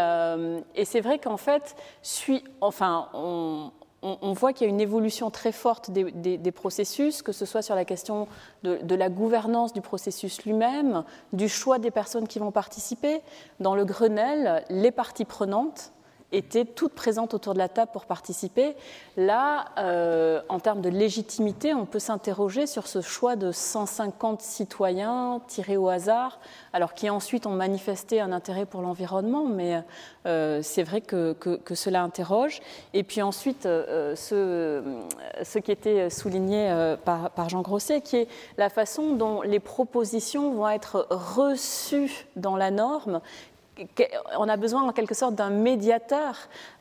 et c'est vrai qu'en fait, suit enfin, on, voit qu'il y a une évolution très forte des, processus, que ce soit sur la question de la gouvernance du processus lui-même, du choix des personnes qui vont participer. Dans le Grenelle, les parties prenantes étaient toutes présentes autour de la table pour participer. Là, euh, en termes de légitimité, on peut s'interroger sur ce choix de 150 citoyens tirés au hasard, alors qui ensuite ont manifesté un intérêt pour l'environnement, mais euh, c'est vrai que, cela interroge. Et puis ensuite, euh, ce, qui était souligné par, par Jean Grosset, qui est la façon dont les propositions vont être reçues dans la norme on a besoin en quelque sorte d'un médiateur.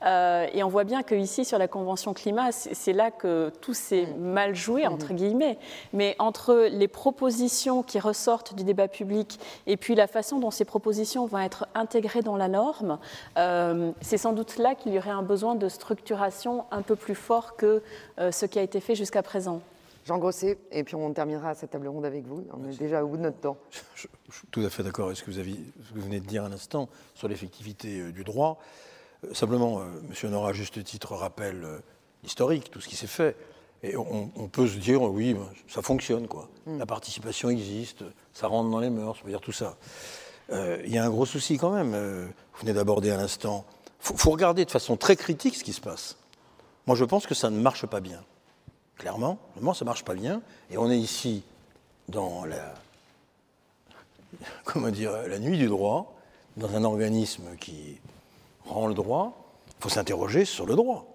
Euh, et on voit bien qu'ici, sur la Convention climat, c'est là que tout s'est mm. mal joué, mm-hmm. entre guillemets. Mais entre les propositions qui ressortent du débat public et puis la façon dont ces propositions vont être intégrées dans la norme, euh, c'est sans doute là qu'il y aurait un besoin de structuration un peu plus fort que euh, ce qui a été fait jusqu'à présent. Jean Grosset, et puis on terminera cette table ronde avec vous. On est déjà au bout de notre temps. Je, suis tout à fait d'accord avec ce que, vous avez, ce que vous venez de dire à l'instant sur l'effectivité euh, du droit. Euh, simplement, euh, M. Nora, à juste titre, rappelle l'historique, tout ce qui s'est fait. Et on, peut se dire, oui, ben, ça fonctionne, quoi. Hmm. La participation existe, ça rentre dans les mœurs, on dire tout ça. Il y a un gros souci quand même, vous venez d'aborder à l'instant. Il faut regarder de façon très critique ce qui se passe. Moi, je pense que ça ne marche pas bien. Clairement, ça ne marche pas bien. Et on est ici dans la, *laughs* comment dire, la nuit du droit, dans un organisme qui rend le droit. Il faut s'interroger sur le droit.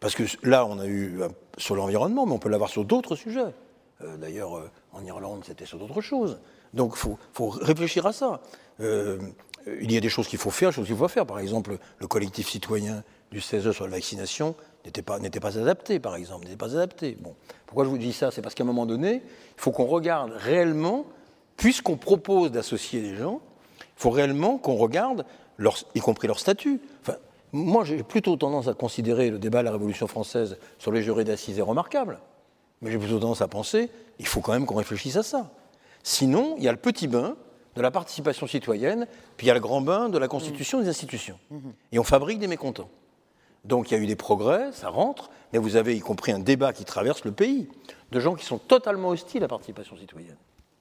Parce que là, on a eu sur l'environnement, mais on peut l'avoir sur d'autres sujets. Euh, d'ailleurs, euh, en Irlande, c'était sur d'autres choses. Donc, il faut, réfléchir à ça. Euh, il y a des choses qu'il faut faire, des choses qu'il faut faire. Par exemple, le collectif citoyen du CESE sur la vaccination, n'était pas, pas adapté, par exemple, n'était pas adapté. Bon. Pourquoi je vous dis ça? C'est parce qu'à un moment donné, il faut qu'on regarde réellement, puisqu'on propose d'associer les gens, il faut réellement qu'on regarde, y compris leur statut. Enfin, moi, j'ai plutôt tendance à considérer le débat de la Révolution française sur les jurés d'assises est remarquable. Mais j'ai plutôt tendance à penser, il faut quand même qu'on réfléchisse à ça. Sinon, il y a le petit bain de la participation citoyenne, puis il y a le grand bain de la constitution des institutions. Mmh. Et on fabrique des mécontents. Donc il y a eu des progrès, ça rentre, mais vous avez y compris un débat qui traverse le pays, de gens qui sont totalement hostiles à la participation citoyenne.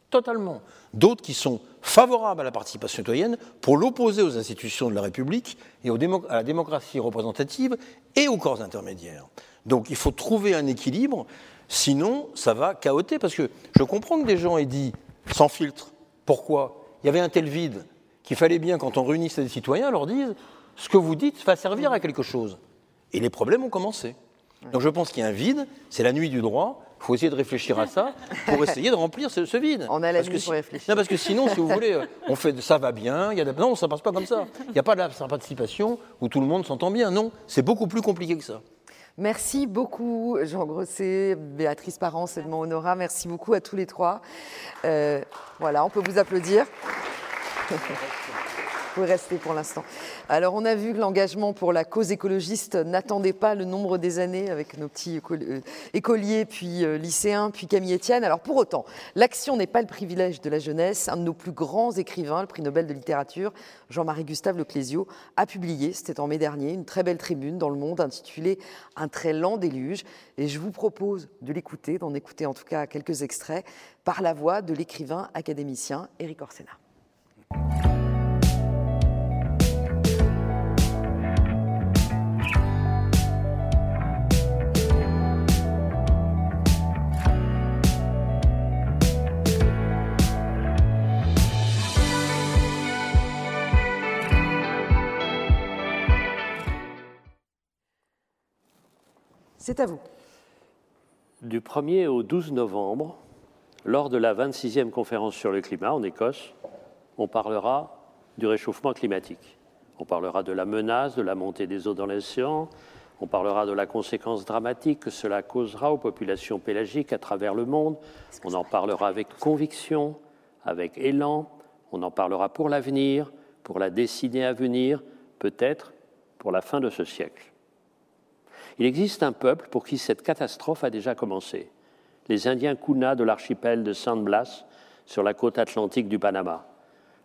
Totalement. D'autres qui sont favorables à la participation citoyenne pour l'opposer aux institutions de la République et à la démocratie représentative et aux corps intermédiaires. Donc il faut trouver un équilibre, sinon ça va chaoter, parce que je comprends que des gens aient dit, sans filtre, pourquoi Il y avait un tel vide qu'il fallait bien, quand on réunissait des citoyens, leur dire ce que vous dites va servir à quelque chose. Et les problèmes ont commencé. Donc je pense qu'il y a un vide, c'est la nuit du droit. Il faut essayer de réfléchir à ça pour *laughs* essayer de remplir ce, vide. On a la parce nuit que, pour réfléchir. Non, parce que sinon, si vous voulez, euh, on fait ça va bien. Il y a non, ça ne passe pas comme ça. Il n'y a pas de la participation où tout le monde s'entend bien. Non, c'est beaucoup plus compliqué que ça. Merci beaucoup, Jean Grosset, Béatrice Parence, Edmond Honora. Merci beaucoup à tous les trois. Euh, voilà, on peut vous applaudir. *laughs* pouvez rester pour l'instant. Alors, on a vu que l'engagement pour la cause écologiste n'attendait pas le nombre des années avec nos petits euh, écoliers, puis euh, lycéens, puis Camille Etienne. Alors, pour autant, l'action n'est pas le privilège de la jeunesse. Un de nos plus grands écrivains, le prix Nobel de littérature, Jean-Marie Gustave Leclésio, a publié, c'était en mai dernier, une très belle tribune dans Le Monde intitulée Un très lent déluge. Et je vous propose de l'écouter, d'en écouter en tout cas quelques extraits, par la voix de l'écrivain académicien Éric Orsena. C'est à vous. Du 1er au 12 novembre, lors de la 26e conférence sur le climat en Écosse, on parlera du réchauffement climatique. On parlera de la menace de la montée des eaux dans l'océan, on parlera de la conséquence dramatique que cela causera aux populations pélagiques à travers le monde, on en parlera avec conviction, avec élan, on en parlera pour l'avenir, pour la destinée à venir, peut-être pour la fin de ce siècle. Il existe un peuple pour qui cette catastrophe a déjà commencé, les Indiens Kuna de l'archipel de San Blas, sur la côte atlantique du Panama.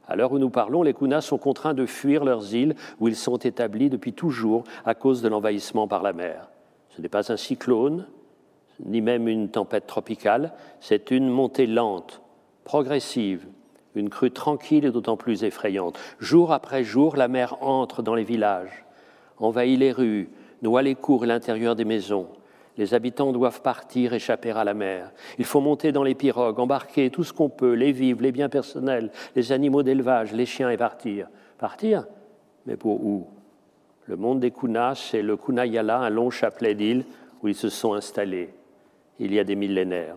À l'heure où nous parlons, les Kunas sont contraints de fuir leurs îles où ils sont établis depuis toujours à cause de l'envahissement par la mer. Ce n'est pas un cyclone, ni même une tempête tropicale, c'est une montée lente, progressive, une crue tranquille et d'autant plus effrayante. Jour après jour, la mer entre dans les villages, envahit les rues, noie les cours et l'intérieur des maisons. Les habitants doivent partir, échapper à la mer. Il faut monter dans les pirogues, embarquer tout ce qu'on peut, les vivres, les biens personnels, les animaux d'élevage, les chiens et partir. Partir Mais pour où? Le monde des Kunas, c'est le Kunayala, un long chapelet d'îles où ils se sont installés il y a des millénaires.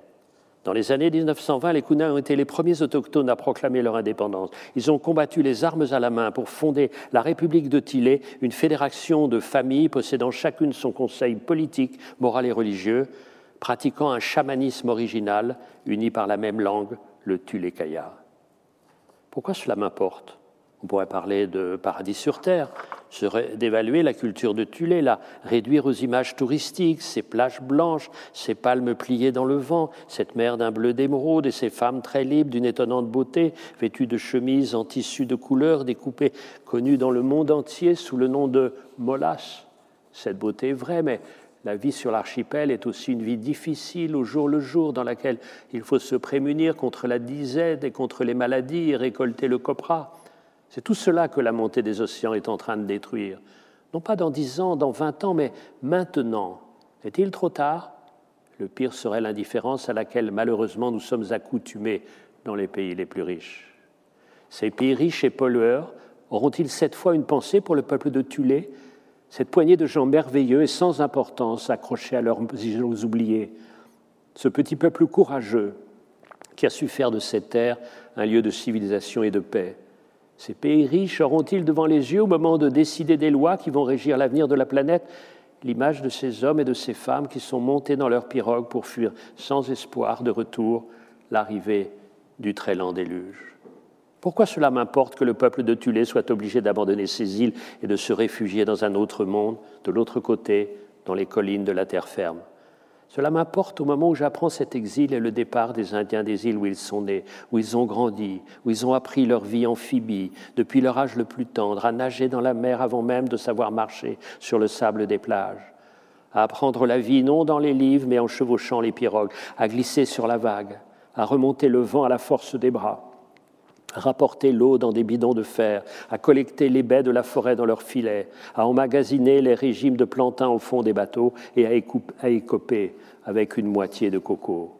Dans les années 1920, les Kunas ont été les premiers autochtones à proclamer leur indépendance. Ils ont combattu les armes à la main pour fonder la République de Tillet, une fédération de familles possédant chacune son conseil politique, moral et religieux, pratiquant un chamanisme original uni par la même langue, le Tulekaya. Pourquoi cela m'importe? On pourrait parler de paradis sur terre, d'évaluer la culture de Tulé, la réduire aux images touristiques, ces plages blanches, ces palmes pliées dans le vent, cette mer d'un bleu d'émeraude et ces femmes très libres d'une étonnante beauté, vêtues de chemises en tissu de couleurs découpées, connues dans le monde entier sous le nom de molas. Cette beauté est vraie, mais la vie sur l'archipel est aussi une vie difficile au jour le jour, dans laquelle il faut se prémunir contre la disette et contre les maladies et récolter le copra. C'est tout cela que la montée des océans est en train de détruire. Non pas dans dix ans, dans vingt ans, mais maintenant. Est-il trop tard? Le pire serait l'indifférence à laquelle malheureusement nous sommes accoutumés dans les pays les plus riches. Ces pays riches et pollueurs auront-ils cette fois une pensée pour le peuple de Tulé Cette poignée de gens merveilleux et sans importance accrochés à leurs îlots oubliés Ce petit peuple courageux qui a su faire de cette terre un lieu de civilisation et de paix ces pays riches auront-ils devant les yeux, au moment de décider des lois qui vont régir l'avenir de la planète, l'image de ces hommes et de ces femmes qui sont montés dans leur pirogue pour fuir sans espoir de retour l'arrivée du très lent déluge? Pourquoi cela m'importe que le peuple de Tulé soit obligé d'abandonner ses îles et de se réfugier dans un autre monde, de l'autre côté, dans les collines de la terre ferme? Cela m'importe au moment où j'apprends cet exil et le départ des Indiens des îles où ils sont nés, où ils ont grandi, où ils ont appris leur vie amphibie, depuis leur âge le plus tendre, à nager dans la mer avant même de savoir marcher sur le sable des plages, à apprendre la vie non dans les livres mais en chevauchant les pirogues, à glisser sur la vague, à remonter le vent à la force des bras rapporter l'eau dans des bidons de fer, à collecter les baies de la forêt dans leurs filets, à emmagasiner les régimes de plantains au fond des bateaux et à écoper avec une moitié de coco.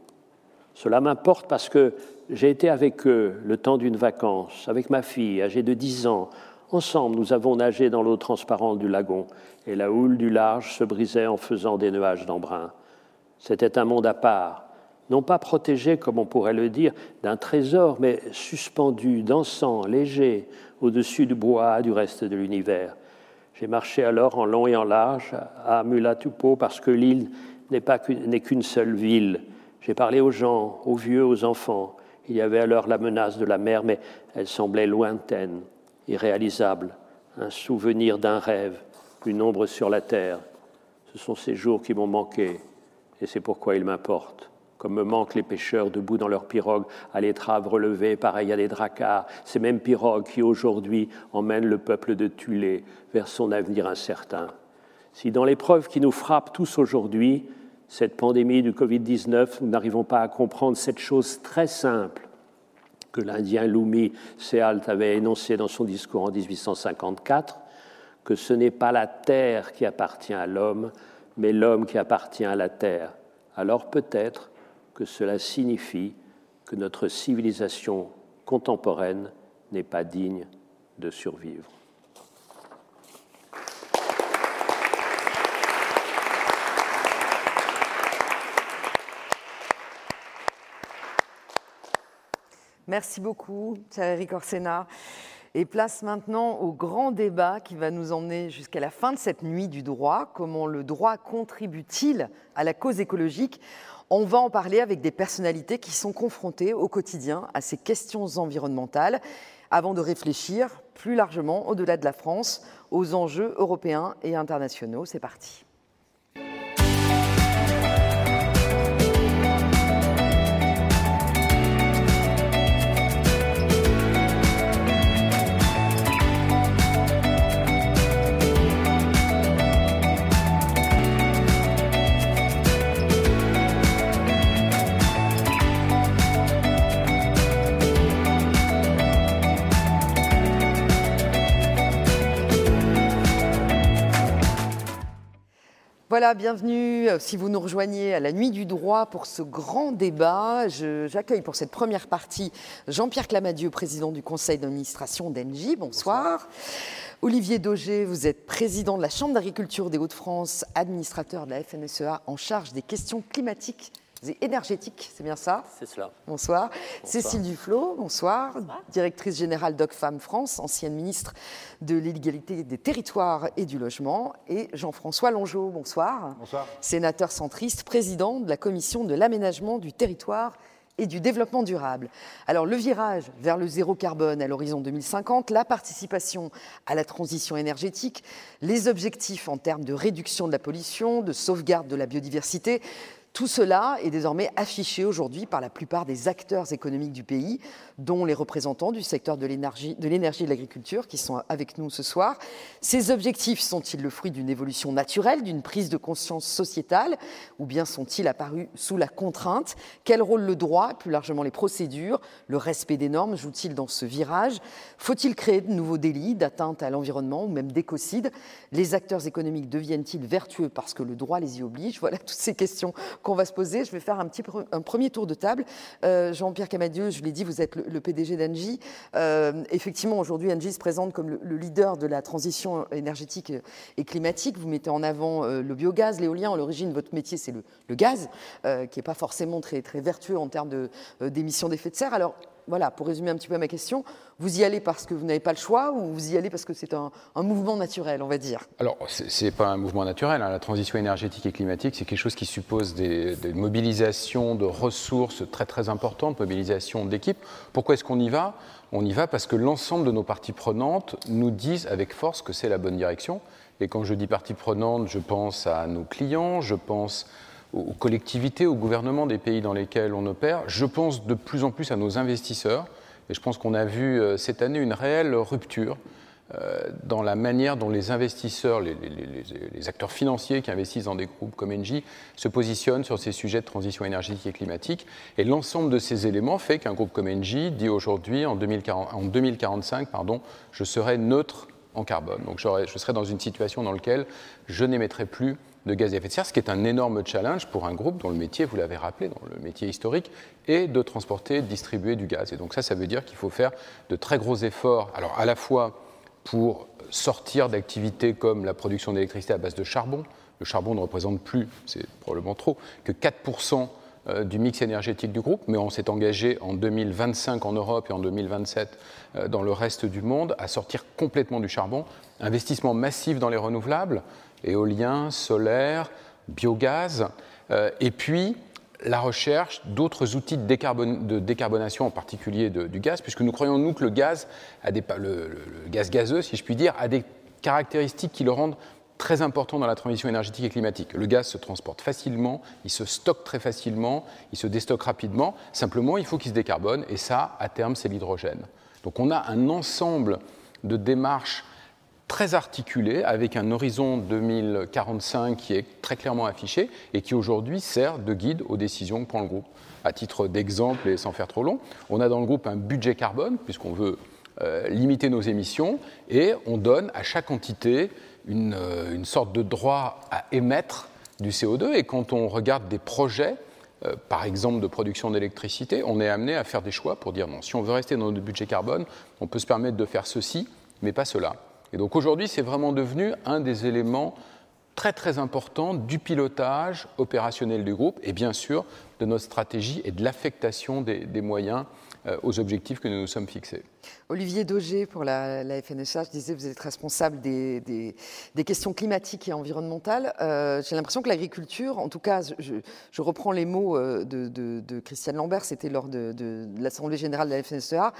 Cela m'importe parce que j'ai été avec eux le temps d'une vacance, avec ma fille âgée de 10 ans. Ensemble, nous avons nagé dans l'eau transparente du lagon et la houle du large se brisait en faisant des nuages d'embrun. C'était un monde à part, non pas protégé, comme on pourrait le dire, d'un trésor, mais suspendu, dansant, léger, au-dessus du bois du reste de l'univers. J'ai marché alors en long et en large à Mulatupo parce que l'île n'est qu'une seule ville. J'ai parlé aux gens, aux vieux, aux enfants. Il y avait alors la menace de la mer, mais elle semblait lointaine, irréalisable, un souvenir d'un rêve, une ombre sur la terre. Ce sont ces jours qui m'ont manqué, et c'est pourquoi ils m'importent comme me manquent les pêcheurs debout dans leurs pirogues à l'étrave relevée, pareil à des dracars, ces mêmes pirogues qui aujourd'hui emmènent le peuple de Tulé vers son avenir incertain. Si dans l'épreuve qui nous frappe tous aujourd'hui, cette pandémie du Covid-19, nous n'arrivons pas à comprendre cette chose très simple que l'Indien Lumi Sealt avait énoncée dans son discours en 1854, que ce n'est pas la terre qui appartient à l'homme, mais l'homme qui appartient à la terre. Alors peut-être que cela signifie que notre civilisation contemporaine n'est pas digne de survivre. Merci beaucoup, Thierry Corsena. Et place maintenant au grand débat qui va nous emmener jusqu'à la fin de cette nuit du droit. Comment le droit contribue-t-il à la cause écologique on va en parler avec des personnalités qui sont confrontées au quotidien à ces questions environnementales avant de réfléchir plus largement, au-delà de la France, aux enjeux européens et internationaux. C'est parti. Voilà, bienvenue. Euh, si vous nous rejoignez à la nuit du droit pour ce grand débat, j'accueille pour cette première partie Jean-Pierre Clamadieu, président du conseil d'administration d'Engie. Bonsoir. Olivier Daugé, vous êtes président de la Chambre d'agriculture des Hauts-de-France, administrateur de la FNSEA en charge des questions climatiques et énergétiques, c'est bien ça C'est cela. Bonsoir. Cécile Duflot, bonsoir. Directrice générale d'Ocfam France, ancienne ministre de l'égalité des territoires et du logement. Et Jean-François Longeau, bonsoir. Bonsoir. Sénateur centriste, président de la commission de l'aménagement du territoire et du développement durable. Alors le virage vers le zéro carbone à l'horizon 2050, la participation à la transition énergétique, les objectifs en termes de réduction de la pollution, de sauvegarde de la biodiversité, tout cela est désormais affiché aujourd'hui par la plupart des acteurs économiques du pays, dont les représentants du secteur de l'énergie et de l'agriculture qui sont avec nous ce soir. Ces objectifs sont-ils le fruit d'une évolution naturelle, d'une prise de conscience sociétale, ou bien sont-ils apparus sous la contrainte? Quel rôle le droit, plus largement les procédures, le respect des normes jouent-ils dans ce virage? Faut-il créer de nouveaux délits d'atteinte à l'environnement ou même d'écocide? Les acteurs économiques deviennent-ils vertueux parce que le droit les y oblige? Voilà toutes ces questions qu'on va se poser. Je vais faire un, petit, un premier tour de table. Euh, Jean-Pierre Camadieu, je l'ai dit, vous êtes le, PDG d'Engie. Euh, effectivement, aujourd'hui, Engie se présente comme le, leader de la transition énergétique et climatique. Vous mettez en avant euh, le biogaz, l'éolien. À l'origine, votre métier, c'est le, gaz, qui n'est pas forcément très, très vertueux en termes d'émissions d'effet de serre. Alors, voilà, pour résumer un petit peu ma question, vous y allez parce que vous n'avez pas le choix ou vous y allez parce que c'est un, mouvement naturel, on va dire? Alors, ce n'est pas un mouvement naturel. Hein. La transition énergétique et climatique, c'est quelque chose qui suppose des, mobilisations de ressources très très importantes, mobilisation d'équipes. Pourquoi est-ce qu'on y va? On y va parce que l'ensemble de nos parties prenantes nous disent avec force que c'est la bonne direction. Et quand je dis parties prenantes, je pense à nos clients, je pense aux collectivités, aux gouvernements des pays dans lesquels on opère. Je pense de plus en plus à nos investisseurs. Et je pense qu'on a vu euh, cette année une réelle rupture euh, dans la manière dont les investisseurs, les, acteurs financiers qui investissent dans des groupes comme Engie se positionnent sur ces sujets de transition énergétique et climatique. Et l'ensemble de ces éléments fait qu'un groupe comme Engie dit aujourd'hui, en, 2045, pardon, je serai neutre en carbone. Donc je serai dans une situation dans laquelle je n'émettrai plus de gaz à effet de serre, ce qui est un énorme challenge pour un groupe dont le métier, vous l'avez rappelé, dans le métier historique, est de transporter, de distribuer du gaz. Et donc ça, ça veut dire qu'il faut faire de très gros efforts, alors à la fois pour sortir d'activités comme la production d'électricité à base de charbon. Le charbon ne représente plus, c'est probablement trop, que 4% euh, du mix énergétique du groupe, mais on s'est engagé en 2025 en Europe et en 2027 euh, dans le reste du monde à sortir complètement du charbon. Investissement massif dans les renouvelables, éolien, solaire, biogaz, euh, et puis la recherche d'autres outils de, décarbonation, en particulier du gaz, puisque nous croyons, nous, que le gaz, le, gaz gazeux, si je puis dire, a des caractéristiques qui le rendent très important dans la transition énergétique et climatique. Le gaz se transporte facilement, il se stocke très facilement, il se déstocke rapidement. Simplement, il faut qu'il se décarbone, et ça, à terme, c'est l'hydrogène. Donc on a un ensemble de démarches très articulé avec un horizon 2045 qui est très clairement affiché et qui aujourd'hui sert de guide aux décisions que prend le groupe. À titre d'exemple et sans faire trop long, on a dans le groupe un budget carbone puisqu'on veut euh, limiter nos émissions et on donne à chaque entité une, euh, une, sorte de droit à émettre du CO2 et quand on regarde des projets euh, par exemple de production d'électricité, on est amené à faire des choix pour dire non, si on veut rester dans notre budget carbone, on peut se permettre de faire ceci, mais pas cela. Et donc aujourd'hui, c'est vraiment devenu un des éléments très très importants du pilotage opérationnel du groupe et bien sûr de notre stratégie et de l'affectation des, moyens aux objectifs que nous nous sommes fixés. Olivier Daugé, pour la, FNSA, je disais, vous êtes responsable des, questions climatiques et environnementales. Euh, j'ai l'impression que l'agriculture, en tout cas, je, reprends les mots euh, de, Christiane Lambert, c'était lors de, l'Assemblée générale de la FNSEA,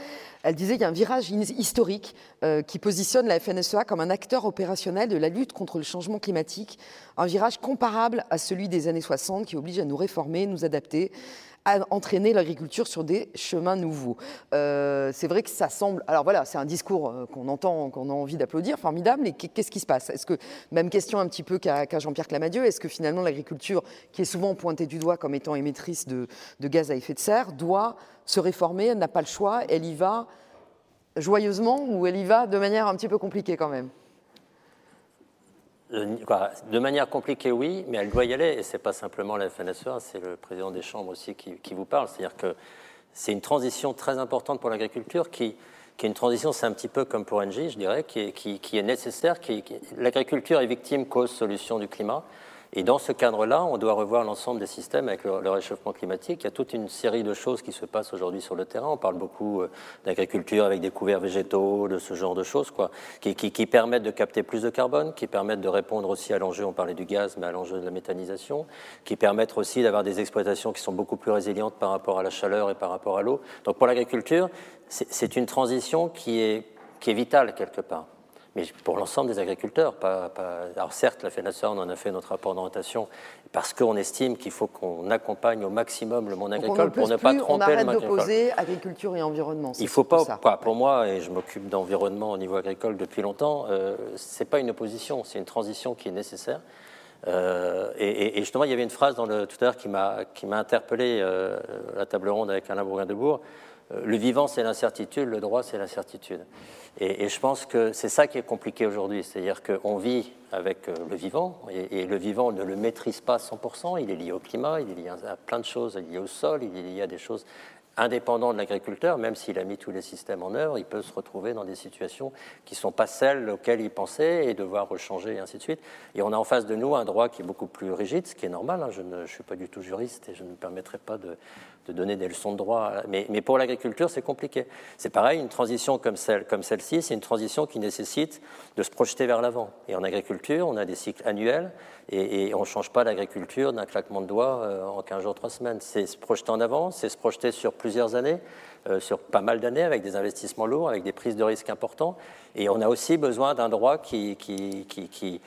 elle disait qu'il y a un virage historique euh, qui positionne la FNSEA comme un acteur opérationnel de la lutte contre le changement climatique, un virage comparable à celui des années 60 qui oblige à nous réformer, nous adapter entraîner l'agriculture sur des chemins nouveaux. Euh, c'est vrai que ça semble. Alors voilà, c'est un discours euh, qu'on entend, qu'on a envie d'applaudir, formidable. Mais qu'est-ce qui se passe? Est-ce que même question un petit peu qu'à Jean-Pierre Clamadieu, est-ce que finalement l'agriculture, qui est souvent pointée du doigt comme étant émettrice de gaz à effet de serre, doit se réformer Elle n'a pas le choix. Elle y va joyeusement ou elle y va de manière un petit peu compliquée quand même? De manière compliquée, oui, mais elle doit y aller, et ce n'est pas simplement la FNSEA, c'est le président des chambres aussi qui, vous parle. C'est-à-dire que c'est une transition très importante pour l'agriculture qui, qui, est une transition, c'est un petit peu comme pour Engie, je dirais, qui est, qui, est nécessaire. L'agriculture est victime, cause, solution du climat. Et dans ce cadre-là, on doit revoir l'ensemble des systèmes avec le, réchauffement climatique. Il y a toute une série de choses qui se passent aujourd'hui sur le terrain. On parle beaucoup euh, d'agriculture avec des couverts végétaux, de ce genre de choses, quoi, qui, permettent de capter plus de carbone, qui permettent de répondre aussi à l'enjeu, on parlait du gaz, mais à l'enjeu de la méthanisation, qui permettent aussi d'avoir des exploitations qui sont beaucoup plus résilientes par rapport à la chaleur et par rapport à l'eau. Donc pour l'agriculture, c'est une transition qui est, qui est vitale quelque part mais pour l'ensemble des agriculteurs. Pas, Alors certes, la FENASA, on en a fait notre rapport d'orientation parce qu'on estime qu'il faut qu'on accompagne au maximum le monde agricole pour ne pas tromper on arrête d'opposer agriculture et environnement. Il faut pas, quoi, pour moi, et je m'occupe d'environnement au niveau agricole depuis longtemps, euh, c'est pas une opposition, c'est une transition qui est nécessaire. Euh, et, justement, il y avait une phrase dans le, tout à l'heure qui m'a interpellé euh, à la table ronde avec Alain Bourguin-Debourg. Euh, le vivant, c'est l'incertitude, le droit, c'est l'incertitude. Et, je pense que c'est ça qui est compliqué aujourd'hui, c'est-à-dire qu'on vit avec euh, le vivant, et, le vivant ne le maîtrise pas à 100%, il est lié au climat, il est lié à plein de choses, il est lié au sol, il est lié à des choses indépendant de l'agriculteur, même s'il a mis tous les systèmes en œuvre, il peut se retrouver dans des situations qui ne sont pas celles auxquelles il pensait et devoir rechanger et ainsi de suite. Et on a en face de nous un droit qui est beaucoup plus rigide, ce qui est normal. Hein. Je ne suis pas du tout juriste et je ne me permettrai pas de, donner des leçons de droit. Mais, mais pour l'agriculture, c'est compliqué. C'est pareil, une transition comme, celle, comme celle-ci, c'est une transition qui nécessite de se projeter vers l'avant. Et en agriculture, on a des cycles annuels et, on ne change pas l'agriculture d'un claquement de doigts euh, en 15 jours, 3 semaines. C'est se projeter en avant, c'est se projeter sur plusieurs années, euh, sur pas mal d'années, avec des investissements lourds, avec des prises de risques importants. Et on a aussi besoin d'un droit qui, qui, qui,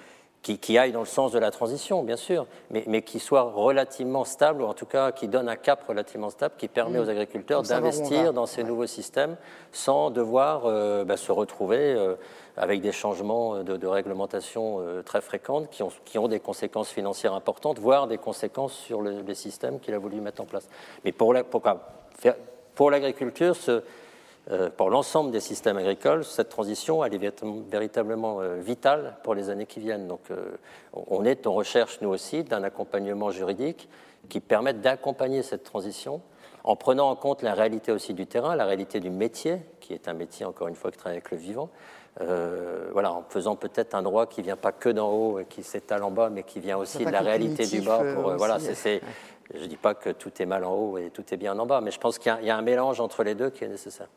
qui, aille dans le sens de la transition, bien sûr, mais, mais, qui soit relativement stable, ou en tout cas qui donne un cap relativement stable, qui permet mmh. aux agriculteurs d'investir dans ces nouveaux systèmes sans devoir euh, bah, se retrouver avec des changements de, réglementation euh, très fréquents qui ont, qui ont, des conséquences financières importantes, voire des conséquences sur les systèmes qu'il a voulu mettre en place. Mais pour l'agriculture, euh, pour l'ensemble des systèmes agricoles, cette transition, elle est véritablement euh, vitale pour les années qui viennent. Donc, on est en recherche, nous aussi, d'un accompagnement juridique qui permette d'accompagner cette transition en prenant en compte la réalité aussi du terrain, la réalité du métier, qui est un métier, encore une fois, qui travaille avec le vivant, euh, voilà, en faisant peut-être un droit qui vient pas que d'en haut et qui s'étale en bas, mais qui vient aussi de la réalité du bas. Pour, euh, voilà, c'est, je ne dis pas que tout est mal en haut et tout est bien en bas, mais je pense qu'il y, a un mélange entre les deux qui est nécessaire.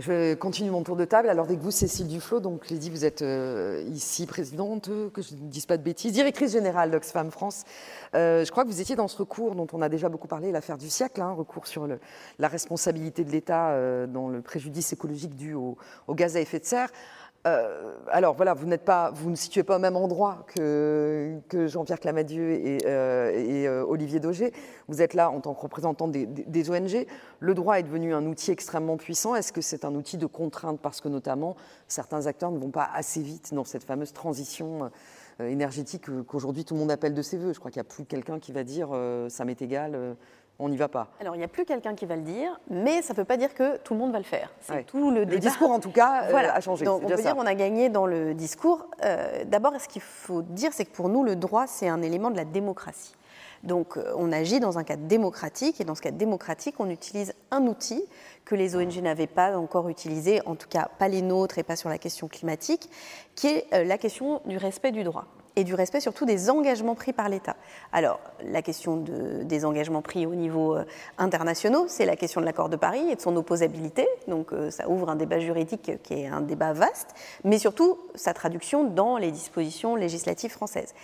Je vais continuer mon tour de table. Alors, avec vous, Cécile Duflo, donc dit vous êtes euh, ici présidente, que je ne dise pas de bêtises, directrice générale d'Oxfam France. je crois que vous étiez dans ce recours dont on a déjà beaucoup parlé, l'affaire du siècle, hein, recours sur la responsabilité de l'État dans le préjudice écologique dû au, gaz à effet de serre. Euh, alors voilà, vous n'êtes vous ne situez pas au même endroit que, Jean-Pierre Clamadieu et, euh, euh, Olivier Daugé. Vous êtes là en tant que représentant des, ONG. Le droit est devenu un outil extrêmement puissant. Est-ce que c'est un outil de contrainte parce que notamment certains acteurs ne vont pas assez vite dans cette fameuse transition énergétique qu'aujourd'hui tout le monde appelle de ses voeux? Je crois qu'il n'y a plus quelqu'un qui va dire ça m'est égal on n'y va pas. Alors, il n'y a plus quelqu'un qui va le dire, mais ça ne veut pas dire que tout le monde va le faire. C'est tout le, discours, en tout cas, euh, a changé. Donc, on peut dire qu'on a gagné dans le discours. Euh, d'abord, ce qu'il faut dire, c'est que pour nous, le droit, c'est un élément de la démocratie. Donc, euh, on agit dans un cadre démocratique, et dans ce cadre démocratique, on utilise un outil que les ONG n'avaient pas encore utilisé, en tout cas pas les nôtres et pas sur la question climatique, qui est la question du respect du droit. Et du respect surtout des engagements pris par l'État. Alors, la question de, des engagements pris au niveau euh, international, c'est la question de l'accord de Paris et de son opposabilité. Donc, euh, ça ouvre un débat juridique qui est un débat vaste, mais surtout sa traduction dans les dispositions législatives françaises.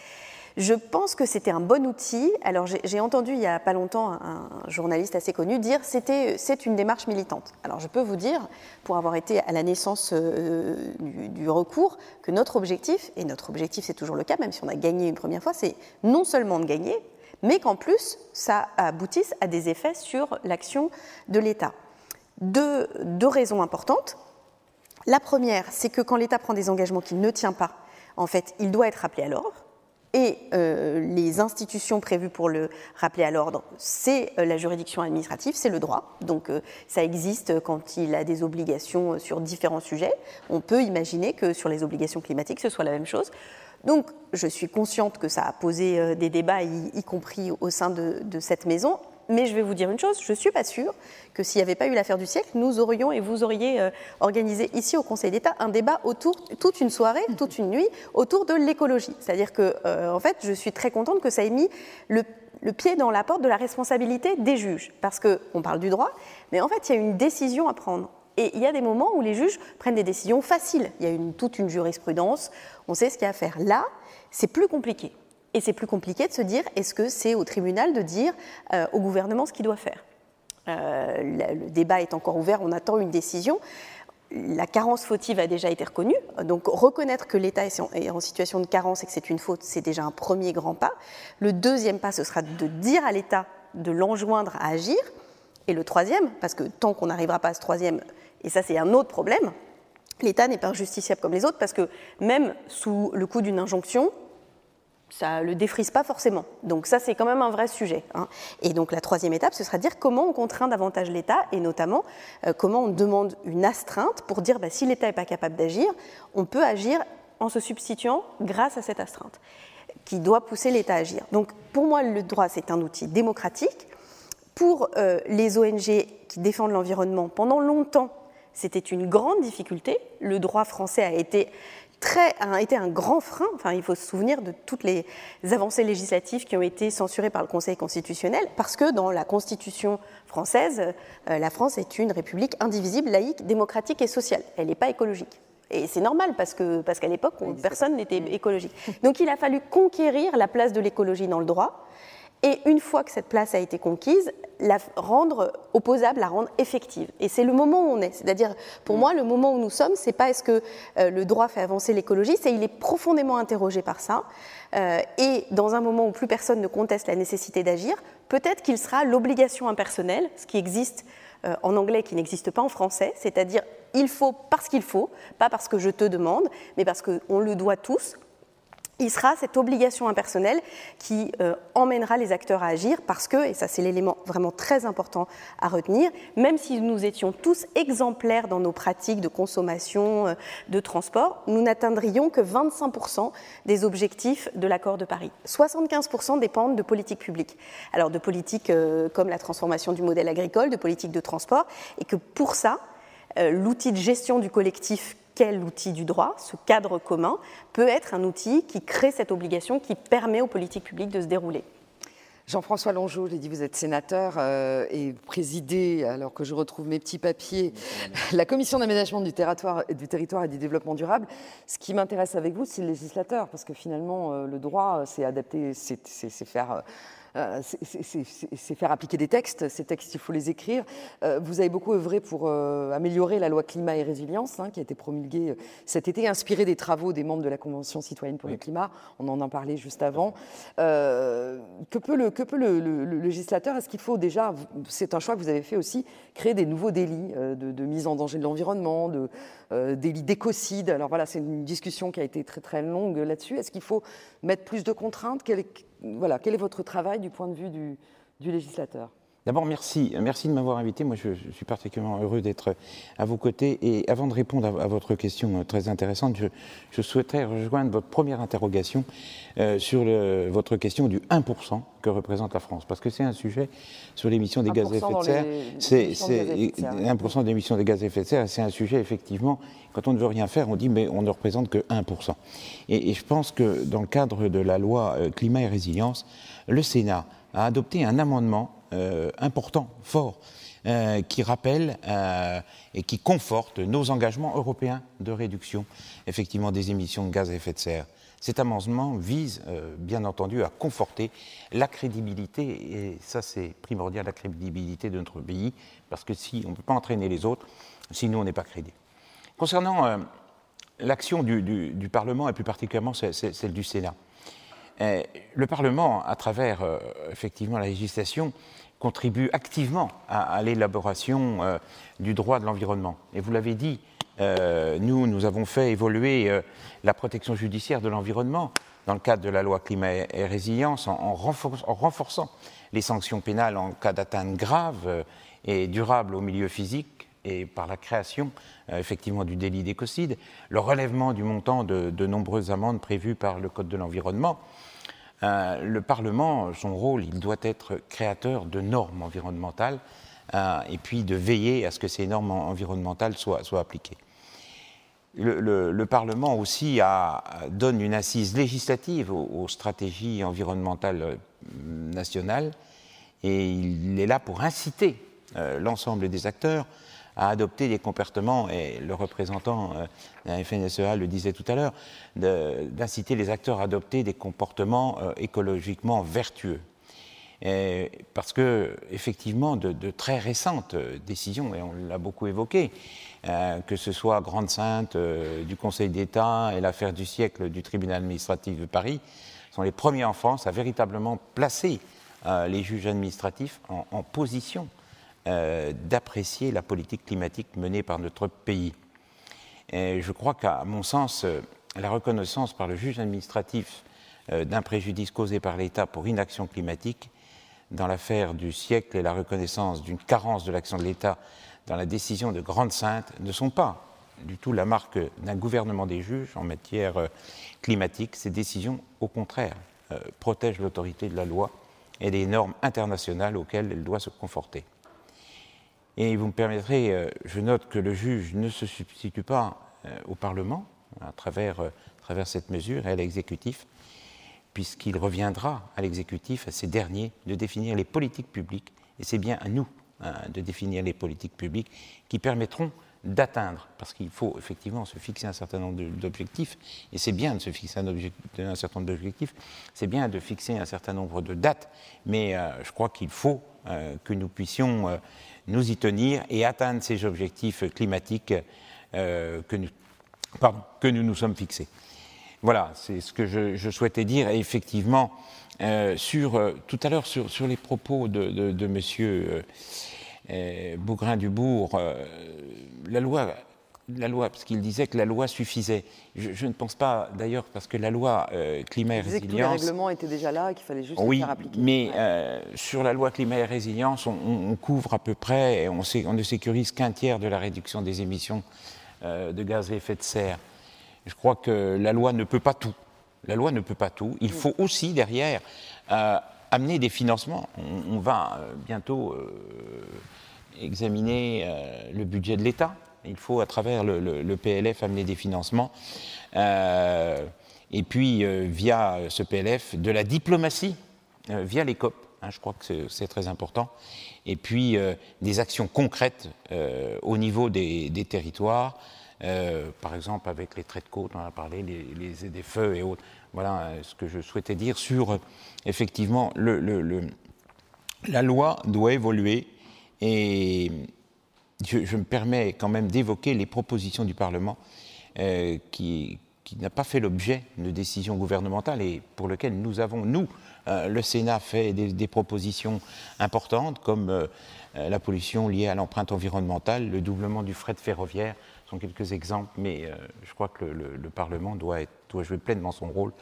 Je pense que c'était un bon outil. Alors j'ai entendu il n'y a pas longtemps un, journaliste assez connu dire c'était c'est une démarche militante. Alors je peux vous dire, pour avoir été à la naissance euh, du, recours, que notre objectif, et notre objectif c'est toujours le cas, même si on a gagné une première fois, c'est non seulement de gagner, mais qu'en plus ça aboutisse à des effets sur l'action de l'État. Deux, deux raisons importantes. La première, c'est que quand l'État prend des engagements qu'il ne tient pas, en fait, il doit être rappelé à l'ordre. Et euh, les institutions prévues pour le rappeler à l'ordre, c'est euh, la juridiction administrative, c'est le droit. Donc euh, ça existe quand il a des obligations sur différents sujets. On peut imaginer que sur les obligations climatiques, ce soit la même chose. Donc je suis consciente que ça a posé des débats, y, compris au sein de, de cette maison. Mais je vais vous dire une chose, je ne suis pas sûre que s'il n'y avait pas eu l'affaire du siècle, nous aurions et vous auriez euh, organisé ici au Conseil d'État un débat autour, toute une soirée, toute une nuit, autour de l'écologie. C'est-à-dire que, euh, en fait, je suis très contente que ça ait mis le, pied dans la porte de la responsabilité des juges. Parce qu'on parle du droit, mais en fait, il y a une décision à prendre. Et il y a des moments où les juges prennent des décisions faciles. Il y a une, toute une jurisprudence, on sait ce qu'il y a à faire. Là, c'est plus compliqué. Et c'est plus compliqué de se dire, est-ce que c'est au tribunal de dire euh, au gouvernement ce qu'il doit faire? Euh, Le débat est encore ouvert, on attend une décision. La carence fautive a déjà été reconnue, donc reconnaître que l'État est en situation de carence et que c'est une faute, c'est déjà un premier grand pas. Le deuxième pas, ce sera de dire à l'État de l'enjoindre à agir. Et le troisième, parce que tant qu'on n'arrivera pas à ce troisième, et ça c'est un autre problème, l'État n'est pas justiciable comme les autres, parce que même sous le coup d'une injonction, ça ne le défrise pas forcément. Donc ça, c'est quand même un vrai sujet. Hein. Et donc la troisième étape, ce sera de dire comment on contraint davantage l'État et notamment euh, comment on demande une astreinte pour dire bah, si l'État n'est pas capable d'agir, on peut agir en se substituant grâce à cette astreinte qui doit pousser l'État à agir. Donc pour moi, le droit, c'est un outil démocratique. Pour euh, les ONG qui défendent l'environnement, pendant longtemps, c'était une grande difficulté. Le droit français a été a été un grand frein. Enfin, il faut se souvenir de toutes les avancées législatives qui ont été censurées par le Conseil constitutionnel, parce que dans la Constitution française, euh, la France est une république indivisible, laïque, démocratique et sociale. Elle n'est pas écologique. Et c'est normal parce qu'à parce qu'à l'époque, personne n'était écologique. Donc il a fallu conquérir la place de l'écologie dans le droit. Et une fois que cette place a été conquise, la rendre opposable, la rendre effective. Et c'est le moment où on est. C'est-à-dire, pour mm. moi, le moment où nous sommes, c'est pas est-ce que euh, le droit fait avancer l'écologie, c'est il est profondément interrogé par ça. Euh, et dans un moment où plus personne ne conteste la nécessité d'agir, peut-être qu'il sera l'obligation impersonnelle, ce qui existe euh, en anglais qui n'existe pas en français, c'est-à-dire il faut parce qu'il faut, pas parce que je te demande, mais parce qu'on le doit tous, il sera cette obligation impersonnelle qui euh, emmènera les acteurs à agir parce que, et ça c'est l'élément vraiment très important à retenir, même si nous étions tous exemplaires dans nos pratiques de consommation, euh, de transport, nous n'atteindrions que 25% des objectifs de l'accord de Paris. 75% dépendent de politiques publiques. Alors de politiques euh, comme la transformation du modèle agricole, de politiques de transport, et que pour ça, l'outil de gestion du collectif quel outil du droit, ce cadre commun, peut être un outil qui crée cette obligation, qui permet aux politiques publiques de se dérouler. Jean-François Longeau, j'ai dit vous êtes sénateur euh, et présidé, alors que je retrouve mes petits papiers, *laughs* la commission d'aménagement du territoire, et du développement durable. Ce qui m'intéresse avec vous, c'est le législateur, parce que finalement, euh, le droit, c'est adapter, c'est faire euh, c'est faire appliquer des textes. Ces textes, il faut les écrire. Euh, vous avez beaucoup œuvré pour euh, améliorer la loi climat et résilience, hein, qui a été promulguée cet été, inspirée des travaux des membres de la Convention citoyenne pour le climat. On en a parlé juste avant. que peut le, que peut le, législateur? Est-ce qu'il faut déjà, c'est un choix que vous avez fait aussi, créer des nouveaux délits de, mise en danger de l'environnement, de délits d'écocide? Alors voilà, c'est une discussion qui a été très très longue là-dessus. Est-ce qu'il faut mettre plus de contraintes? Voilà, quel est votre travail du point de vue du, législateur? D'abord, merci. Merci de m'avoir invité. Moi, je, je suis particulièrement heureux d'être à vos côtés. Et avant de répondre à, à votre question euh, très intéressante, je, je souhaiterais rejoindre votre première interrogation euh, sur le- votre question du 1% que représente la France. Parce que c'est un sujet sur l'émission des gaz à 1% effet de serre. les C'est émissions de gaz à effet de serre. c'est 1% d'émissions de gaz à effet de serre. C'est un sujet, effectivement, quand on ne veut rien faire, on dit mais on ne représente que 1%. Et, et je pense que dans le cadre de la loi euh, climat et résilience, le Sénat a adopté un amendement euh, important, fort, euh, qui rappelle euh, et qui conforte nos engagements européens de réduction effectivement des émissions de gaz à effet de serre. Cet amendement vise, bien entendu, à conforter la crédibilité, et ça c'est primordial, la crédibilité de notre pays, parce que si on ne peut pas entraîner les autres, sinon on n'est pas crédible. Concernant l'action du, Parlement, et plus particulièrement ce- ce- celle du Sénat, le Parlement, à travers euh, effectivement la législation, contribue activement à, l'élaboration euh, du droit de l'environnement. Et vous l'avez dit, euh, nous, nous avons fait évoluer euh, la protection judiciaire de l'environnement dans le cadre de la loi climat et résilience en, en renfor- en renforçant les sanctions pénales en cas d'atteinte grave euh, et durable au milieu physique et par la création euh, effectivement du délit d'écocide, le relèvement du montant de nombreuses amendes prévues par le Code de l'environnement. Euh, le Parlement, son rôle, il doit être créateur de normes environnementales euh, et puis de veiller à ce que ces normes en- environnementales soient, appliquées. Le, le- le Parlement aussi donne une assise législative aux, stratégies environnementales euh, nationales et il est là pour inciter l'ensemble des acteurs à adopter des comportements, et le représentant de la FNSEA le disait tout à l'heure, d'inciter les acteurs à adopter des comportements euh, écologiquement vertueux. Parce que, effectivement, de, très récentes euh, décisions, et on l'a beaucoup évoqué, euh, que ce soit Grande Sainte du Conseil d'État et l'affaire du siècle du tribunal administratif de Paris, sont les premiers en France à véritablement placer les juges administratifs en position euh, d'apprécier la politique climatique menée par notre pays. Je crois qu'à mon sens, euh, la reconnaissance par le juge administratif euh, d'un préjudice causé par l'État pour inaction climatique dans l'affaire du siècle et la reconnaissance d'une carence de l'action de l'État dans la décision de Grande Sainte ne sont pas du tout la marque d'un gouvernement des juges en matière climatique. Ces décisions, au contraire, protègent l'autorité de la loi et les normes internationales auxquelles elle doit se conforter. Et vous me permettrez, euh, je note que le juge ne se substitue pas euh, au Parlement à travers, euh, à travers cette mesure et à l'exécutif, puisqu'il reviendra à l'exécutif, à ces derniers, de définir les politiques publiques, et c'est bien à nous hein, de définir les politiques publiques qui permettront d'atteindre, parce qu'il faut effectivement se fixer un certain nombre d'objectifs, et c'est bien de se fixer un, certain nombre d'objectifs, c'est bien de fixer un certain nombre de dates, mais euh, je crois qu'il faut euh, que nous puissions euh, nous y tenir et atteindre ces objectifs climatiques que, nous, que nous nous sommes fixés. Voilà, c'est ce que je, souhaitais dire. Et effectivement, sur, tout à l'heure, sur, sur les propos de, de, de monsieur Bougrain-Dubourg, euh, la loi, la loi, parce qu'il disait que la loi suffisait. Je, je ne pense pas, d'ailleurs, parce que la loi euh, climat et Il disait que tous les résilience. règlements étaient déjà là et qu'il fallait juste les Oui, faire appliquer. mais euh, sur la loi climat et résilience, on, couvre à peu près, on, on ne sécurise qu'un tiers de la réduction des émissions euh, de gaz à effet de serre. Je crois que la loi ne peut pas tout. La loi ne peut pas tout. Il faut aussi, derrière, euh, amener des financements. On, va euh, bientôt euh, examiner euh, le budget de l'État. Il faut, à travers le, PLF, amener des financements. Et puis, via ce PLF, de la diplomatie, via les COP. hein, je crois que c'est- très important. Et puis, des actions concrètes au niveau des, territoires. par exemple, avec les traits de côte, on a parlé, les, les des feux et autres. Voilà euh, ce que je souhaitais dire sur, euh, effectivement, la loi doit évoluer et je, me permets quand même d'évoquer les propositions du Parlement euh, qui, n'a pas fait l'objet de décisions gouvernementales et pour lesquelles nous avons, nous, le Sénat, fait des, propositions importantes comme la pollution liée à l'empreinte environnementale, le doublement du fret ferroviaire, sont quelques exemples, mais je crois que le Parlement doit, être- doit jouer pleinement son rôle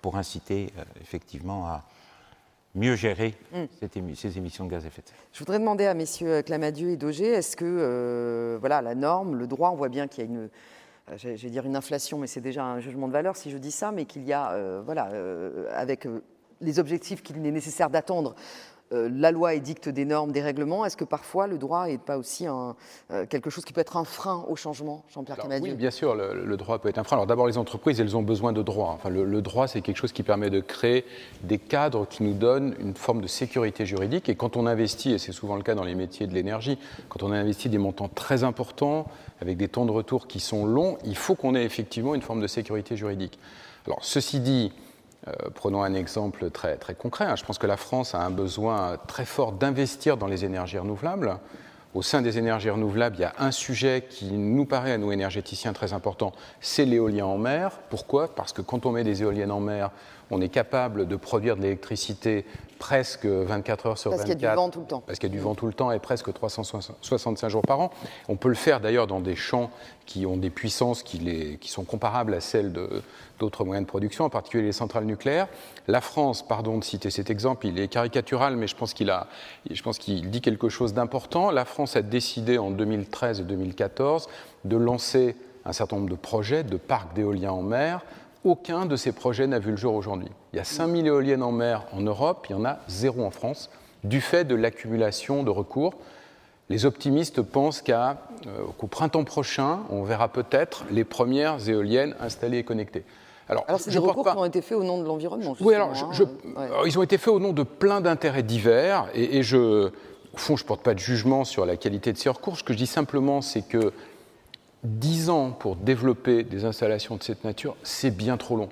pour inciter euh, effectivement à, mieux gérer mm. ces émissions de gaz à effet de serre. Je voudrais demander à messieurs Clamadieu et Daugé, est-ce que euh, voilà, la norme, le droit, on voit bien qu'il y a une, euh, je vais dire une inflation, mais c'est déjà un jugement de valeur si je dis ça, mais qu'il y a, euh, voilà, avec les objectifs qu'il est nécessaire d'attendre euh, la loi édicte des normes, des règlements. Est-ce que parfois le droit n'est pas aussi un, euh, quelque chose qui peut être un frein au changement, Jean-Pierre Camadieu Oui, bien sûr, le, droit peut être un frein. Alors d'abord, les entreprises, elles ont besoin de droit. Enfin, le, droit, c'est quelque chose qui permet de créer des cadres qui nous donnent une forme de sécurité juridique. Et quand on investit, et c'est souvent le cas dans les métiers de l'énergie, quand on investit des montants très importants, avec des temps de retour qui sont longs, il faut qu'on ait effectivement une forme de sécurité juridique. Alors, ceci dit, euh, prenons un exemple très, très concret. Hein. Je pense que la France a un besoin très fort d'investir dans les énergies renouvelables. Au sein des énergies renouvelables, il y a un sujet qui nous paraît à nous énergéticiens très important, c'est l'éolien en mer. Pourquoi? Parce que quand on met des éoliennes en mer, on est capable de produire de l'électricité presque 24 heures sur 24. Parce qu'il y a du vent tout le temps. Parce qu'il y a du vent tout le temps et presque 365 jours par an. On peut le faire d'ailleurs dans des champs qui ont des puissances qui, les, qui sont comparables à celles d'autres moyens de production, en particulier les centrales nucléaires. La France, pardon de citer cet exemple, il est caricatural, mais je pense qu'il qu'il dit quelque chose d'important. La France a décidé en 2013 et 2014 de lancer un certain nombre de projets de parcs d'éolien en mer aucun de ces projets n'a vu le jour aujourd'hui. Il y a 5000 éoliennes en mer en Europe, il y en a zéro en France, du fait de l'accumulation de recours. Les optimistes pensent euh, qu'au printemps prochain, on verra peut-être les premières éoliennes installées et connectées. Alors, c'est des recours qui ont été faits au nom de l'environnement. Oui, alors, hein, ils ont été faits au nom de plein d'intérêts divers, et, et, je, au fond, je ne porte pas de jugement sur la qualité de ces recours. Ce que je dis simplement, c'est que 10 ans pour développer des installations de cette nature, c'est bien trop long.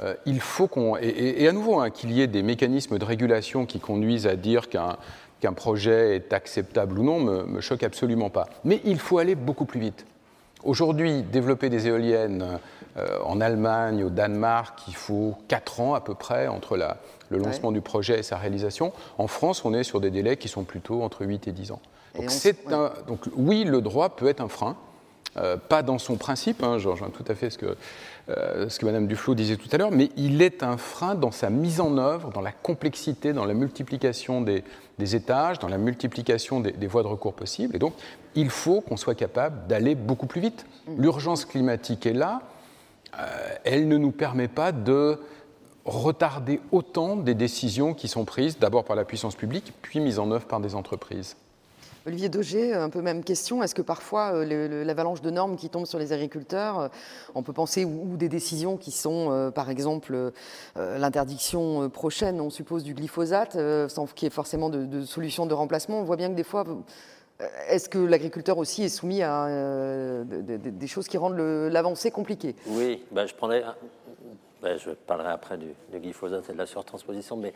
Euh, il faut qu'on. Et, à nouveau, hein, qu'il y ait des mécanismes de régulation qui conduisent à dire qu'un projet est acceptable ou non me, me choque absolument pas. Mais il faut aller beaucoup plus vite. Aujourd'hui, développer des éoliennes euh, en Allemagne, au Danemark, il faut 4 ans à peu près entre la, le lancement du projet et sa réalisation. En France, on est sur des délais qui sont plutôt entre 8 et 10 ans. Donc, un, donc oui, le droit peut être un frein. Euh, pas dans son principe, hein, je rejoins tout à fait ce que, euh, Mme Duflo disait tout à l'heure, mais il est un frein dans sa mise en œuvre, dans la complexité, dans la multiplication des, étages, dans la multiplication des, voies de recours possibles. Et donc, il faut qu'on soit capable d'aller beaucoup plus vite. L'urgence climatique est là, euh, elle ne nous permet pas de retarder autant des décisions qui sont prises d'abord par la puissance publique, puis mises en œuvre par des entreprises. Olivier Daugé, un peu même question. Est-ce que parfois euh, l'avalanche de normes qui tombent sur les agriculteurs, euh, on peut penser, ou, des décisions qui sont, euh, par exemple, l'interdiction prochaine, on suppose, du glyphosate, sans qu'il y ait forcément de, solution de remplacement On voit bien que des fois, est-ce que l'agriculteur aussi est soumis à des choses qui rendent l'avancée compliquée? Oui, bah. Bah, je parlerai après du, glyphosate et de la surtransposition, mais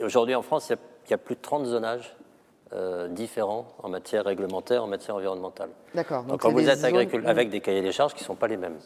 aujourd'hui en France, il y, a plus de 30 zonages euh, différents en matière réglementaire, en matière environnementale. D'accord. Donc, quand vous êtes agriculteur, avec des cahiers des charges qui ne sont pas les mêmes,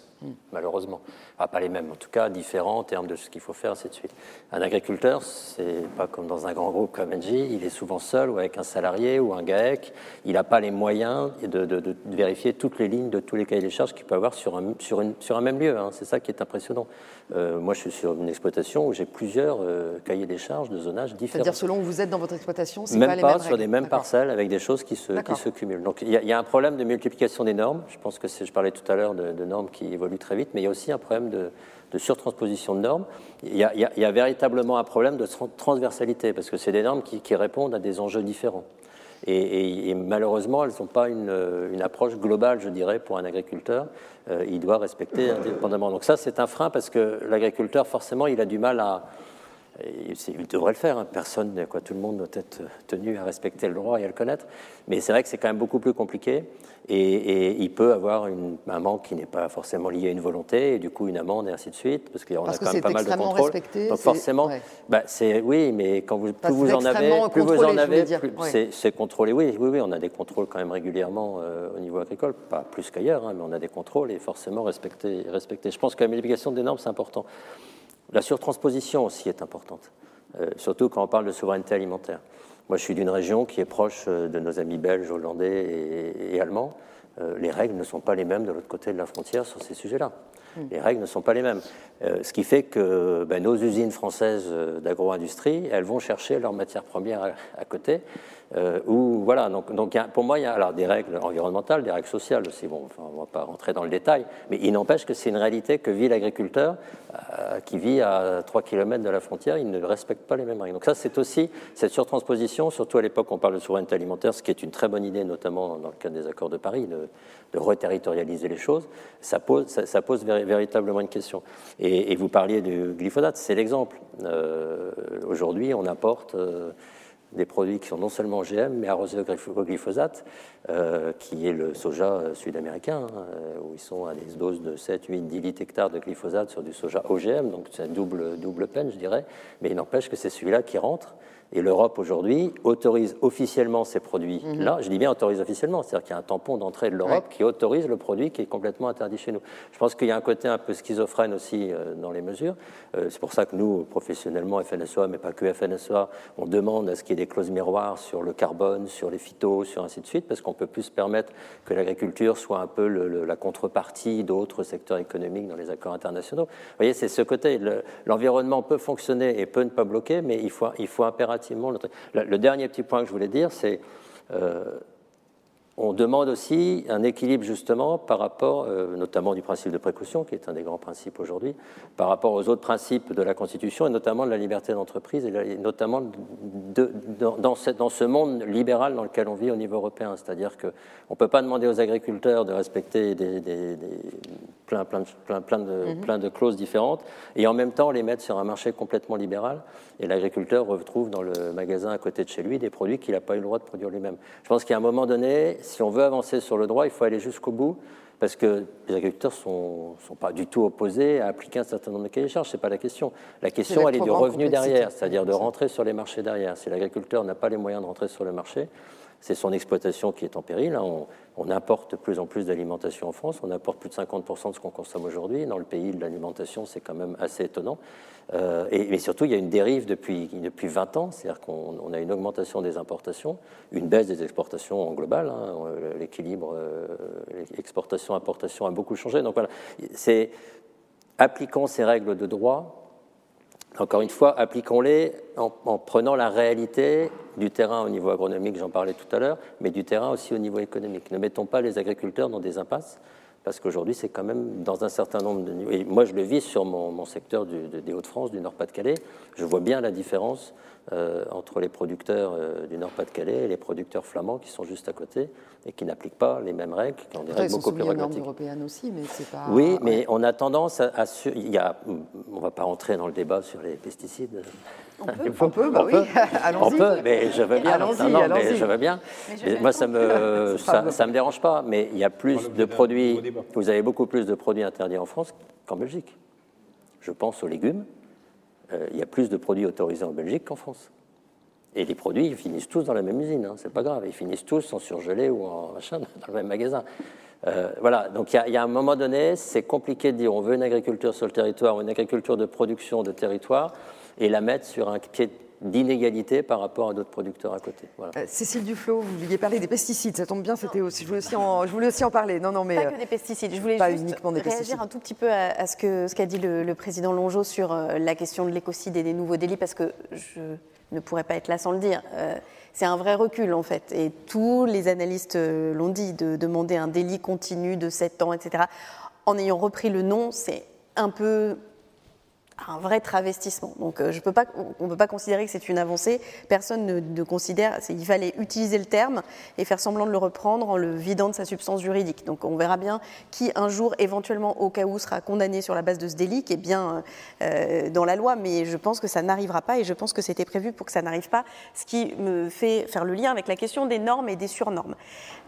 malheureusement. pas les mêmes, en tout cas différents en termes de ce qu'il faut faire, ainsi de suite. Un agriculteur, c'est pas comme dans un grand groupe comme Engie, il est souvent seul ou avec un salarié ou un GAEC. Il n'a pas les moyens de, de, vérifier toutes les lignes de tous les cahiers des charges qu'il peut avoir sur un, sur une, sur un même lieu. Hein. C'est ça qui est impressionnant. Euh, moi, je suis sur une exploitation où j'ai plusieurs euh, cahiers des charges de zonage différents. C'est-à-dire selon où vous êtes dans votre exploitation, c'est pas, pas les mêmes des mêmes parcelles avec des choses qui se, qui se cumulent. Donc il y, y, a un problème de multiplication des normes. Je pense que je parlais tout à l'heure de, normes qui évoluent très vite, mais il y a aussi un problème de, surtransposition de normes. Il y, a, il y, a, véritablement un problème de transversalité parce que c'est des normes qui, qui, répondent à des enjeux différents. Et, malheureusement, elles n'ont pas une, une, approche globale, je dirais, pour un agriculteur. Euh, il doit respecter indépendamment. Donc ça, c'est un frein parce que l'agriculteur, forcément, il a du mal à, il devrait le faire, hein. personne, quoi, tout le monde doit être tenu à respecter le droit et à le connaître. Mais c'est vrai que c'est quand même beaucoup plus compliqué et, il peut avoir une, un manque qui n'est pas forcément lié à une volonté et du coup une amende et ainsi de suite parce y a quand même pas mal de contrôles. Respecté, Donc forcément, bah, c'est oui, mais quand vous, plus vous en avez, plus vous en avez, c'est contrôlé. Oui, oui, oui, on a des contrôles quand même régulièrement euh, au niveau agricole, pas plus qu'ailleurs, hein, mais on a des contrôles et forcément respecté. respecté. Je pense que la multiplication des normes c'est important. La surtransposition aussi est importante, euh, surtout quand on parle de souveraineté alimentaire. Moi, je suis d'une région qui est proche euh, de nos amis belges, hollandais et, allemands. Euh, les règles ne sont pas les mêmes de l'autre côté de la frontière sur ces sujets-là. Les règles ne sont pas les mêmes. Euh, ce qui fait que ben, nos usines françaises d'agro-industrie, elles vont chercher leurs matières premières à, à côté. Euh, voilà, donc, pour moi, il y a alors, des règles environnementales, des règles sociales aussi. Bon, on ne va pas rentrer dans le détail, mais il n'empêche que c'est une réalité que vit l'agriculteur euh, qui vit à 3 km de la frontière, il ne respecte pas les mêmes règles. Donc ça, c'est aussi cette surtransposition, surtout à l'époque où on parle de souveraineté alimentaire, ce qui est une très bonne idée, notamment dans le cadre des accords de Paris, de, de reterritorialiser les choses, ça pose, véritablement une question. Et, vous parliez du glyphosate, c'est l'exemple. Euh, Aujourd'hui, on apporte... des produits qui sont non seulement OGM, mais arrosés au glyph- au glyphosate, euh, qui est le soja sud-américain, hein, euh, où ils sont à des doses de 7, 8, 10 litres hectares de glyphosate sur du soja OGM, donc c'est double, double peine, je dirais, mais il n'empêche que c'est celui-là qui rentre. Et l'Europe, aujourd'hui, autorise officiellement ces produits-là. Je dis bien autorise officiellement, c'est-à-dire qu'il y a un tampon d'entrée de l'Europe qui autorise le produit qui est complètement interdit chez nous. Je pense qu'il y a un côté un peu schizophrène aussi euh, dans les mesures. Euh, c'est pour ça que nous, professionnellement, FNSEA, mais pas que FNSEA, on demande à ce qu'il y ait des clauses miroirs sur le carbone, sur les phytos, sur ainsi de suite, parce qu'on peut plus se permettre que l'agriculture soit un peu le- le- la contrepartie d'autres secteurs économiques dans les accords internationaux. Vous voyez, c'est ce côté. le- L'environnement peut fonctionner et peut ne pas bloquer, mais il faut, il faut impérativement. Le, dernier petit point que je voulais dire, c'est. euh, on demande aussi un équilibre justement par rapport, euh, notamment du principe de précaution, qui est un des grands principes aujourd'hui, par rapport aux autres principes de la Constitution et notamment de la liberté d'entreprise et, la- et notamment de- dans, dans ce, dans ce monde libéral dans lequel on vit au niveau européen. C'est-à-dire qu'on ne peut pas demander aux agriculteurs de respecter des, des- des- plein, plein, de, plein, plein, de, Mhm. plein de clauses différentes et en même temps les mettre sur un marché complètement libéral et l'agriculteur retrouve dans le magasin à côté de chez lui des produits qu'il n'a pas eu le droit de produire lui-même. Je pense qu'à un moment donné, si on veut avancer sur le droit, il faut aller jusqu'au bout parce que les agriculteurs ne sont, sont pas du tout opposés à appliquer un certain nombre de cahiers charges, ce n'est pas la question. La question, elle est du revenu derrière, c'est-à-dire de rentrer sur les marchés derrière. Si l'agriculteur n'a pas les moyens de rentrer sur le marché, c'est son exploitation qui est en péril. hein. On, on importe de plus en plus d'alimentation en France, on importe plus de 50% de ce qu'on consomme aujourd'hui. Dans le pays de l'alimentation, c'est quand même assez étonnant. Euh, et, mais surtout, il y a une dérive depuis, depuis 20 ans, c'est-à-dire qu'on on a une augmentation des importations, une baisse des exportations en global. hein. Euh, L'équilibre euh, exportation-importation a beaucoup changé. Donc voilà, c'est appliquons ces règles de droit encore une fois, appliquons-les en, en prenant la réalité du terrain au niveau agronomique, j'en parlais tout à l'heure, mais du terrain aussi au niveau économique. Ne mettons pas les agriculteurs dans des impasses, parce qu'aujourd'hui, c'est quand même dans un certain nombre de niveaux. Moi, je le vis sur mon, secteur des Hauts-de-France, du Nord-Pas-de-Calais. Je vois bien la différence entre les producteurs euh, du Nord-Pas-de-Calais et les producteurs flamands qui sont juste à côté et qui n'appliquent pas les mêmes règles, qui ont des Après, règles beaucoup plus soumis aux normes pragmatiques. européennes aussi, mais c'est pas. Oui, mais ouais. on a tendance à, il y a, on va pas rentrer dans le débat sur les pesticides. On peut, *laughs* on peut, bah oui, *laughs* allons-y. On peut, mais je veux bien. Allons-y, Non, non, mais allons-y. je veux bien. Mais moi, ça me, *laughs* ça me dérange pas. Mais il y a plus de produits. Vous avez beaucoup plus de produits interdits en France qu'en Belgique. Je pense aux légumes. Euh, il y a plus de produits autorisés en Belgique qu'en France. Et les produits, ils finissent tous dans la même usine. Hein, c'est pas grave. Ils finissent tous en surgelé ou en machin *laughs* dans le même magasin. Euh, voilà. Donc il y, y a un moment donné, c'est compliqué de dire on veut une agriculture sur le territoire, une agriculture de production de territoire, et la mettre sur un pied d'inégalité par rapport à d'autres producteurs à côté. Voilà. Euh, Cécile Duflot, vous vouliez parler des pesticides, ça tombe bien, c'était aussi, je voulais aussi en, je voulais aussi en parler. Non, non, mais Pas que des pesticides. Je voulais pas juste uniquement des réagir pesticides. un tout petit peu à, à ce que ce qu'a dit le, le président Longeau sur euh, la question de l'écocide et des nouveaux délits, parce que je ne pourrais pas être là sans le dire. Euh, c'est un vrai recul en fait, et tous les analystes l'ont dit, de demander un délit continu de 7 ans, etc. En ayant repris le nom, c'est un peu un vrai travestissement. Donc euh, on ne peut pas considérer que c'est une avancée. Personne ne, considère. Il fallait utiliser le terme et faire semblant de le reprendre en le vidant de sa substance juridique. Donc on verra bien qui un jour, éventuellement, au cas où, sera condamné sur la base de ce délit, qui est bien euh, dans la loi. Mais je pense que ça n'arrivera pas et je pense que c'était prévu pour que ça n'arrive pas. Ce qui me fait faire le lien avec la question des normes et des surnormes.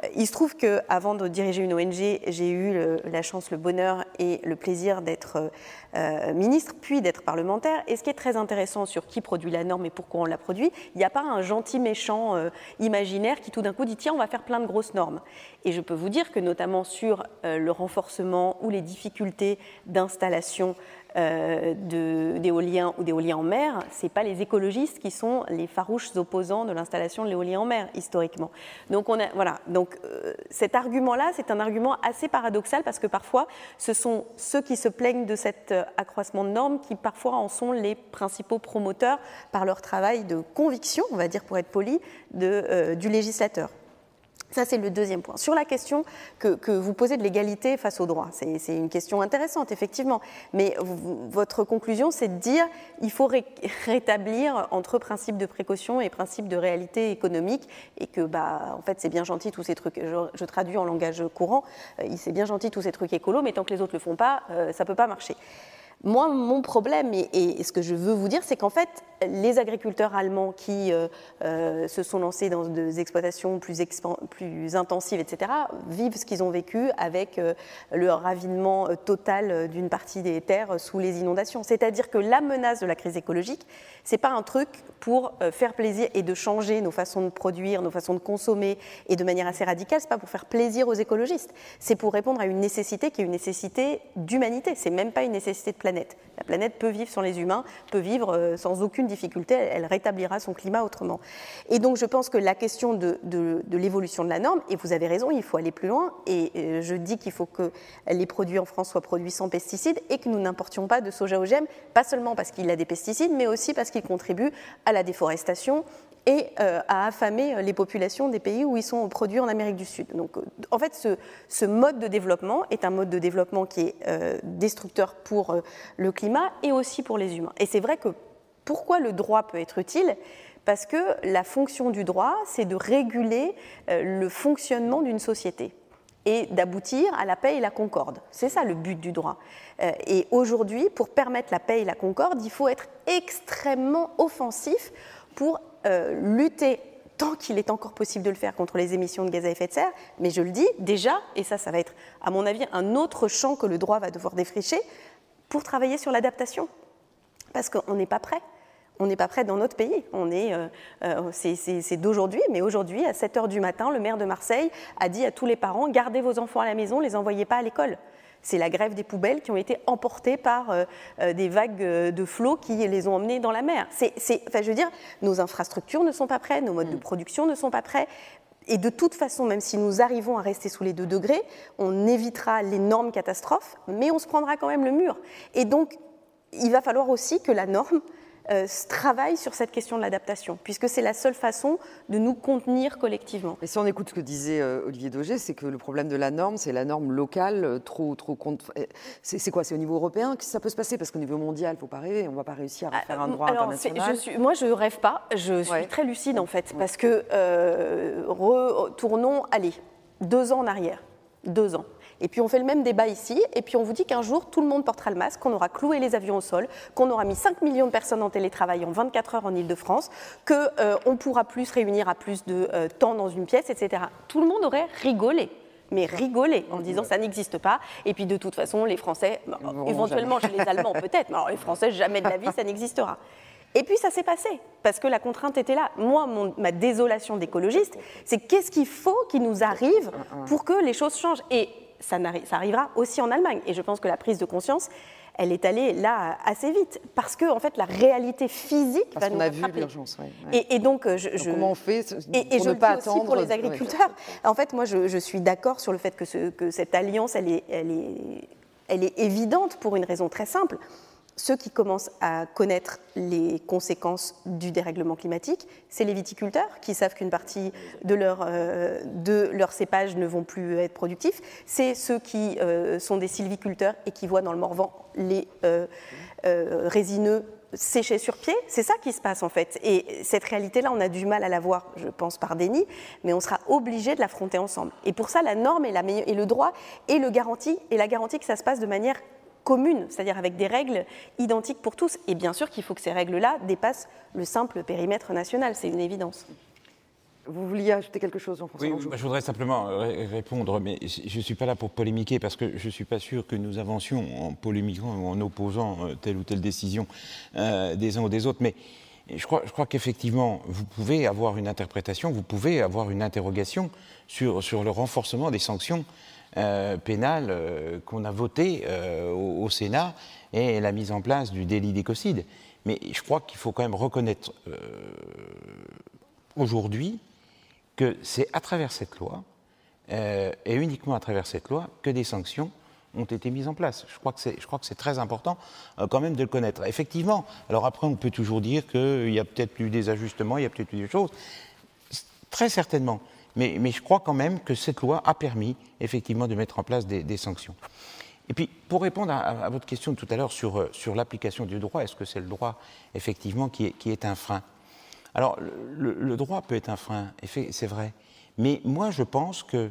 Euh, Il se trouve que avant de diriger une ONG, j'ai eu la chance, le bonheur et le plaisir d'être euh, ministre, puis d'être parlementaire. Et ce qui est très intéressant sur qui produit la norme et pourquoi on la produit, il n'y a pas un gentil méchant euh, imaginaire qui tout d'un coup dit tiens, on va faire plein de grosses normes. Et je peux vous dire que notamment sur euh, le renforcement ou les difficultés d'installation d'éolien ou d'éolien en mer, ce n'est pas les écologistes qui sont les farouches opposants de l'installation de l'éolien en mer, historiquement. Donc, on a, voilà. Donc euh, cet argument-là, c'est un argument assez paradoxal parce que parfois, ce sont ceux qui se plaignent de cet euh, accroissement de normes qui parfois en sont les principaux promoteurs par leur travail de conviction, on va dire pour être poli, de, euh, du législateur. Ça, c'est le deuxième point. Sur la question que, que vous posez de l'égalité face au droit, c'est une question intéressante, effectivement. Mais votre conclusion, c'est de dire il faut ré- *laughs* rétablir entre principe de précaution et principe de réalité économique, et que, bah, en fait, c'est bien gentil tous ces trucs. Je, traduis en langage courant euh, c'est bien gentil tous ces trucs écolos, mais tant que les autres le font pas, euh, ça peut pas marcher. Moi, mon problème, et, ce que je veux vous dire, c'est qu'en fait, les agriculteurs allemands qui euh, euh, se sont lancés dans des exploitations plus, plus intensives, etc., vivent ce qu'ils ont vécu avec euh, le ravinement total d'une partie des terres sous les inondations. C'est-à-dire que la menace de la crise écologique, c'est pas un truc pour faire plaisir et de changer nos façons de produire, nos façons de consommer, et de manière assez radicale, c'est pas pour faire plaisir aux écologistes, c'est pour répondre à une nécessité qui est une nécessité d'humanité. C'est même pas une nécessité de planète. La planète peut vivre sans les humains, peut vivre euh, sans aucune difficulté, elle, rétablira son climat autrement. Et donc je pense que la question de, de- de l'évolution de la norme, et vous avez raison, il faut aller plus loin, et euh, je dis qu'il faut que les produits en France soient produits sans pesticides et que nous n'importions pas de soja OGM, pas seulement parce qu'il a des pesticides, mais aussi parce qu'il contribue à la déforestation et euh, à affamer les populations des pays où ils sont produits en Amérique du Sud. Donc, euh, en fait, ce, mode de développement est un mode de développement qui est euh, destructeur pour euh, le climat et aussi pour les humains. Et c'est vrai que pourquoi le droit peut être utile? Parce que la fonction du droit, c'est de réguler euh, le fonctionnement d'une société et d'aboutir à la paix et la concorde. C'est ça le but du droit. Euh, Et aujourd'hui, pour permettre la paix et la concorde, il faut être extrêmement offensif pour euh, lutter tant qu'il est encore possible de le faire contre les émissions de gaz à effet de serre. Mais je le dis déjà, et ça, ça va être, à mon avis, un autre champ que le droit va devoir défricher pour travailler sur l'adaptation. Parce qu'on n'est pas prêt. On n'est pas prêt dans notre pays. On est, euh, euh, c'est, d'aujourd'hui, mais aujourd'hui, à 7 h du matin, le maire de Marseille a dit à tous les parents gardez vos enfants à la maison, les envoyez pas à l'école. C'est la grève des poubelles qui ont été emportées par euh, euh, des vagues euh, de flots qui les ont emmenés dans la mer. C'est, enfin, je veux dire, nos infrastructures ne sont pas prêtes, nos modes de production ne sont pas prêts. Et de toute façon, même si nous arrivons à rester sous les 2 degrés, on évitera l'énorme catastrophe, mais on se prendra quand même le mur. Et donc, il va falloir aussi que la norme euh, travaille sur cette question de l'adaptation, puisque c'est la seule façon de nous contenir collectivement. Et si on écoute ce que disait euh, Olivier Daugé, c'est que le problème de la norme, c'est la norme locale, euh, trop, trop euh, C'est quoi? C'est au niveau européen que ça peut se passer? Parce qu'au niveau mondial, il ne faut pas rêver, on ne va pas réussir à faire un droit Ah, Alors, international. je suis- moi, je rêve pas. Je suis très lucide en fait, parce que euh, retournons, allez, deux ans en arrière, deux ans. Et puis on fait le même débat ici, et puis on vous dit qu'un jour tout le monde portera le masque, qu'on aura cloué les avions au sol, qu'on aura mis 5 millions de personnes en télétravail en 24 heures en Ile-de-France, qu'on ne pourra plus se réunir à plus de euh, temps dans une pièce, etc. Tout le monde aurait rigolé. Mais rigolé en disant ça n'existe pas. Et puis de toute façon, les Français, bah, éventuellement chez les Allemands peut-être, mais alors les Français, jamais de la vie, ça n'existera. Et puis ça s'est passé, parce que la contrainte était là. Moi, mon- ma désolation d'écologiste, c'est qu'est-ce qu'il faut qui nous arrive pour que les choses changent? Et ça, arrivera aussi en Allemagne. Et je pense que la prise de conscience, elle est allée là assez vite, parce que en fait, la réalité physique Parce va qu'on nous a vu l'urgence. ouais, ouais. Et, et donc, euh, je, Donc, je- comment on fait et, et je ne le pas aussi pour attendre les agriculteurs. En fait, moi, je, je suis d'accord sur le fait que, ce- que cette alliance, elle est, elle, est, elle est évidente pour une raison très simple. Ceux qui commencent à connaître les conséquences du dérèglement climatique, c'est les viticulteurs qui savent qu'une partie de leur, euh, leurs cépages ne vont plus être productifs. C'est ceux qui euh, sont des sylviculteurs et qui voient dans le Morvan les euh, résineux sécher sur pied. C'est ça qui se passe en fait. Et cette réalité-là, on a du mal à la voir, je pense, par déni, mais on sera obligé de l'affronter ensemble. Et pour ça, la norme et le droit est le garantie, et la garantie que ça se passe de manière commune, c'est-à-dire avec des règles identiques pour tous. Et bien sûr qu'il faut que ces règles-là dépassent le simple périmètre national, c'est une évidence. Vous vouliez ajouter quelque chose, Jean-François Oui, Langeau bah, je voudrais simplement ré- répondre, mais je ne suis pas là pour polémiquer parce que je ne suis pas sûr que nous avancions en polémiquant ou en opposant euh, telle ou telle décision euh, des uns ou des autres. Mais je crois, je crois qu'effectivement, vous pouvez avoir une interprétation, vous pouvez avoir une interrogation sur, sur le renforcement des sanctions pénal qu'on a voté au, Sénat et la mise en place du délit d'écocide. Mais je crois qu'il faut quand même reconnaître aujourd'hui que c'est à travers cette loi, et uniquement à travers cette loi, que des sanctions ont été mises en place. Je crois que c'est, très important euh, quand même de le connaître. Effectivement, alors après on peut toujours dire qu'il y a peut-être eu des ajustements, il y a peut-être eu des choses. Très certainement. Mais, je crois quand même que cette loi a permis effectivement de mettre en place des, sanctions. Et puis, pour répondre à, votre question tout à l'heure sur, euh, sur l'application du droit, est-ce que c'est le droit effectivement qui est, qui est un frein? Alors, le, le, droit peut être un frein, c'est vrai. Mais moi, je pense que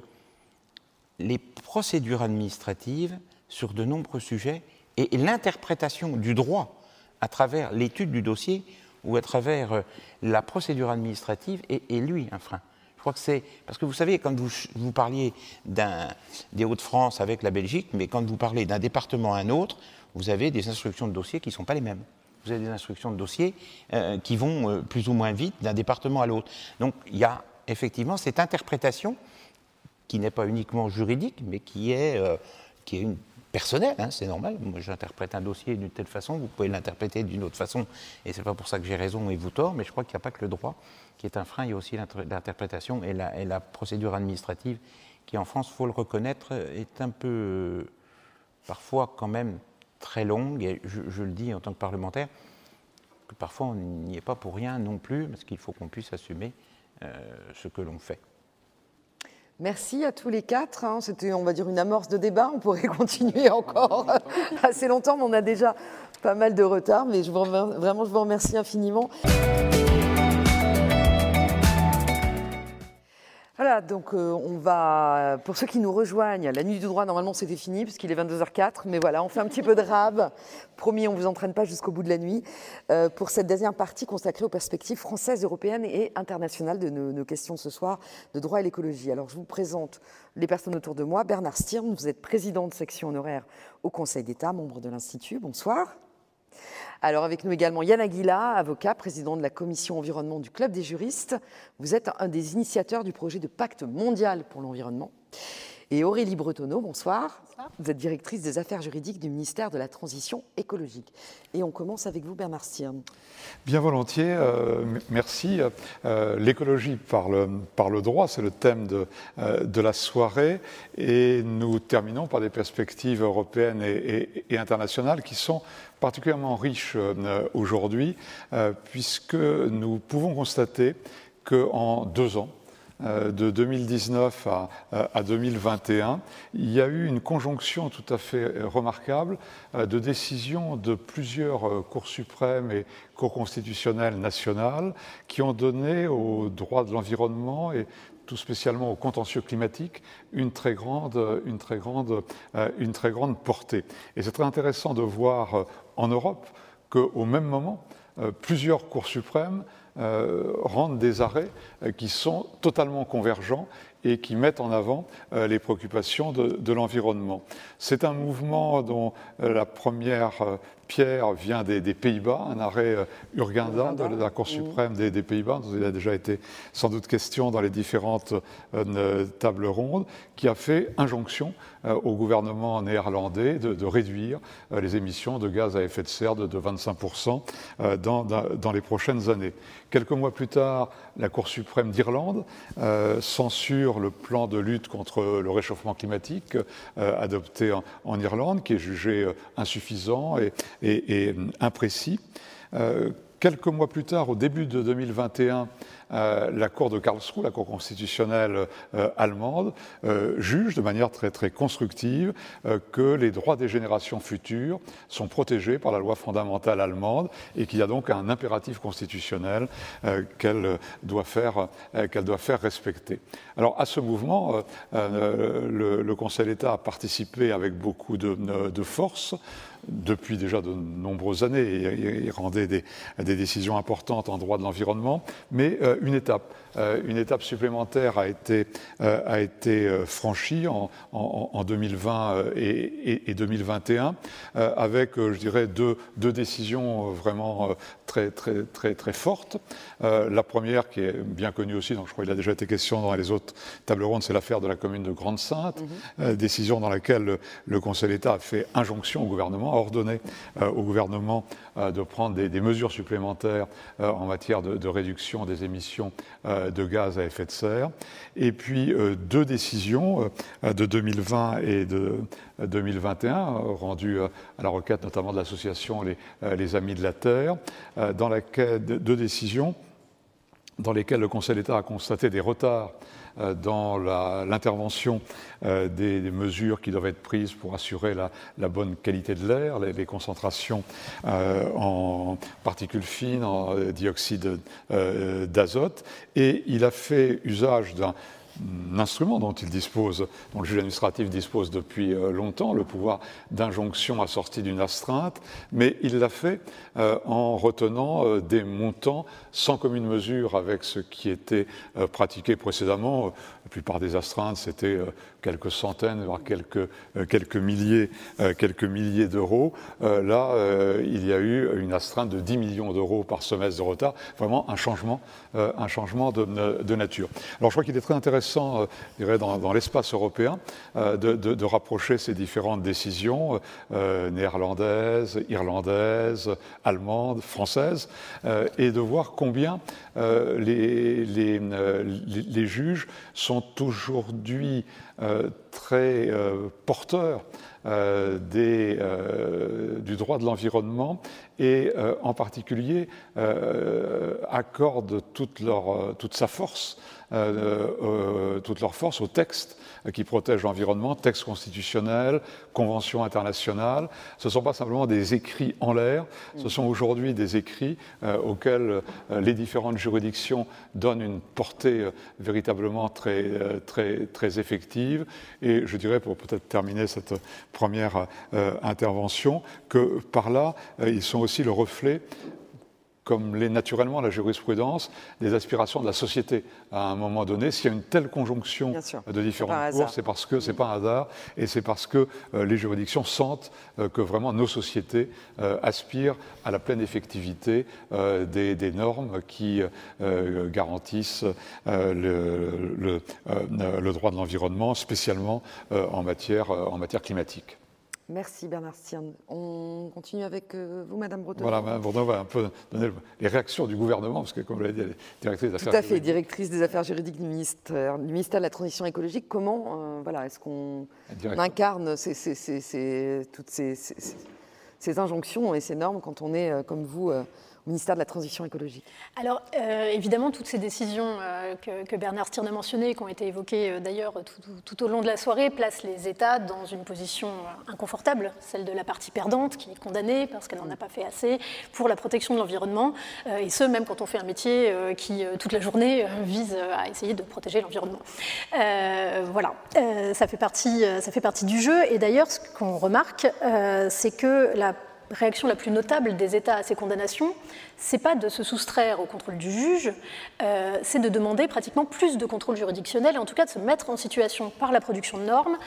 les procédures administratives sur de nombreux sujets et, l'interprétation du droit à travers l'étude du dossier ou à travers euh, la procédure administrative est, lui un frein. Je crois que c'est parce que vous savez quand vous, vous parliez des Hauts-de-France avec la Belgique, mais quand vous parlez d'un département à un autre, vous avez des instructions de dossier qui ne sont pas les mêmes. Vous avez des instructions de dossier euh, qui vont euh, plus ou moins vite d'un département à l'autre. Donc il y a effectivement cette interprétation qui n'est pas uniquement juridique, mais qui est, euh, qui est une personnelle, hein, c'est normal. Moi, j'interprète un dossier d'une telle façon, vous pouvez l'interpréter d'une autre façon, et c'est pas pour ça que j'ai raison et vous tort, mais je crois qu'il n'y a pas que le droit qui est un frein, il y a aussi l'interprétation et la, procédure administrative qui, en France, faut le reconnaître, est un peu, euh, parfois quand même très longue, et je, le dis en tant que parlementaire, que parfois on n'y est pas pour rien non plus, parce qu'il faut qu'on puisse assumer euh, ce que l'on fait. Merci à tous les quatre. Hein. C'était, on va dire, une amorce de débat. On pourrait *laughs* continuer encore *laughs* assez longtemps, mais on a déjà pas mal de retard. Mais vraiment, je vous remercie infiniment. Voilà, donc euh, on va, pour ceux qui nous rejoignent, la nuit du droit, normalement c'était fini puisqu'il est 22h04, mais voilà, on fait un petit peu de rab. Promis, on ne vous entraîne pas jusqu'au bout de la nuit euh, pour cette deuxième partie consacrée aux perspectives françaises, européennes et internationales de nos, nos, questions ce soir de droit et l'écologie. Alors je vous présente les personnes autour de moi. Bernard Stirn, vous êtes président de section honoraire au Conseil d'État, membre de l'Institut. Bonsoir. Alors avec nous également Yann Aguila, avocat, président de la commission environnement du Club des juristes. Vous êtes un des initiateurs du projet de pacte mondial pour l'environnement. Et Aurélie Bretonneau, bonsoir. bonsoir. Vous êtes directrice des affaires juridiques du ministère de la Transition écologique. Et on commence avec vous, Bernard Stirn. Bien volontiers, euh, merci. Euh, l'écologie par le, par le, droit, c'est le thème de, euh, de, la soirée. Et nous terminons par des perspectives européennes et, et internationales qui sont particulièrement riches aujourd'hui, puisque nous pouvons constater qu'en deux ans, de 2019 à, 2021, il y a eu une conjonction tout à fait remarquable euh, de décisions de plusieurs euh, cours suprêmes et cours constitutionnelles nationales qui ont donné aux droits de l'environnement et tout spécialement au contentieux climatique, une très grande, une très grande, une très grande portée. Et c'est très intéressant de voir en Europe qu'au même moment, plusieurs cours suprêmes euh, rendent des arrêts euh, qui sont totalement convergents et qui mettent en avant euh, les préoccupations de, l'environnement. C'est un mouvement dont la première pierre vient des, Pays-Bas, un arrêt Urgenda de la Cour suprême des, Pays-Bas, dont il a déjà été sans doute question dans les différentes tables rondes, qui a fait injonction au gouvernement néerlandais de, réduire les émissions de gaz à effet de serre de, 25% dans, dans les prochaines années. Quelques mois plus tard, la Cour suprême d'Irlande euh, censure le plan de lutte contre le réchauffement climatique euh, adopté en, Irlande, qui est jugé euh, insuffisant et imprécis. Quelques mois plus tard, au début de 2021, euh, la Cour de Karlsruhe, la Cour constitutionnelle euh, allemande, euh, juge de manière très, très constructive que les droits des générations futures sont protégés par la loi fondamentale allemande et qu'il y a donc un impératif constitutionnel qu'elle doit, faire, qu'elle doit faire respecter. Alors à ce mouvement, le, Conseil d'État a participé avec beaucoup de force. Depuis déjà de nombreuses années et, rendait des, décisions importantes en droit de l'environnement, mais une étape. Une étape supplémentaire a été, a été franchie en, en, 2020 et, et 2021 avec, je dirais, deux, deux décisions vraiment très, très, très, très fortes. la première, qui est bien connue aussi, donc je crois qu'il a déjà été question dans les autres tables rondes, c'est l'affaire de la commune de Grande-Sainte, mhm. décision dans laquelle le, Conseil d'État a fait injonction au gouvernement, a ordonné au gouvernement de prendre des, mesures supplémentaires en matière de, réduction des émissions de gaz à effet de serre. Et puis deux décisions de 2020 et de 2021, rendues à la requête notamment de l'association les, les, Amis de la Terre, dans laquelle deux décisions dans lesquelles le Conseil d'État a constaté des retards euh, dans l'intervention euh, des, mesures qui doivent être prises pour assurer la, bonne qualité de l'air, les, concentrations euh, en particules fines, en dioxyde d'azote, et il a fait usage d'un instrument dont il dispose, dont le juge administratif dispose depuis euh, longtemps, le pouvoir d'injonction assorti d'une astreinte, mais il l'a fait euh, en retenant euh, des montants sans commune mesure avec ce qui était pratiqué précédemment. La plupart des astreintes, c'était quelques centaines, voire quelques, quelques milliers, quelques milliers d'euros. là, il y a eu une astreinte de 10 millions d'euros par semestre de retard, vraiment un changement, un changement de, de nature. Alors je crois qu'il est très intéressant intéressant, euh, dans, l'espace européen, euh, de, rapprocher ces différentes décisions euh, néerlandaises, irlandaises, allemandes, françaises, et de voir combien les, les, les, juges sont aujourd'hui très porteurs du droit de l'environnement et en particulier accordent toute, sa force euh, euh, toute leur force au texte qui protège l'environnement, texte constitutionnel, convention internationale. Ce ne sont pas simplement des écrits en l'air, ce sont aujourd'hui des écrits euh, auxquels les différentes juridictions donnent une portée véritablement très, très, très effective. Et je dirais, pour peut-être terminer cette première intervention, que par là, ils sont aussi le reflet comme l'est naturellement la jurisprudence, des aspirations de la société à un moment donné. S'il y a une telle conjonction de différents cours, c'est parce que c'est pas un hasard et c'est parce que euh, les juridictions sentent euh, que vraiment nos sociétés euh, aspirent à la pleine effectivité des, normes qui garantissent le, le, droit de l'environnement, spécialement en matière, en matière climatique. Merci Bernard Stiern. On continue avec euh, vous, Madame Breton. Voilà, Madame Breton va un peu donner les réactions du gouvernement, parce que comme vous l'avez dit, elle est directrice des affaires Tout à fait, directrice des affaires juridiques du ministère, du ministère de la Transition écologique. Comment euh, voilà, est-ce qu'on incarne toutes ces, ces, injonctions et ces normes quand on est, euh, comme vous, ministère de la Transition écologique. Alors, euh, évidemment, toutes ces décisions euh, que, Bernard Stirn a mentionnées, qui ont été évoquées euh, d'ailleurs tout, au long de la soirée, placent les États dans une position inconfortable, celle de la partie perdante, qui est condamnée parce qu'elle n'en a pas fait assez pour la protection de l'environnement, et ce, même quand on fait un métier qui, toute la journée, vise à essayer de protéger l'environnement. voilà, ça, fait partie, ça fait partie du jeu, et d'ailleurs, ce qu'on remarque, c'est que la réaction la plus notable des États à ces condamnations, c'est pas de se soustraire au contrôle du juge, euh, c'est de demander pratiquement plus de contrôle juridictionnel, et en tout cas de se mettre en situation par la production de normes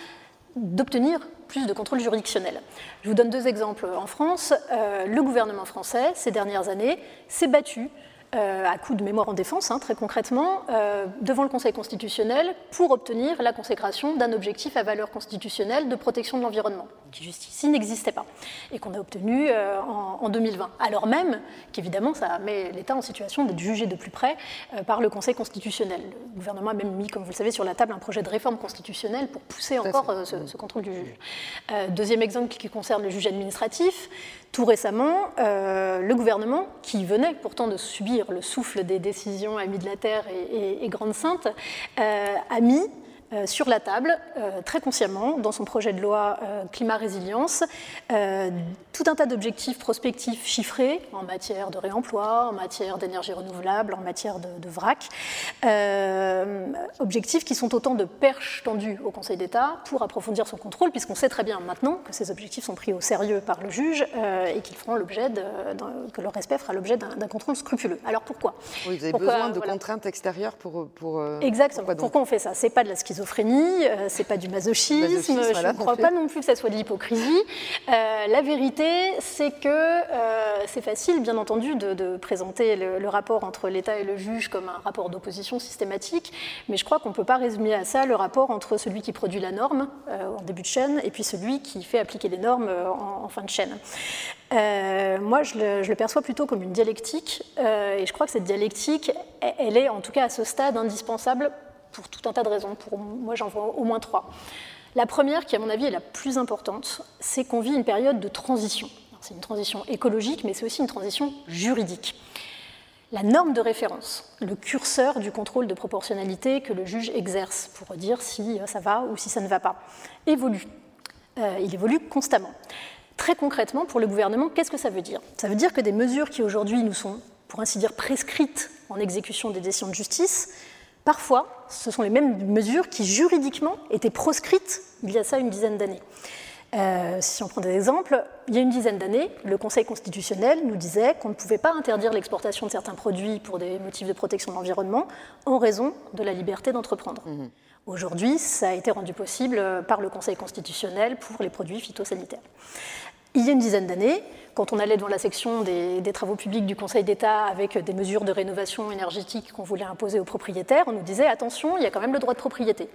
d'obtenir plus de contrôle juridictionnel. Je vous donne deux exemples. En France, euh, le gouvernement français, ces dernières années, s'est battu euh, à coup de mémoire en défense, hein, très concrètement, euh, devant le Conseil constitutionnel pour obtenir la consécration d'un objectif à valeur constitutionnelle de protection de l'environnement, qui jusqu'ici n'existait pas, et qu'on a obtenu euh, en, 2020, alors même qu'évidemment ça met l'État en situation d'être jugé de plus près par le Conseil constitutionnel. Le gouvernement a même mis, comme vous le savez, sur la table un projet de réforme constitutionnelle pour pousser encore ce, ce, contrôle du juge. deuxième exemple qui concerne le juge administratif, tout récemment, le gouvernement, qui venait pourtant de subir le souffle des décisions Amis de la Terre et, Grande Sainte, euh, a mis euh, sur la table, euh, très consciemment, dans son projet de loi euh, climat résilience, tout un tas d'objectifs prospectifs chiffrés en matière de réemploi, en matière d'énergie renouvelable, en matière de, de vrac. objectifs qui sont autant de perches tendues au Conseil d'État pour approfondir son contrôle, puisqu'on sait très bien maintenant que ces objectifs sont pris au sérieux par le juge et qu'ils feront l'objet que leur respect fera l'objet d'un contrôle scrupuleux. Alors pourquoi? Oui, Vous avez besoin de contraintes extérieures pour. pour Exactement. Pourquoi, on fait ça? C'est pas de la schizophrénie, euh, c'est pas du masochisme, je ne crois pas non plus que ça soit de l'hypocrisie. Euh, la vérité, c'est que euh, c'est facile, bien entendu, de, présenter le, rapport entre l'État et le juge comme un rapport d'opposition systématique, mais je crois qu'on ne peut pas résumer à ça le rapport entre celui qui produit la norme en début de chaîne et puis celui qui fait appliquer les normes en, fin de chaîne. moi, je le, je le, perçois plutôt comme une dialectique, et je crois que cette dialectique, elle est en tout cas à ce stade indispensable pour tout un tas de raisons. Pour moi, j'en vois au moins trois. La première, qui à mon avis est la plus importante, c'est qu'on vit une période de transition. C'est une transition écologique, mais c'est aussi une transition juridique. La norme de référence, le curseur du contrôle de proportionnalité que le juge exerce pour dire si ça va ou si ça ne va pas, évolue. Euh, il évolue constamment. Très concrètement, pour le gouvernement, qu'est-ce que ça veut dire? Ça veut dire que des mesures qui aujourd'hui nous sont, pour ainsi dire, prescrites en exécution des décisions de justice, Parfois, ce sont les mêmes mesures qui juridiquement étaient proscrites il y a ça une dizaine d'années. Euh, si on prend des exemples, il y a une dizaine d'années, le Conseil constitutionnel nous disait qu'on ne pouvait pas interdire l'exportation de certains produits pour des motifs de protection de l'environnement en raison de la liberté d'entreprendre. Mmh. Aujourd'hui, ça a été rendu possible par le Conseil constitutionnel pour les produits phytosanitaires. Il y a une dizaine d'années, quand on allait devant la section des, travaux publics du Conseil d'État avec des mesures de rénovation énergétique qu'on voulait imposer aux propriétaires, on nous disait attention, il y a quand même le droit de propriété.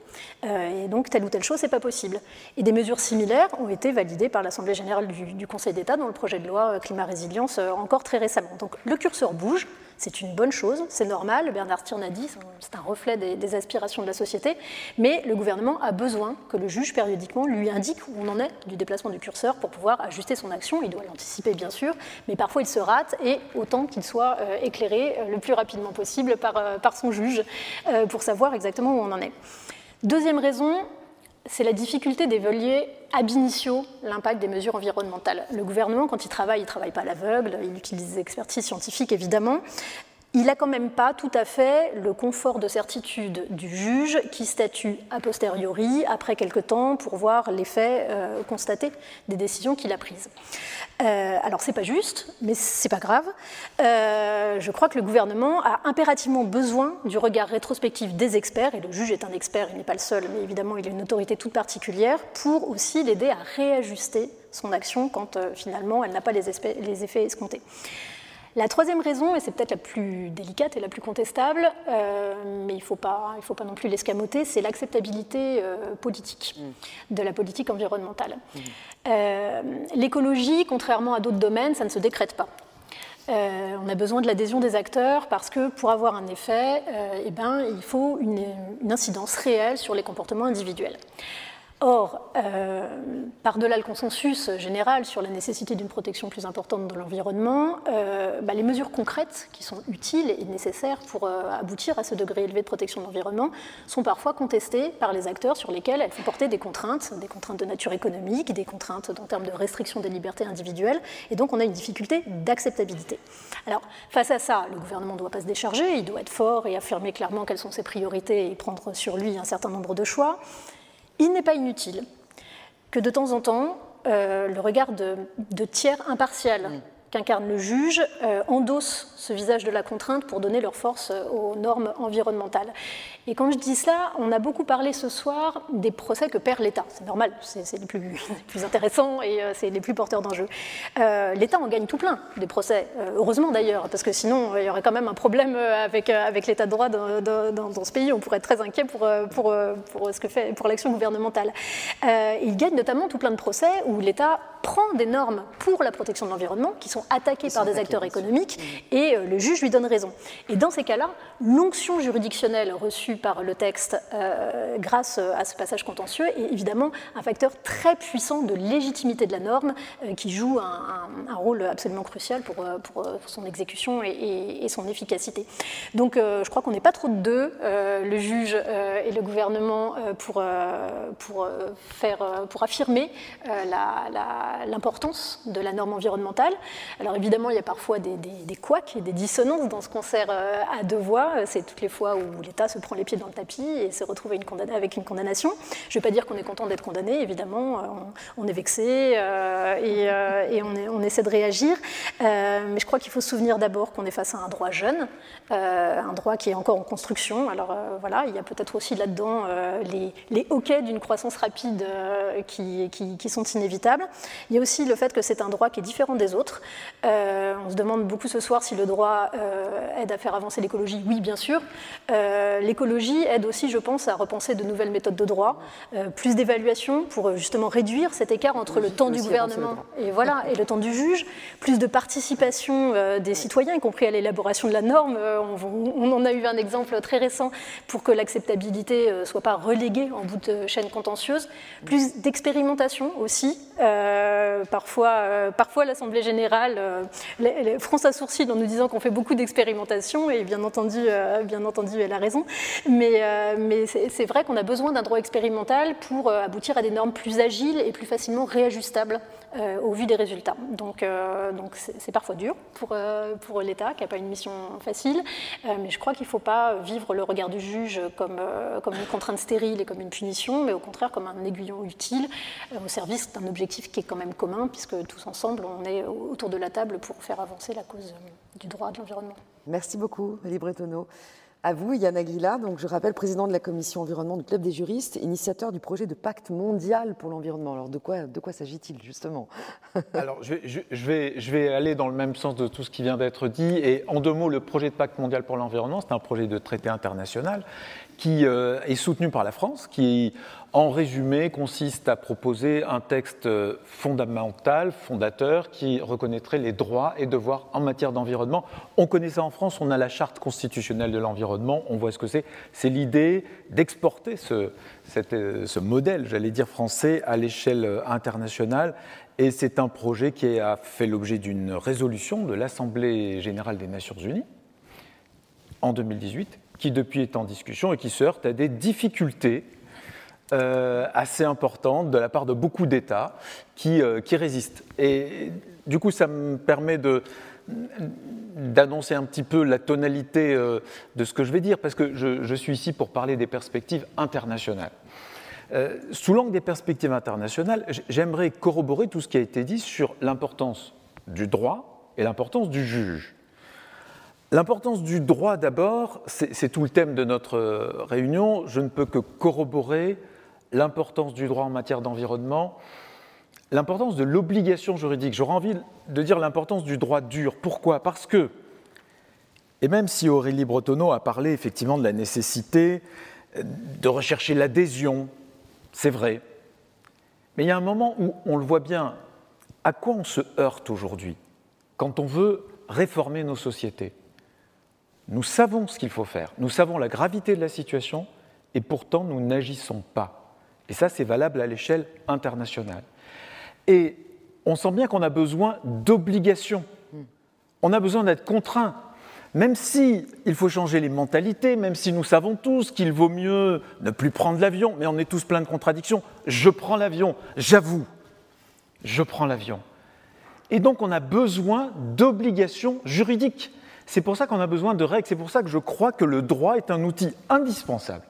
Euh, et donc telle ou telle chose, c'est pas possible. Et des mesures similaires ont été validées par l'Assemblée générale du, du Conseil d'État dans le projet de loi climat résilience euh, encore très récemment. Donc le curseur bouge, c'est une bonne chose, c'est normal, Bernard Stirn a dit, c'est un reflet des, aspirations de la société, mais le gouvernement a besoin que le juge périodiquement lui indique où on en est du déplacement du curseur pour pouvoir ajuster son action. Il doit l'anticiper bien sûr, mais parfois il se rate et autant qu'il soit euh, éclairé euh, le plus rapidement possible par, euh, par son juge pour savoir exactement où on en est. Deuxième raison, c'est la difficulté d'évaluer ab initio l'impact des mesures environnementales. Le gouvernement, quand il travaille, il ne travaille pas à l'aveugle, il utilise des expertises scientifiques évidemment, il n'a quand même pas tout à fait le confort de certitude du juge qui statue a posteriori, après quelque temps, pour voir l'effet euh, constaté des décisions qu'il a prises. Euh, alors c'est pas juste, mais c'est pas grave. Euh, je crois que le gouvernement a impérativement besoin du regard rétrospectif des experts, et le juge est un expert, il n'est pas le seul, mais évidemment il a une autorité toute particulière, pour aussi l'aider à réajuster son action quand euh, finalement elle n'a pas les, les effets escomptés. La troisième raison, et c'est peut-être la plus délicate et la plus contestable, euh, mais il ne faut, pas, faut pas non plus l'escamoter, c'est l'acceptabilité euh, politique mm. de la politique environnementale. Mm. Euh, l'écologie, contrairement à d'autres domaines, ça ne se décrète pas. on a besoin de l'adhésion des acteurs parce que pour avoir un effet, eh ben, il faut une, une incidence réelle sur les comportements individuels. Or, euh, par-delà le consensus général sur la nécessité d'une protection plus importante de l'environnement, euh, bah, les mesures concrètes qui sont utiles et nécessaires pour euh, aboutir à ce degré élevé de protection de l'environnement sont parfois contestées par les acteurs sur lesquels elles font porter des contraintes, des contraintes de nature économique, des contraintes en termes de restriction des libertés individuelles, et donc on a une difficulté d'acceptabilité. Alors, face à ça, le gouvernement ne doit pas se décharger, il doit être fort et affirmer clairement quelles sont ses priorités et prendre sur lui un certain nombre de choix il n'est pas inutile que de temps en temps, euh, le regard de, tiers impartial mm. qu'incarne le juge euh, endosse ce visage de la contrainte pour donner leur force euh, aux normes environnementales. Et quand je dis cela, on a beaucoup parlé ce soir des procès que perd l'État. C'est normal, c'est les plus, *laughs* plus, intéressants et c'est les plus porteurs d'enjeux. L'État en gagne tout plein des procès, heureusement d'ailleurs, parce que sinon il y aurait quand même un problème avec, avec l'État de droit dans, dans, ce pays. On pourrait être très inquiet pour, pour, pour ce que fait pour l'action gouvernementale. il gagne notamment tout plein de procès où l'État prend des normes pour la protection de l'environnement qui sont attaqués par des acteurs économiques et le juge lui donne raison. Et dans ces cas-là, l'onction juridictionnelle reçue par le texte grâce à ce passage contentieux est évidemment un facteur très puissant de légitimité de la norme qui joue un, rôle absolument crucial pour, son exécution et, son efficacité. Donc je crois qu'on n'est pas trop de deux, le juge et le gouvernement, pour, pour, faire, pour affirmer l'importance de la norme environnementale. Alors évidemment, il y a parfois des, des, couacs et des dissonances dans ce concert à deux voix. C'est toutes les fois où l'État se prend les pieds dans le tapis et se retrouve avec une condamnation. Je ne vais pas dire qu'on est content d'être condamné, évidemment, on, est vexé et, et on, on, essaie de réagir. mais je crois qu'il faut se souvenir d'abord qu'on est face à un droit jeune, un droit qui est encore en construction. Alors voilà, il y a peut-être aussi là-dedans les, les hoquets d'une croissance rapide qui, sont inévitables. Il y a aussi le fait que c'est un droit qui est différent des autres. Euh, on se demande beaucoup ce soir si le droit euh, aide à faire avancer l'écologie. Oui, bien sûr. Euh, l'écologie aide aussi, je pense, à repenser de nouvelles méthodes de droit, plus d'évaluation pour justement réduire cet écart entre le temps du gouvernement et, voilà, et le temps du juge, plus de participation des citoyens, y compris à l'élaboration de la norme. On, on, en a eu un exemple très récent pour que l'acceptabilité ne soit pas reléguée en bout de chaîne contentieuse, plus d'expérimentation aussi. Euh, parfois, euh, parfois l'Assemblée générale euh, les, fronce à sourcil en nous disant qu'on fait beaucoup d'expérimentation, et bien entendu, bien entendu, elle a raison. Mais, mais c'est vrai qu'on a besoin d'un droit expérimental pour aboutir à des normes plus agiles et plus facilement réajustables au vu des résultats. Donc, c'est parfois dur pour, l'État, qui n'a pas une mission facile, mais je crois qu'il ne faut pas vivre le regard du juge comme, une contrainte stérile et comme une punition, mais au contraire comme un aiguillon utile au service d'un objectif qui est quand même commun, puisque tous ensemble, on est autour de la table pour faire avancer la cause du droit de l'environnement. Merci beaucoup, Bretonneau. À vous, Yann Aguila, donc je rappelle président de la commission environnement du Club des juristes, initiateur du projet de pacte mondial pour l'environnement. Alors de quoi, de quoi s'agit-il justement? *laughs* Alors je vais, je, vais, aller dans le même sens de tout ce qui vient d'être dit. Et en deux mots, le projet de pacte mondial pour l'environnement, c'est un projet de traité international qui euh, est soutenu par la France, qui en résumé, consiste à proposer un texte fondamental, fondateur, qui reconnaîtrait les droits et devoirs en matière d'environnement. On connaît ça en France, on a la charte constitutionnelle de l'environnement, on voit ce que c'est. C'est l'idée d'exporter ce, ce, modèle, j'allais dire français, à l'échelle internationale. Et c'est un projet qui a fait l'objet d'une résolution de l'Assemblée générale des Nations unies en 2018, qui depuis est en discussion et qui se heurte à des difficultés euh, assez importante de la part de beaucoup d'États qui, euh, qui, résistent. Et du coup, ça me permet de d'annoncer un petit peu la tonalité euh, de ce que je vais dire, parce que je suis ici pour parler des perspectives internationales. sous l'angle des perspectives internationales, j'aimerais corroborer tout ce qui a été dit sur l'importance du droit et l'importance du juge. L'importance du droit d'abord, c'est tout le thème de notre réunion. Je ne peux que corroborer l'importance du droit en matière d'environnement, l'importance de l'obligation juridique. J'aurais envie de dire l'importance du droit dur. Pourquoi? Parce que, et même si Aurélie Bretonneau a parlé effectivement de la nécessité de rechercher l'adhésion, c'est vrai, mais il y a un moment où on le voit bien, à quoi on se heurte aujourd'hui quand on veut réformer nos sociétés? Nous savons ce qu'il faut faire, nous savons la gravité de la situation, et pourtant nous n'agissons pas. Et ça, c'est valable à l'échelle internationale. Et on sent bien qu'on a besoin d'obligations. On a besoin d'être contraint. Même si il faut changer les mentalités, même si nous savons tous qu'il vaut mieux ne plus prendre l'avion, mais on est tous plein de contradictions. Je prends l'avion, j'avoue, je prends l'avion. Et donc on a besoin d'obligations juridiques. C'est pour ça qu'on a besoin de règles, c'est pour ça que je crois que le droit est un outil indispensable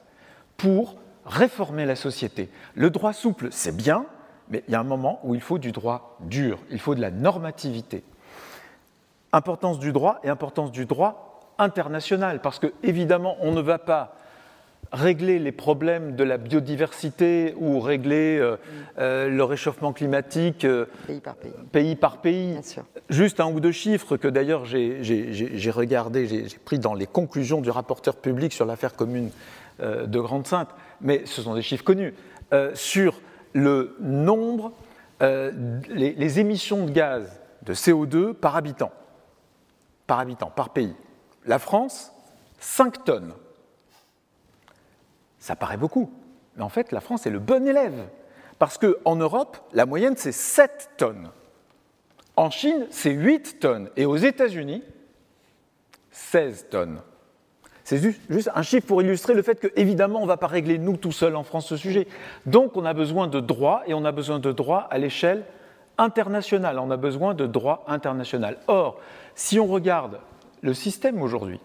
pour réformer la société. Le droit souple, c'est bien, mais il y a un moment où il faut du droit dur, il faut de la normativité. Importance du droit et importance du droit international, parce que évidemment, on ne va pas régler les problèmes de la biodiversité ou régler euh, euh, le réchauffement climatique euh, pays par pays. Juste un ou deux chiffres que d'ailleurs j'ai regardé, j'ai pris dans les conclusions du rapporteur public sur l'affaire commune de Grande-Sainte mais ce sont des chiffres connus, sur le nombre, euh, les, émissions de gaz de CO2 par habitant. Par habitant, par pays. La France, 5 tonnes. Ça paraît beaucoup, mais en fait, la France est le bon élève. Parce qu'en Europe, la moyenne, c'est 7 tonnes. En Chine, c'est 8 tonnes. Et aux États-Unis, 16 tonnes. C'est juste un chiffre pour illustrer le fait que, évidemment, on ne va pas régler nous tout seuls en France ce sujet. Donc, on a besoin de droits, et on a besoin de droits à l'échelle internationale. On a besoin de droits international. Or, si on regarde le système aujourd'hui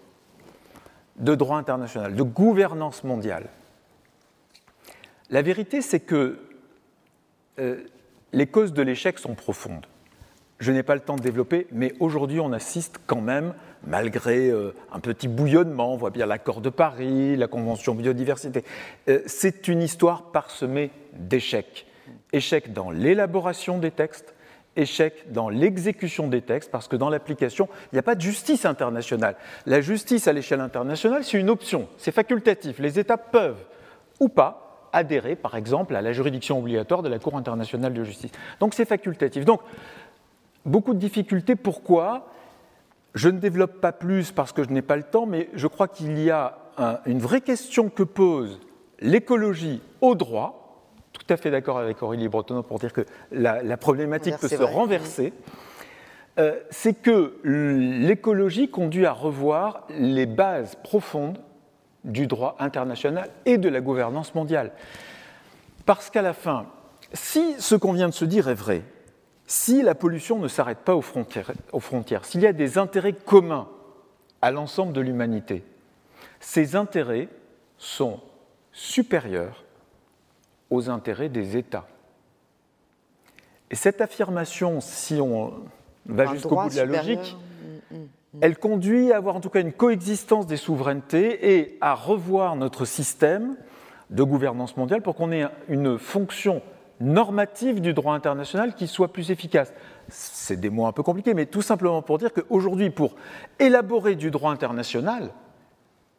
de droit international, de gouvernance mondiale, la vérité, c'est que euh, les causes de l'échec sont profondes. Je n'ai pas le temps de développer, mais aujourd'hui, on assiste quand même, malgré euh, un petit bouillonnement, on voit bien l'accord de Paris, la Convention biodiversité, euh, c'est une histoire parsemée d'échecs. Échecs dans l'élaboration des textes, échecs dans l'exécution des textes, parce que dans l'application, il n'y a pas de justice internationale. La justice à l'échelle internationale, c'est une option, c'est facultatif. Les États peuvent ou pas adhérer, par exemple, à la juridiction obligatoire de la Cour internationale de justice. Donc c'est facultatif. Donc, beaucoup de difficultés. Pourquoi? Je ne développe pas plus parce que je n'ai pas le temps, mais je crois qu'il y a une vraie question que pose l'écologie au droit. Tout à fait d'accord avec Aurélie Bretonneau pour dire que la, problématique peut se renverser. Euh, c'est que l'écologie conduit à revoir les bases profondes du droit international et de la gouvernance mondiale. Parce qu'à la fin, si ce qu'on vient de se dire est vrai, si la pollution ne s'arrête pas aux frontières, aux frontières s'il y a des intérêts communs à l'ensemble de l'humanité, ces intérêts sont supérieurs aux intérêts des États. Et cette affirmation, si on va jusqu'au bout de la logique, elle conduit à avoir en tout cas une coexistence des souverainetés et à revoir notre système de gouvernance mondiale pour qu'on ait une fonction normative du droit international qui soit plus efficace. C'est des mots un peu compliqués, mais tout simplement pour dire qu'aujourd'hui, pour élaborer du droit international,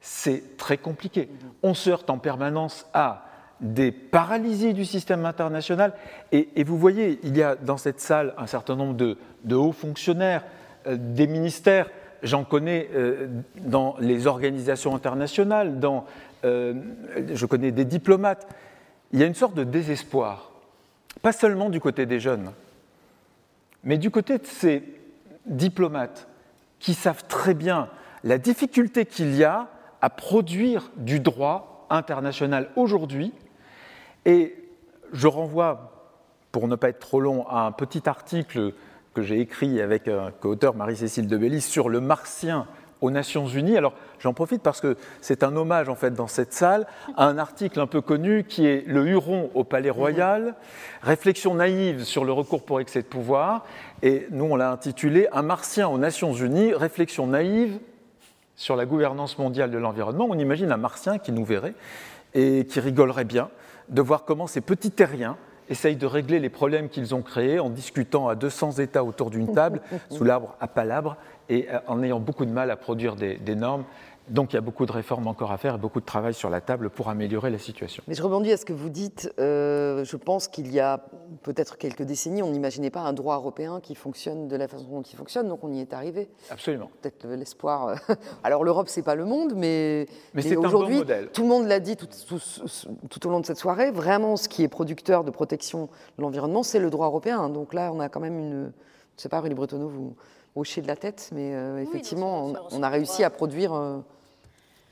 c'est très compliqué. On se heurte en permanence à des paralysies du système international. Et, vous voyez, il y a dans cette salle un certain nombre de, hauts fonctionnaires, des ministères j'en connais euh, dans les organisations internationales, dans, euh, je connais des diplomates. Il y a une sorte de désespoir, pas seulement du côté des jeunes, mais du côté de ces diplomates qui savent très bien la difficulté qu'il y a à produire du droit international aujourd'hui. Et je renvoie, pour ne pas être trop long, à un petit article que j'ai écrit avec un co-auteur Marie-Cécile Debellis sur le martien aux Nations Unies. Alors j'en profite parce que c'est un hommage en fait dans cette salle à un article un peu connu qui est Le Huron au Palais Royal, réflexion naïve sur le recours pour excès de pouvoir. Et nous on l'a intitulé Un martien aux Nations Unies, réflexion naïve sur la gouvernance mondiale de l'environnement. On imagine un martien qui nous verrait et qui rigolerait bien de voir comment ces petits terriens essayent de régler les problèmes qu'ils ont créés en discutant à 200 États autour d'une table, *laughs* sous l'arbre à palabre, et euh, en ayant beaucoup de mal à produire des, normes. Donc il y a beaucoup de réformes encore à faire et beaucoup de travail sur la table pour améliorer la situation. Mais je rebondis à ce que vous dites. Euh, je pense qu'il y a peut-être quelques décennies, on n'imaginait pas un droit européen qui fonctionne de la façon dont il fonctionne, donc on y est arrivé. Absolument. Peut-être l'espoir. Euh, *laughs* alors l'Europe, c'est pas le monde, mais, mais, c'est aujourd'hui, tout le monde l'a dit tout, tout, au long de cette soirée. Vraiment, ce qui est producteur de protection de l'environnement, c'est le droit européen. Donc là, on a quand même une. Je ne sais pas, Rudy Bretonneau, vous hochez de la tête, mais euh, effectivement, on, a réussi à produire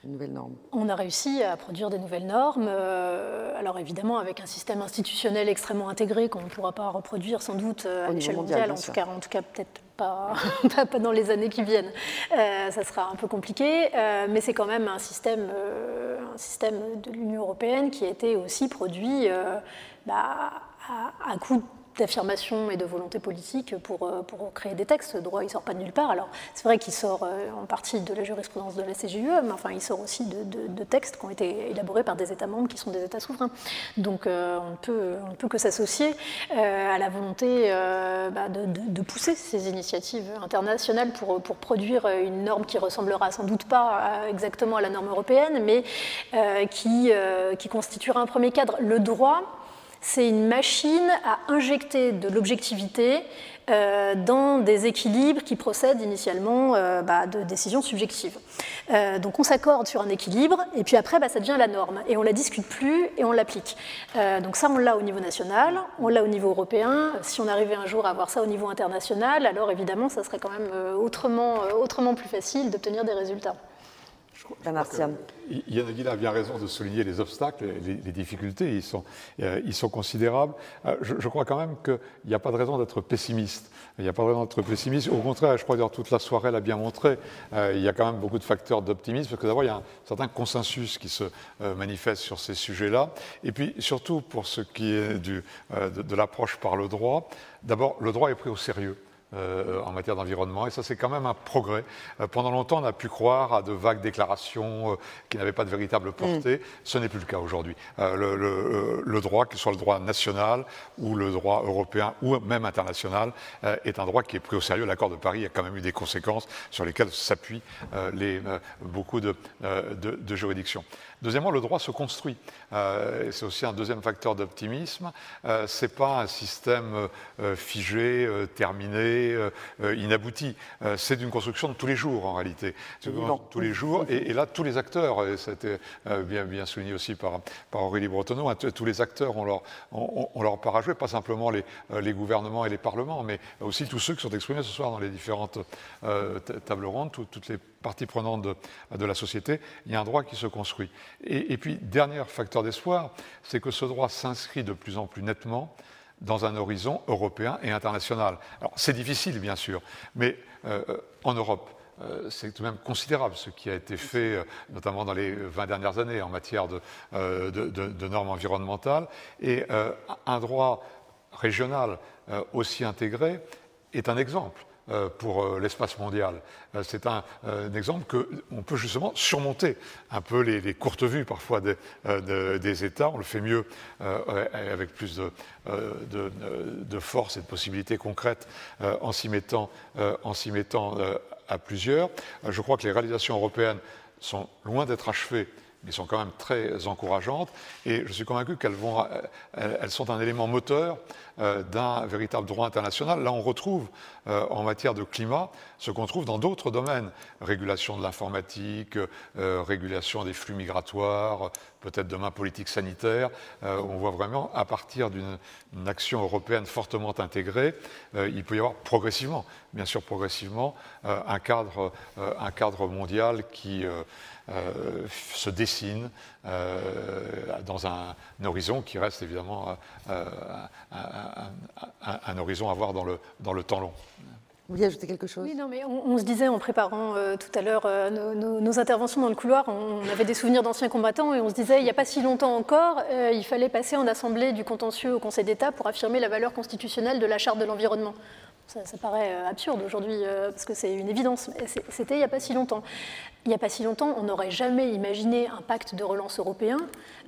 nouvelles normes On a réussi à produire des nouvelles normes, euh, alors évidemment avec un système institutionnel extrêmement intégré qu'on ne pourra pas reproduire sans doute euh, à l'échelle mondiale, en tout, cas, en tout cas peut-être *laughs* pas, pas, dans les années qui viennent. Euh, ça sera un peu compliqué, mais c'est quand même un système, un système de l'Union européenne qui a été aussi produit bah, à, à coup d'affirmation et de volonté politique pour, euh, pour créer des textes. Ce droit, il ne sort pas de nulle part. Alors, c'est vrai qu'il sort euh, en partie de la jurisprudence de la CGUE, mais enfin, il sort aussi de, textes qui ont été élaborés par des États membres qui sont des États souverains. Donc, euh, on, peut, ne peut que s'associer à la volonté bah, de, pousser ces initiatives internationales pour, pour produire une norme qui ressemblera sans doute pas exactement à la norme européenne, mais qui constituera un premier cadre. Le droit, c'est une machine à injecter de l'objectivité euh, dans des équilibres qui procèdent initialement euh, bah, de décisions subjectives. Euh, donc on s'accorde sur un équilibre, et puis après, bah, ça devient la norme, et on la discute plus, et on l'applique. donc ça, on l'a au niveau national, on l'a au niveau européen. Si on arrivait un jour à avoir ça au niveau international, alors évidemment, ça serait quand même autrement, autrement plus facile d'obtenir des résultats. Yann Aguilar a bien raison de souligner les obstacles, les, les difficultés, ils sont, euh, ils sont considérables. Euh, je, je, crois quand même qu'il n'y a pas de raison d'être pessimiste. Il n'y a pas de raison d'être pessimiste. Au contraire, je crois que toute la soirée l'a bien montré, euh, il y a quand même beaucoup de facteurs d'optimisme, parce que d'abord, il y a un certain consensus qui se manifeste sur ces sujets-là. Et puis, surtout, pour ce qui est du, de, de l'approche par le droit, d'abord, le droit est pris au sérieux. Euh, en matière d'environnement. Et ça, c'est quand même un progrès. Euh, pendant longtemps, on a pu croire à de vagues déclarations euh, qui n'avaient pas de véritable portée. Mm. Ce n'est plus le cas aujourd'hui. Le, le, le, droit, que ce soit le droit national ou le droit européen ou même international, est un droit qui est pris au sérieux. L'accord de Paris a quand même eu des conséquences sur lesquelles s'appuient les, beaucoup de, de, de juridictions. Deuxièmement, le droit se construit. Euh, c'est aussi un deuxième facteur d'optimisme. Euh, Ce n'est pas un système euh, figé, terminé, inabouti. c'est une construction de tous les jours, en réalité. Tous les jours. Et, là, tous les acteurs, et ça a été bien, bien souligné aussi par, par Aurélie Bretonneau, hein, tous les acteurs ont leur, ont, ont leur part à jouer, pas simplement les, les, gouvernements et les parlements, mais aussi tous ceux qui sont exprimés ce soir dans les différentes tables rondes, toutes les partie prenante de, de, la société, il y a un droit qui se construit. Et, et puis, dernier facteur d'espoir, c'est que ce droit s'inscrit de plus en plus nettement dans un horizon européen et international. Alors, c'est difficile, bien sûr, mais euh, en Europe, euh, c'est tout de même considérable ce qui a été fait, euh, notamment dans les 20 dernières années, en matière de, de, de normes environnementales. Et un droit régional aussi intégré est un exemple. Euh, pour euh, l'espace mondial. Euh, c'est un, exemple qu'on peut justement surmonter un peu les, courtes vues parfois des, des, États. On le fait mieux avec plus de, de, force et de possibilités concrètes en s'y mettant, en s'y mettant à plusieurs. Je crois que les réalisations européennes sont loin d'être achevées mais sont quand même très encourageantes. Et je suis convaincu qu'elles elles sont un élément moteur d'un véritable droit international. Là, on retrouve euh, en matière de climat ce qu'on trouve dans d'autres domaines régulation de l'informatique, euh, régulation des flux migratoires, peut-être demain politique sanitaire. on voit vraiment, à partir d'une action européenne fortement intégrée, il peut y avoir progressivement, bien sûr progressivement, un cadre, un cadre mondial qui euh, se dessine euh, dans un, horizon qui reste évidemment euh, un, horizon à voir dans le, dans le temps long. Vous vouliez ajouter quelque chose? Oui, non, mais on, se disait en préparant tout à l'heure nos, interventions dans le couloir, on, avait des souvenirs d'anciens combattants et on se disait, il n'y a pas si longtemps encore, il fallait passer en assemblée du contentieux au Conseil d'État pour affirmer la valeur constitutionnelle de la Charte de l'environnement. Ça, ça, paraît absurde aujourd'hui parce que c'est une évidence, mais c'était il n'y a pas si longtemps il n'y a pas si longtemps, on n'aurait jamais imaginé un pacte de relance européen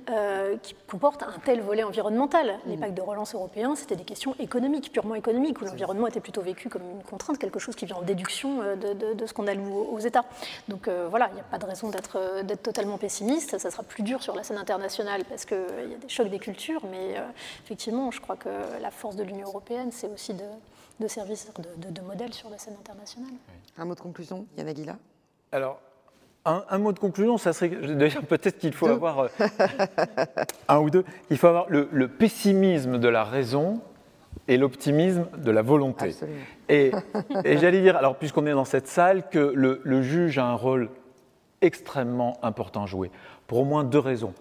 euh, qui comporte un tel volet environnemental. Les mm. pactes de relance européens, c'était des questions économiques, purement économiques, où l'environnement était plutôt vécu comme une contrainte, quelque chose qui vient en déduction euh, de, ce qu'on alloue aux, États. Donc euh, voilà, il n'y a pas de raison d'être totalement pessimiste. Ça sera plus dur sur la scène internationale parce qu'il y a des chocs des cultures, mais effectivement, je crois que la force de l'Union européenne, c'est aussi de, servir de, modèle sur la scène internationale. Un mot de conclusion, Yann Aguila Alors, un, mot de conclusion, ça serait d'ailleurs peut-être qu'il faut avoir euh, *laughs* un ou deux. Il faut avoir le, pessimisme de la raison et l'optimisme de la volonté. Et, j'allais dire, alors puisqu'on est dans cette salle, que le, juge a un rôle extrêmement important à jouer, pour au moins deux raisons.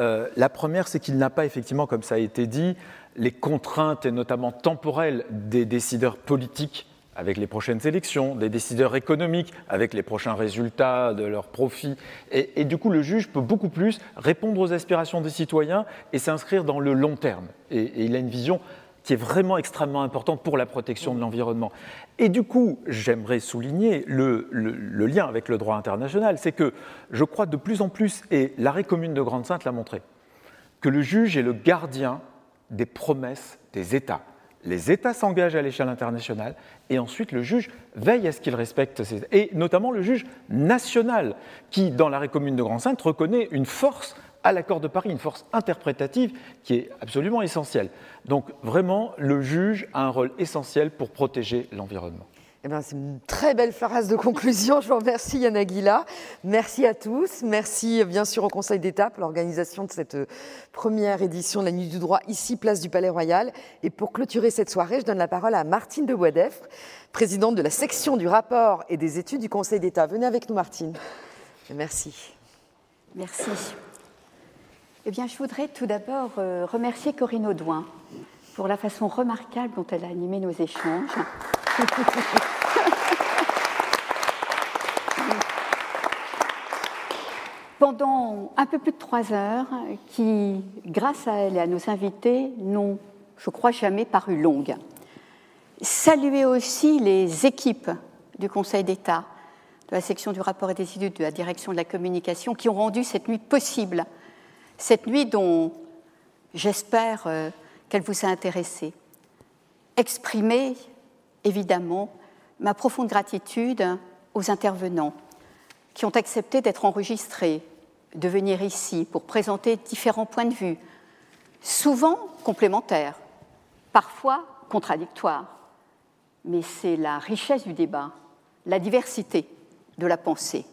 Euh, la première, c'est qu'il n'a pas effectivement, comme ça a été dit, les contraintes et notamment temporelles des décideurs politiques avec les prochaines élections, des décideurs économiques avec les prochains résultats de leurs profits. Et, du coup, le juge peut beaucoup plus répondre aux aspirations des citoyens et s'inscrire dans le long terme. Et, il a une vision qui est vraiment extrêmement importante pour la protection de l'environnement. Et du coup, j'aimerais souligner le, le, lien avec le droit international, c'est que je crois de plus en plus, et l'arrêt commune de Grande-Sainte l'a montré, que le juge est le gardien des promesses des États les États s'engagent à l'échelle internationale et ensuite le juge veille à ce qu'ils respectent ces... Et notamment le juge national qui, dans l'arrêt commune de Grand-Sainte, reconnaît une force à l'accord de Paris, une force interprétative qui est absolument essentielle. Donc vraiment, le juge a un rôle essentiel pour protéger l'environnement. Eh ben, c'est une très belle phrase de conclusion. Je vous remercie Yann Aguila. Merci à tous. Merci bien sûr au Conseil d'État pour l'organisation de cette première édition de la Nuit du droit ici, place du Palais Royal. Et pour clôturer cette soirée, je donne la parole à Martine de Boisdeffre, présidente de la section du rapport et des études du Conseil d'État. Venez avec nous Martine. Merci. Merci. Eh bien, je voudrais tout d'abord euh, remercier Corinne Audouin pour la façon remarquable dont elle a animé nos échanges. *laughs* Pendant un peu plus de trois heures, qui, grâce à elle et à nos invités, n'ont, je crois, jamais paru longues. Saluer aussi les équipes du Conseil d'État, de la section du rapport et des études, de la direction de la communication, qui ont rendu cette nuit possible. Cette nuit dont j'espère euh, qu'elle vous a intéressé. Exprimer évidemment ma profonde gratitude aux intervenants qui ont accepté d'être enregistrés, de venir ici pour présenter différents points de vue, souvent complémentaires, parfois contradictoires. Mais c'est la richesse du débat, la diversité de la pensée.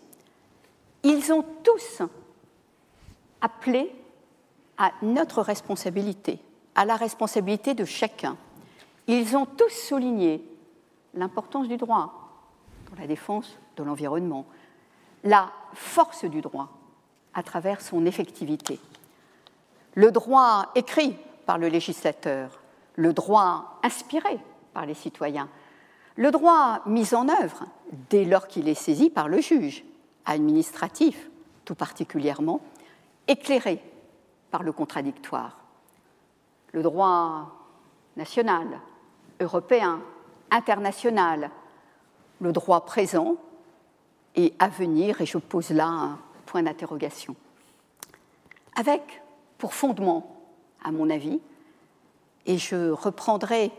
Ils ont tous appelé à notre responsabilité, à la responsabilité de chacun. Ils ont tous souligné l'importance du droit pour la défense de l'environnement, la force du droit à travers son effectivité. Le droit écrit par le législateur, le droit inspiré par les citoyens, le droit mis en œuvre dès lors qu'il est saisi par le juge, administratif tout particulièrement, éclairé par le contradictoire. Le droit national, européen, international, le droit présent et à venir, et je pose là un point d'interrogation. Avec pour fondement, à mon avis, et je reprendrai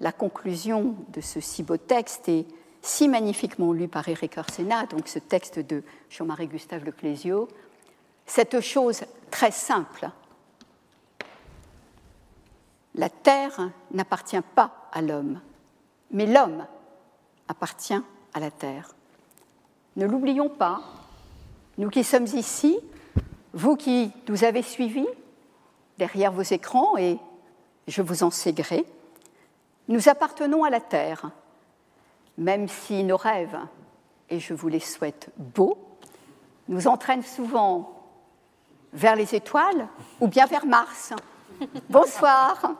la conclusion de ce si beau texte et si magnifiquement lu par Éric Orsena, donc ce texte de Jean-Marie Gustave Leclésio, cette chose très simple. La terre n'appartient pas à l'homme, mais l'homme appartient à la terre. Ne l'oublions pas, nous qui sommes ici, vous qui nous avez suivis derrière vos écrans, et je vous en sais gré, nous appartenons à la terre, même si nos rêves, et je vous les souhaite beaux, nous entraînent souvent vers les étoiles ou bien vers Mars. Bonsoir.